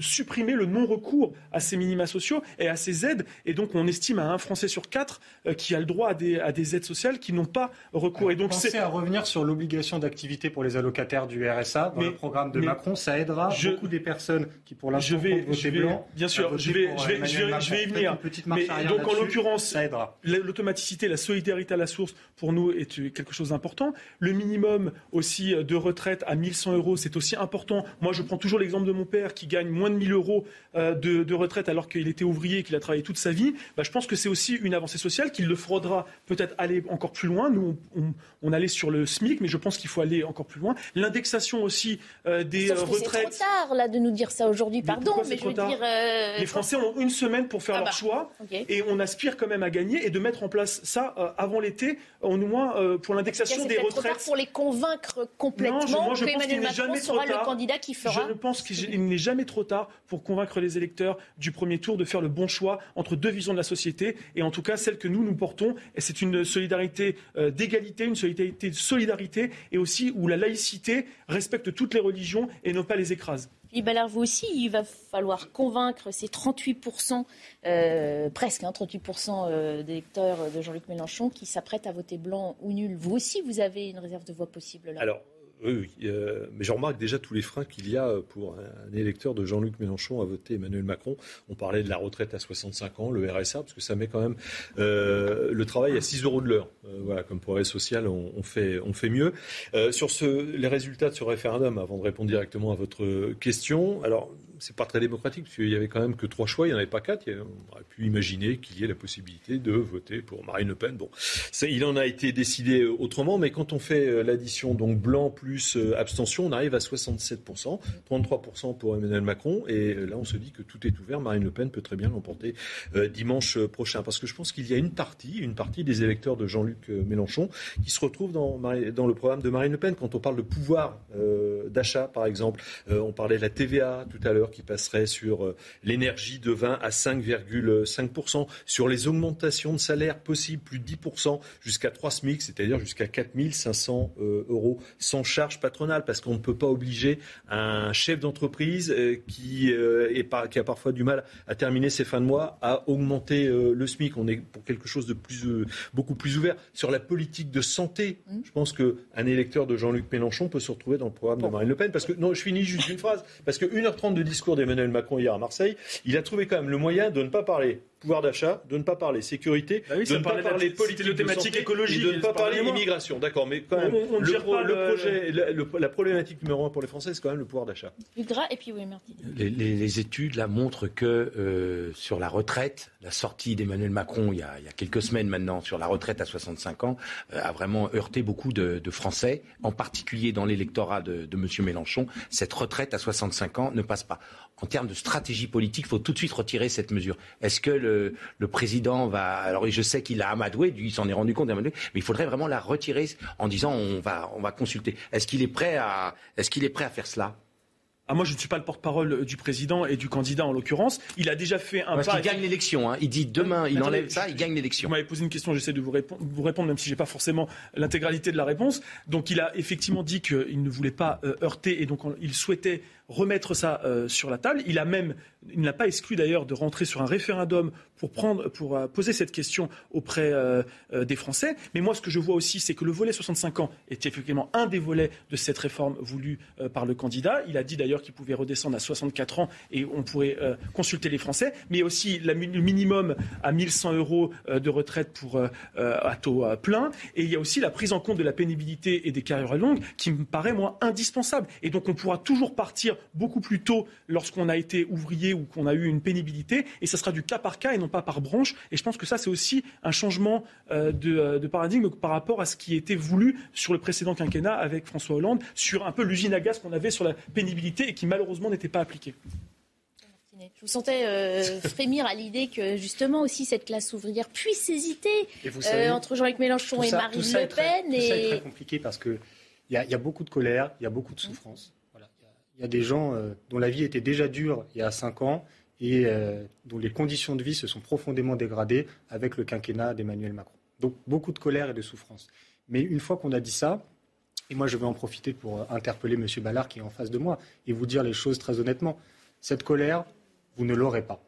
supprimer le non-recours à ces minima sociaux et à ces aides. Et donc, on estime à un Français sur quatre euh, qui a le droit à des, à des aides sociales qui n'ont pas recours. Et donc, c'est à revenir sur l'obligation d'activité pour les allocataires du RSA dans le programme de Macron. Ça aidera beaucoup des personnes qui, pour l'instant, voter blanc. Bien sûr, je vais, je vais, je vais, y venir. Mais donc, en l'occurrence, l'automaticité, la solidarité à la source, pour nous, est quelque chose d'important. Le minimum aussi de retraite à 1100 euros, c'est aussi important. Moi, je prends toujours l'exemple de mon père qui gagne moins de 1000 euros euh, de, retraite alors qu'il était ouvrier et qu'il a travaillé toute sa vie, bah, je pense que c'est aussi une avancée sociale qu'il le faudra peut-être aller encore plus loin. Nous, on, allait sur le SMIC, mais je pense qu'il faut aller encore plus loin. L'indexation aussi euh, des Sauf retraites. C'est trop tard là de nous dire ça aujourd'hui. Pardon, mais, je veux dire. Les Français ont une semaine pour faire ah leur bah, choix et on aspire quand même à gagner et de mettre en place ça avant l'été, au moins pour l'indexation des retraites. Trop tard pour les convaincre complètement non, je, Macron sera le candidat qui fera. Je pense qu'il n'est jamais trop tard pour convaincre les électeurs du premier tour de faire le bon choix entre deux visions de la société et en tout cas celle que nous nous portons. Et c'est une solidarité euh, d'égalité, une solidarité de solidarité et aussi où la laïcité respecte toutes les religions et ne pas les écrase. Philippe Ballard, vous aussi, il va falloir convaincre ces 38%, euh, presque 38% hein, euh, d'électeurs de Jean-Luc Mélenchon qui s'apprêtent à voter blanc ou nul. Vous aussi, vous avez une réserve de voix possible là? Oui, oui. Euh, mais je remarque déjà tous les freins qu'il y a pour un, électeur de Jean-Luc Mélenchon à voter Emmanuel Macron. On parlait de la retraite à 65 ans, le RSA, parce que ça met quand même euh, le travail à 6 euros de l'heure. Euh, voilà, comme progrès social, on, on, fait, on fait mieux. sur ce, les résultats de ce référendum, avant de répondre directement à votre question, alors c'est pas très démocratique, parce qu'il y avait quand même que trois choix, il n'y en avait pas quatre. On aurait pu imaginer qu'il y ait la possibilité de voter pour Marine Le Pen. Bon, il en a été décidé autrement, mais quand on fait euh, l'addition, donc blanc plus euh, abstention, on arrive à 67%, 33% pour Emmanuel Macron, et euh, là on se dit que tout est ouvert. Marine Le Pen peut très bien l'emporter dimanche prochain, parce que je pense qu'il y a une partie, une partie des électeurs de Jean-Luc Mélenchon qui se retrouvent dans, le programme de Marine Le Pen. Quand on parle de pouvoir d'achat, par exemple, on parlait de la TVA tout à l'heure qui passerait sur euh, l'énergie de 20 à 5,5%, sur les augmentations de salaire possibles, plus de 10%, jusqu'à 3 SMIC, c'est-à-dire jusqu'à 4500 euh, euros sans charge patronale, parce qu'on ne peut pas obliger un chef d'entreprise euh, qui, est qui a parfois du mal à terminer ses fins de mois à augmenter le SMIC. On est pour quelque chose de plus, beaucoup plus ouvert. Sur la politique de santé, mmh. je pense qu'un électeur de Jean-Luc Mélenchon peut se retrouver dans le programme de Marine Le Pen, parce que, non, je finis juste une phrase, parce que 1h30 de discours discours d'Emmanuel Macron hier à Marseille, il a trouvé quand même le moyen de ne pas parler pouvoir d'achat, de ne pas parler sécurité, bah de ne pas parler politique de thématique écologique, de ne pas parler immigration. D'accord, mais quand même, on, le, projet, la problématique numéro un pour les Français, c'est quand même le pouvoir d'achat. et puis oui, les, les, études là montrent que euh, sur la retraite, la sortie d'Emmanuel Macron il y, a, il y, a, quelques semaines maintenant sur la retraite à 65 ans euh, a vraiment heurté beaucoup de, de, Français, en particulier dans l'électorat de, de M. Mélenchon. Cette retraite à 65 ans ne passe pas. En termes de stratégie politique, il faut tout de suite retirer cette mesure. Est-ce que le le, président va. Alors je sais qu'il a amadoué, il s'en est rendu compte, mais il faudrait vraiment la retirer en disant on va, on va consulter. Est-ce qu'il est prêt à, est-ce qu'il est prêt à faire cela? Ah, moi, je ne suis pas le porte-parole du président et du candidat en l'occurrence. Il a déjà fait un Parce pas. Il gagne l'élection. Hein. Il dit demain, il enlève ça, il gagne l'élection. Vous m'avez posé une question, j'essaie de vous, vous, répondre, même si je n'ai pas forcément l'intégralité de la réponse. Donc, il a effectivement dit qu'il ne voulait pas euh, heurter et donc il souhaitait remettre ça euh, sur la table. Il a même, il n'a pas exclu d'ailleurs de rentrer sur un référendum pour prendre, pour euh, poser cette question auprès euh, des Français. Mais moi, ce que je vois aussi, c'est que le volet 65 ans est effectivement un des volets de cette réforme voulue par le candidat. Il a dit d'ailleurs qu'il pouvait redescendre à 64 ans et on pourrait consulter les Français. Mais aussi le minimum à 1100 euros de retraite pour à taux plein. Et il y a aussi la prise en compte de la pénibilité et des carrières longues qui me paraît moi indispensable. Et donc on pourra toujours partir beaucoup plus tôt lorsqu'on a été ouvrier ou qu'on a eu une pénibilité, et ça sera du cas par cas et non pas par branche. Et je pense que ça, c'est aussi un changement euh, euh, de, paradigme par rapport à ce qui était voulu sur le précédent quinquennat avec François Hollande, sur un peu l'usine à gaz qu'on avait sur la pénibilité et qui malheureusement n'était pas appliquée. Je vous sentais euh, frémir à l'idée que justement aussi cette classe ouvrière puisse hésiter entre Jean-Luc Mélenchon et Marine Le Pen. et... Tout ça est très compliqué parce qu'il y, y, a beaucoup de colère, il y a beaucoup de souffrance. Il y a des gens euh, dont la vie était déjà dure il y a cinq ans et euh, dont les conditions de vie se sont profondément dégradées avec le quinquennat d'Emmanuel Macron. Donc beaucoup de colère et de souffrance. Mais une fois qu'on a dit ça, et moi je vais en profiter pour euh, interpeller M. Ballard qui est en face de moi et vous dire les choses très honnêtement, cette colère, vous ne l'aurez pas.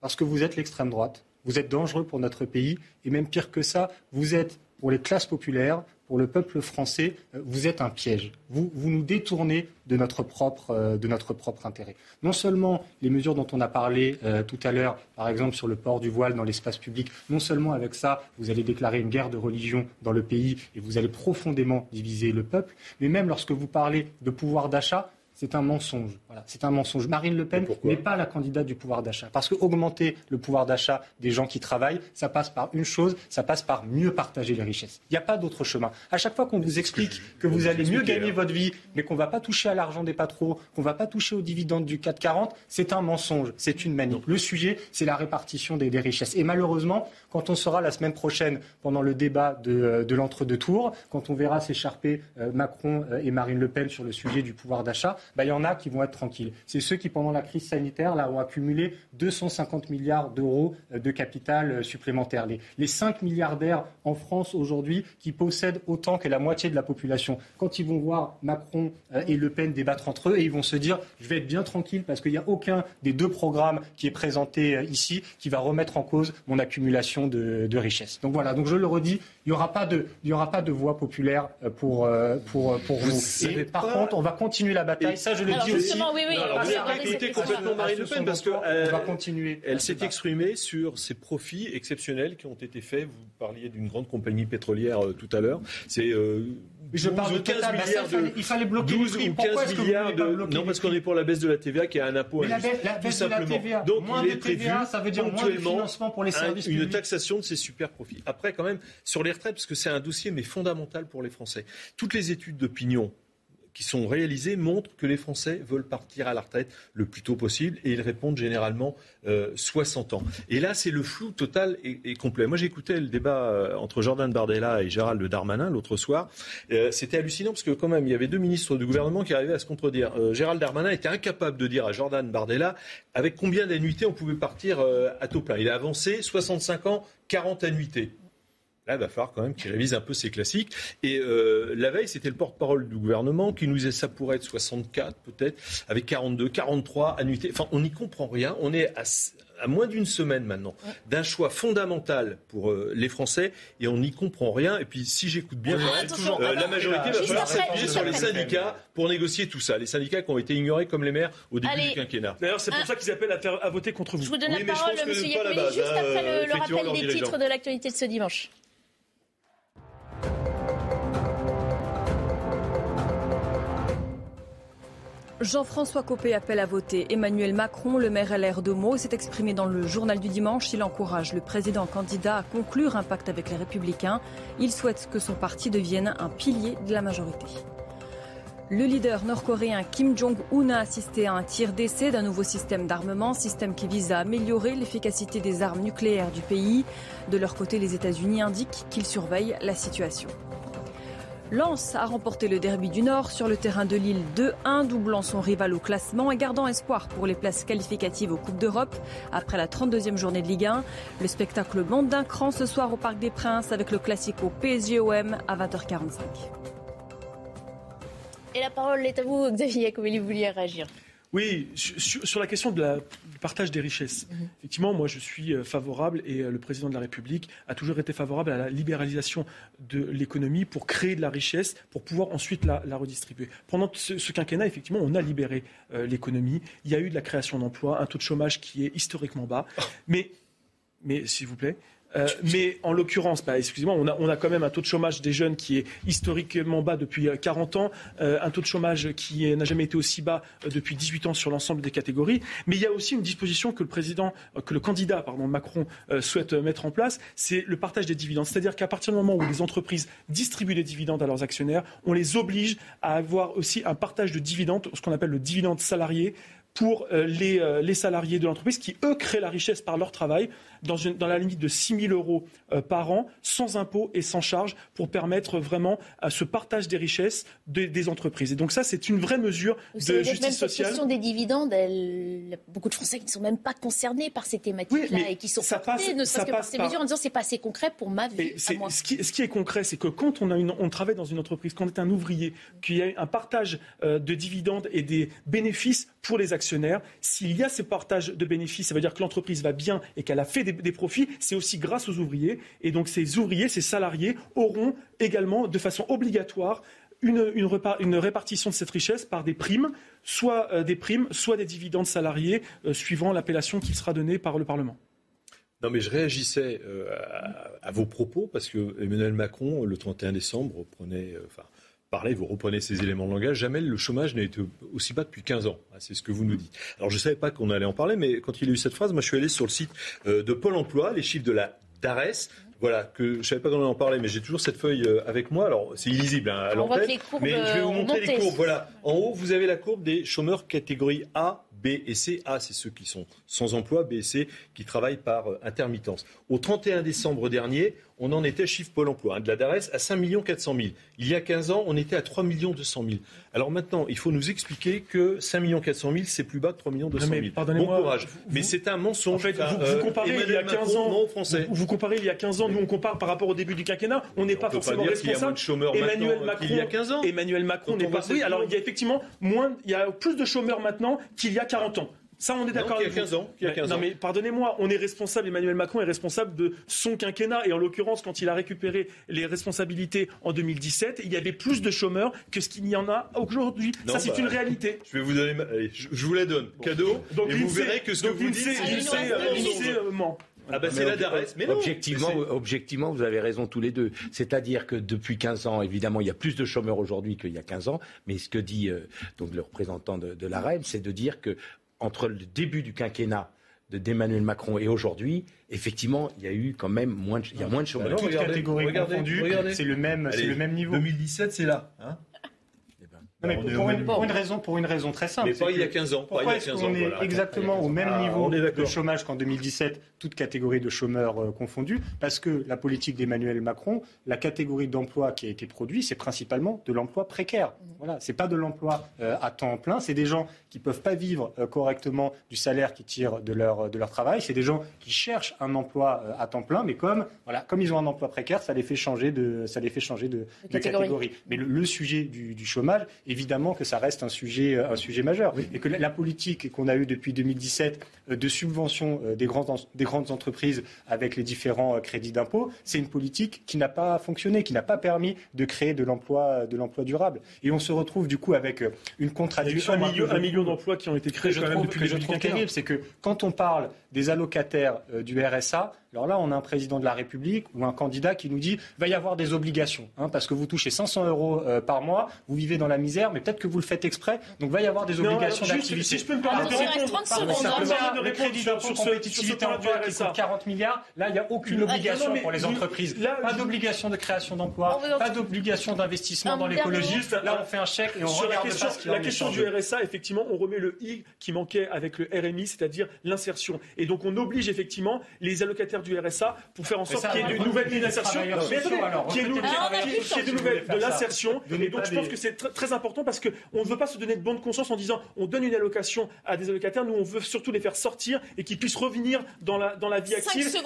Parce que vous êtes l'extrême droite, vous êtes dangereux pour notre pays, et même pire que ça, vous êtes pour les classes populaires, pour le peuple français, euh, vous êtes un piège. Vous, nous détournez de notre, propre, euh, de notre propre intérêt. Non seulement les mesures dont on a parlé euh, tout à l'heure, par exemple sur le port du voile dans l'espace public, non seulement avec ça, vous allez déclarer une guerre de religion dans le pays et vous allez profondément diviser le peuple, mais même lorsque vous parlez de pouvoir d'achat, c'est un mensonge. Voilà, c'est un mensonge. Marine Le Pen n'est pas la candidate du pouvoir d'achat. Parce que augmenter le pouvoir d'achat des gens qui travaillent, ça passe par une chose, ça passe par mieux partager les richesses. Il n'y a pas d'autre chemin. À chaque fois qu'on vous explique que, vous allez mieux gagner hein. votre vie, mais qu'on ne va pas toucher à l'argent des patrons, qu'on ne va pas toucher aux dividendes du 440, c'est un mensonge, c'est une manip. Le sujet, c'est la répartition des, richesses. Et malheureusement, quand on sera la semaine prochaine pendant le débat de, euh, l'entre-deux tours, quand on verra s'écharper euh, Macron euh, et Marine Le Pen sur le sujet du pouvoir d'achat, bah, il y en a qui vont être tranquilles. C'est ceux qui, pendant la crise sanitaire, là, ont accumulé 250 milliards d'euros euh, de capital euh, supplémentaire. Les, les 5 milliardaires en France aujourd'hui qui possèdent autant que la moitié de la population, quand ils vont voir Macron euh, et Le Pen débattre entre eux, et ils vont se dire je vais être bien tranquille parce qu'il n'y a aucun des deux programmes qui est présenté ici qui va remettre en cause mon accumulation de, de richesses. Donc voilà, donc je le redis, il n'y aura, pas de, il y aura pas de voix populaire pour, pour, pour vous. Et par contre, on va continuer la bataille ça, je le dis aussi. Oui, oui, non, vous avez écouté complètement Marine Le Pen parce que euh, va continuer. Elle s'est exprimée sur ces profits exceptionnels qui ont été faits. Vous parliez d'une grande compagnie pétrolière euh, tout à l'heure. C'est euh, je parle de 15 milliards de. Il fallait bloquer 12 ou 15 milliards de. Non, parce qu'on est pour la baisse de la TVA qui est un impôt Mais la, baisse, la baisse de la TVA. Donc, moins il est prévu TVA, ça veut dire moins de financement pour les services Une taxation de ces super profits. Après, quand même, sur les retraites, parce que c'est un dossier mais fondamental pour les Français. Toutes les études d'opinion qui sont réalisés montrent que les Français veulent partir à la retraite le plus tôt possible et ils répondent généralement 60 euh, ans. Et là, c'est le flou total et, complet. Moi, j'écoutais le débat euh, entre Jordan Bardella et Gérald Darmanin l'autre soir. Euh, c'était hallucinant parce que quand même, il y avait deux ministres du gouvernement qui arrivaient à se contredire. Gérald Darmanin était incapable de dire à Jordan Bardella avec combien d'annuités on pouvait partir à taux plein. Il a avancé 65 ans, 40 annuités. Là, il va falloir quand même qu'il révise un peu ses classiques. Et euh, la veille, c'était le porte-parole du gouvernement qui nous disait ça pourrait être 64 peut-être, avec 42, 43 annuités. Enfin, on n'y comprend rien. On est à, moins d'une semaine maintenant d'un choix fondamental pour euh, les Français et on n'y comprend rien. Et puis, si j'écoute bien, euh, la majorité va falloir s'appuyer sur les syndicats pour négocier tout ça. Les syndicats qui ont été ignorés comme les maires au début du quinquennat. D'ailleurs, c'est pour ça qu'ils appellent à, faire, à, voter contre vous. Je vous donne la parole, M. Yekoué, juste après le, rappel des titres de l'actualité de ce dimanche. Jean-François Copé appelle à voter. Emmanuel Macron, le maire LR de Meaux, s'est exprimé dans le journal du dimanche. Il encourage le président candidat à conclure un pacte avec les Républicains. Il souhaite que son parti devienne un pilier de la majorité. Le leader nord-coréen Kim Jong-un a assisté à un tir d'essai d'un nouveau système d'armement, système qui vise à améliorer l'efficacité des armes nucléaires du pays. De leur côté, les États-Unis indiquent qu'ils surveillent la situation. Lens a remporté le derby du Nord sur le terrain de Lille 2-1, doublant son rival au classement et gardant espoir pour les places qualificatives aux Coupes d'Europe après la 32e journée de Ligue 1. Le spectacle monte d'un cran ce soir au Parc des Princes avec le classico PSG-OM à 20h45. Et la parole est à vous, Xavier Comment vous vouliez réagir? Oui, sur, la question de la, du partage des richesses. Mhm. Effectivement, moi je suis euh, favorable et euh, le président de la République a toujours été favorable à la libéralisation de l'économie pour créer de la richesse, pour pouvoir ensuite la, redistribuer. Pendant ce, quinquennat, effectivement, on a libéré euh, l'économie. Il y a eu de la création d'emplois, un taux de chômage qui est historiquement bas. Mais, mais s'il vous plaît, euh, mais en l'occurrence, bah, excusez-moi, on a, on a, quand même un taux de chômage des jeunes qui est historiquement bas depuis 40 euh, ans, euh, un taux de chômage qui n'a jamais été aussi bas depuis 18 ans sur l'ensemble des catégories. Mais il y a aussi une disposition que le président, que le candidat, pardon, Macron souhaite mettre en place, c'est le partage des dividendes. C'est-à-dire qu'à partir du moment où les entreprises distribuent des dividendes à leurs actionnaires, on les oblige à avoir aussi un partage de dividendes, ce qu'on appelle le dividende salarié pour les, les salariés de l'entreprise qui, eux, créent la richesse par leur travail dans, une, dans la limite de 6 000 euros euh, par an, sans impôts et sans charges, pour permettre vraiment à ce partage des richesses des entreprises. Et donc ça, c'est une vraie mesure de justice même sociale. La question des dividendes, elle, beaucoup de Français qui ne sont même pas concernés par ces thématiques-là et qui sont ça passe, ne serait que par ces mesures en disant c'est pas assez concret pour ma vie. Ce, qui, ce, qui, est concret, c'est que quand on, a une, on travaille dans une entreprise, quand on est un ouvrier, qu'il y a un partage euh, de dividendes et des bénéfices pour les actionnaires, s'il y a ce partage de bénéfices, ça veut dire que l'entreprise va bien et qu'elle a fait des profits, c'est aussi grâce aux ouvriers. Et donc ces ouvriers, ces salariés auront également de façon obligatoire une, répartition de cette richesse par des primes, soit euh, des primes, soit des dividendes salariés, euh, suivant l'appellation qui sera donnée par le Parlement. Non, mais je réagissais euh, à, vos propos parce que Emmanuel Macron, le 31 décembre, prenait, parlait, vous reprenez ces éléments de langage, jamais le chômage n'a été aussi bas depuis 15 ans. Ah, c'est ce que vous nous dites. Alors je ne savais pas qu'on allait en parler, mais quand il a eu cette phrase, moi je suis allé sur le site euh, de Pôle Emploi, les chiffres de la DARES. Voilà, que je ne savais pas qu'on allait en parler, mais j'ai toujours cette feuille euh, avec moi. Alors, c'est illisible hein, à l'antenne. Mais je vais vous montrer les courbes. Voilà. En haut, vous avez la courbe des chômeurs catégorie A, B et C. A, c'est ceux qui sont sans emploi. B et C, qui travaillent par euh, intermittence. Au 31 décembre dernier, on en était, chiffre Pôle emploi, hein, de la DARES, à 5 400 000. Il y a 15 ans, on était à 3 200 000. Alors maintenant, il faut nous expliquer que 5 400 000, c'est plus bas que 3 200 000. bon courage. mais c'est un mensonge. En fait, vous, comparez il y a 15 ans, français. Vous, comparez il y a 15 ans, nous on compare par rapport au début du quinquennat, on n'est pas forcément pas responsable. Il y a moins de chômeurs Emmanuel Macron qu'il y a 15 ans. Emmanuel Macron n'est pas. Oui, alors il y a effectivement moins, il y a plus de chômeurs maintenant qu'il y a 40 ans. Ça, on est d'accord avec Il y a 15 ans. Il y a 15 non, mais pardonnez-moi, on est responsable, Emmanuel Macron est responsable de son quinquennat. Et en l'occurrence, quand il a récupéré les responsabilités en 2017, il y avait plus de chômeurs que ce qu'il y en a aujourd'hui. Ça, c'est bah, une réalité. Je vais vous donner. Allez, je, vous la donne. Cadeau. Donc, et vous verrez que ce que vous dites, c'est ah bah c'est la DARES. Mais non, objectivement, objectivement, vous avez raison tous les deux. C'est-à-dire que depuis 15 ans, évidemment, il y a plus de chômeurs aujourd'hui qu'il y a 15 ans. Mais ce que dit euh, donc le représentant de, de l'AREM, c'est de dire que entre le début du quinquennat d'Emmanuel Macron et aujourd'hui, effectivement, il y a eu quand même moins de, il y a moins de chômeurs. Toutes catégories confondues, c'est le même, c'est le même niveau. 2017, c'est là. Hein non, mais pour, une, pour, une, raison, pour une raison très simple. Mais pas il y a 15 ans. Pourquoi est-ce qu'on est exactement au même niveau de chômage qu'en 2017, toute catégorie de chômeurs euh, confondus Parce que la politique d'Emmanuel Macron, la catégorie d'emploi qui a été produite, c'est principalement de l'emploi précaire. Voilà, c'est pas de l'emploi euh, à temps plein, c'est des gens qui peuvent pas vivre euh, correctement du salaire qu'ils tirent de leur, de leur travail, c'est des gens qui cherchent un emploi à temps plein, mais comme, voilà, comme ils ont un emploi précaire, ça les fait changer de, ça les fait changer de, de catégorie. Mais le, le sujet du, du chômage, évidemment que ça reste un sujet, euh, un sujet majeur. Et que la, politique qu'on a eue depuis 2017 euh, de subvention euh, des grandes, des grandes entreprises avec les différents crédits d'impôt, c'est une politique qui n'a pas fonctionné, qui n'a pas permis de créer de l'emploi, de l'emploi durable. Et on se retrouve du coup avec une contradiction. Il y a eu un million, d'emplois qui ont été créés quand même depuis que je trouve terrible, c'est que quand on parle des allocataires du RSA, alors là, on a un président de la République ou un candidat qui nous dit va y avoir des obligations, hein, parce que vous touchez 500 euros euh, par mois, vous vivez dans la misère, mais peut-être que vous le faites exprès, donc va y avoir des obligations d'activité. Si je peux me permettre de répondre, simplement le crédit d'impôt compétitivité emploi qui coûte 40 milliards, là, il n'y a aucune obligation pour les entreprises. Pas d'obligation de création d'emploi, pas d'obligation d'investissement dans l'écologie. Là, on fait un chèque et on regarde La question du RSA, effectivement, on remet le i qui manquait avec le RMI, c'est-à-dire l'insertion. Et donc, on oblige effectivement les allocataires du RSA pour faire en sorte qu'il y ait de nouvelles d'insertion, qu'il y ait de l'insertion. Et donc je pense que c'est très important parce qu'on ne veut pas se donner de bonne conscience en disant on donne une allocation à des allocataires, nous on veut surtout les faire sortir et qu'ils puissent revenir dans la, dans la vie active.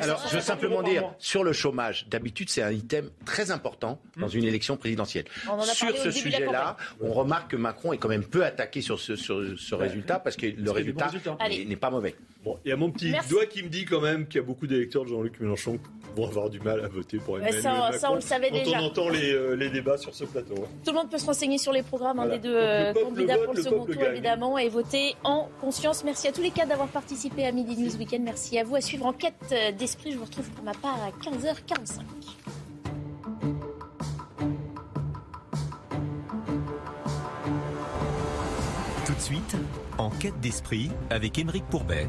Alors je veux simplement dire, sur le chômage, d'habitude c'est un item très important dans une élection présidentielle. Sur ce sujet-là, on remarque que Macron est quand même peu attaqué sur ce, sur ce résultat parce que le résultat n'est pas mauvais. Bon, il y a mon petit doigt qui me dit quand même qu'il y a beaucoup d'électeurs de Jean-Luc Mélenchon qui vont avoir du mal à voter pour Emmanuel ça, Macron. Ça, on le savait quand déjà. on entend les, euh, les, débats sur ce plateau. Hein. Tout le monde peut se renseigner sur les programmes hein, des deux euh, candidats pour le, second tour, évidemment, et voter en conscience. Merci à tous les cas d'avoir participé à Midi News Weekend. Merci à vous. À suivre Enquête euh, d'Esprit, je vous retrouve pour ma part à 15h45. Tout de suite, Enquête d'Esprit avec Émeric Pourbet.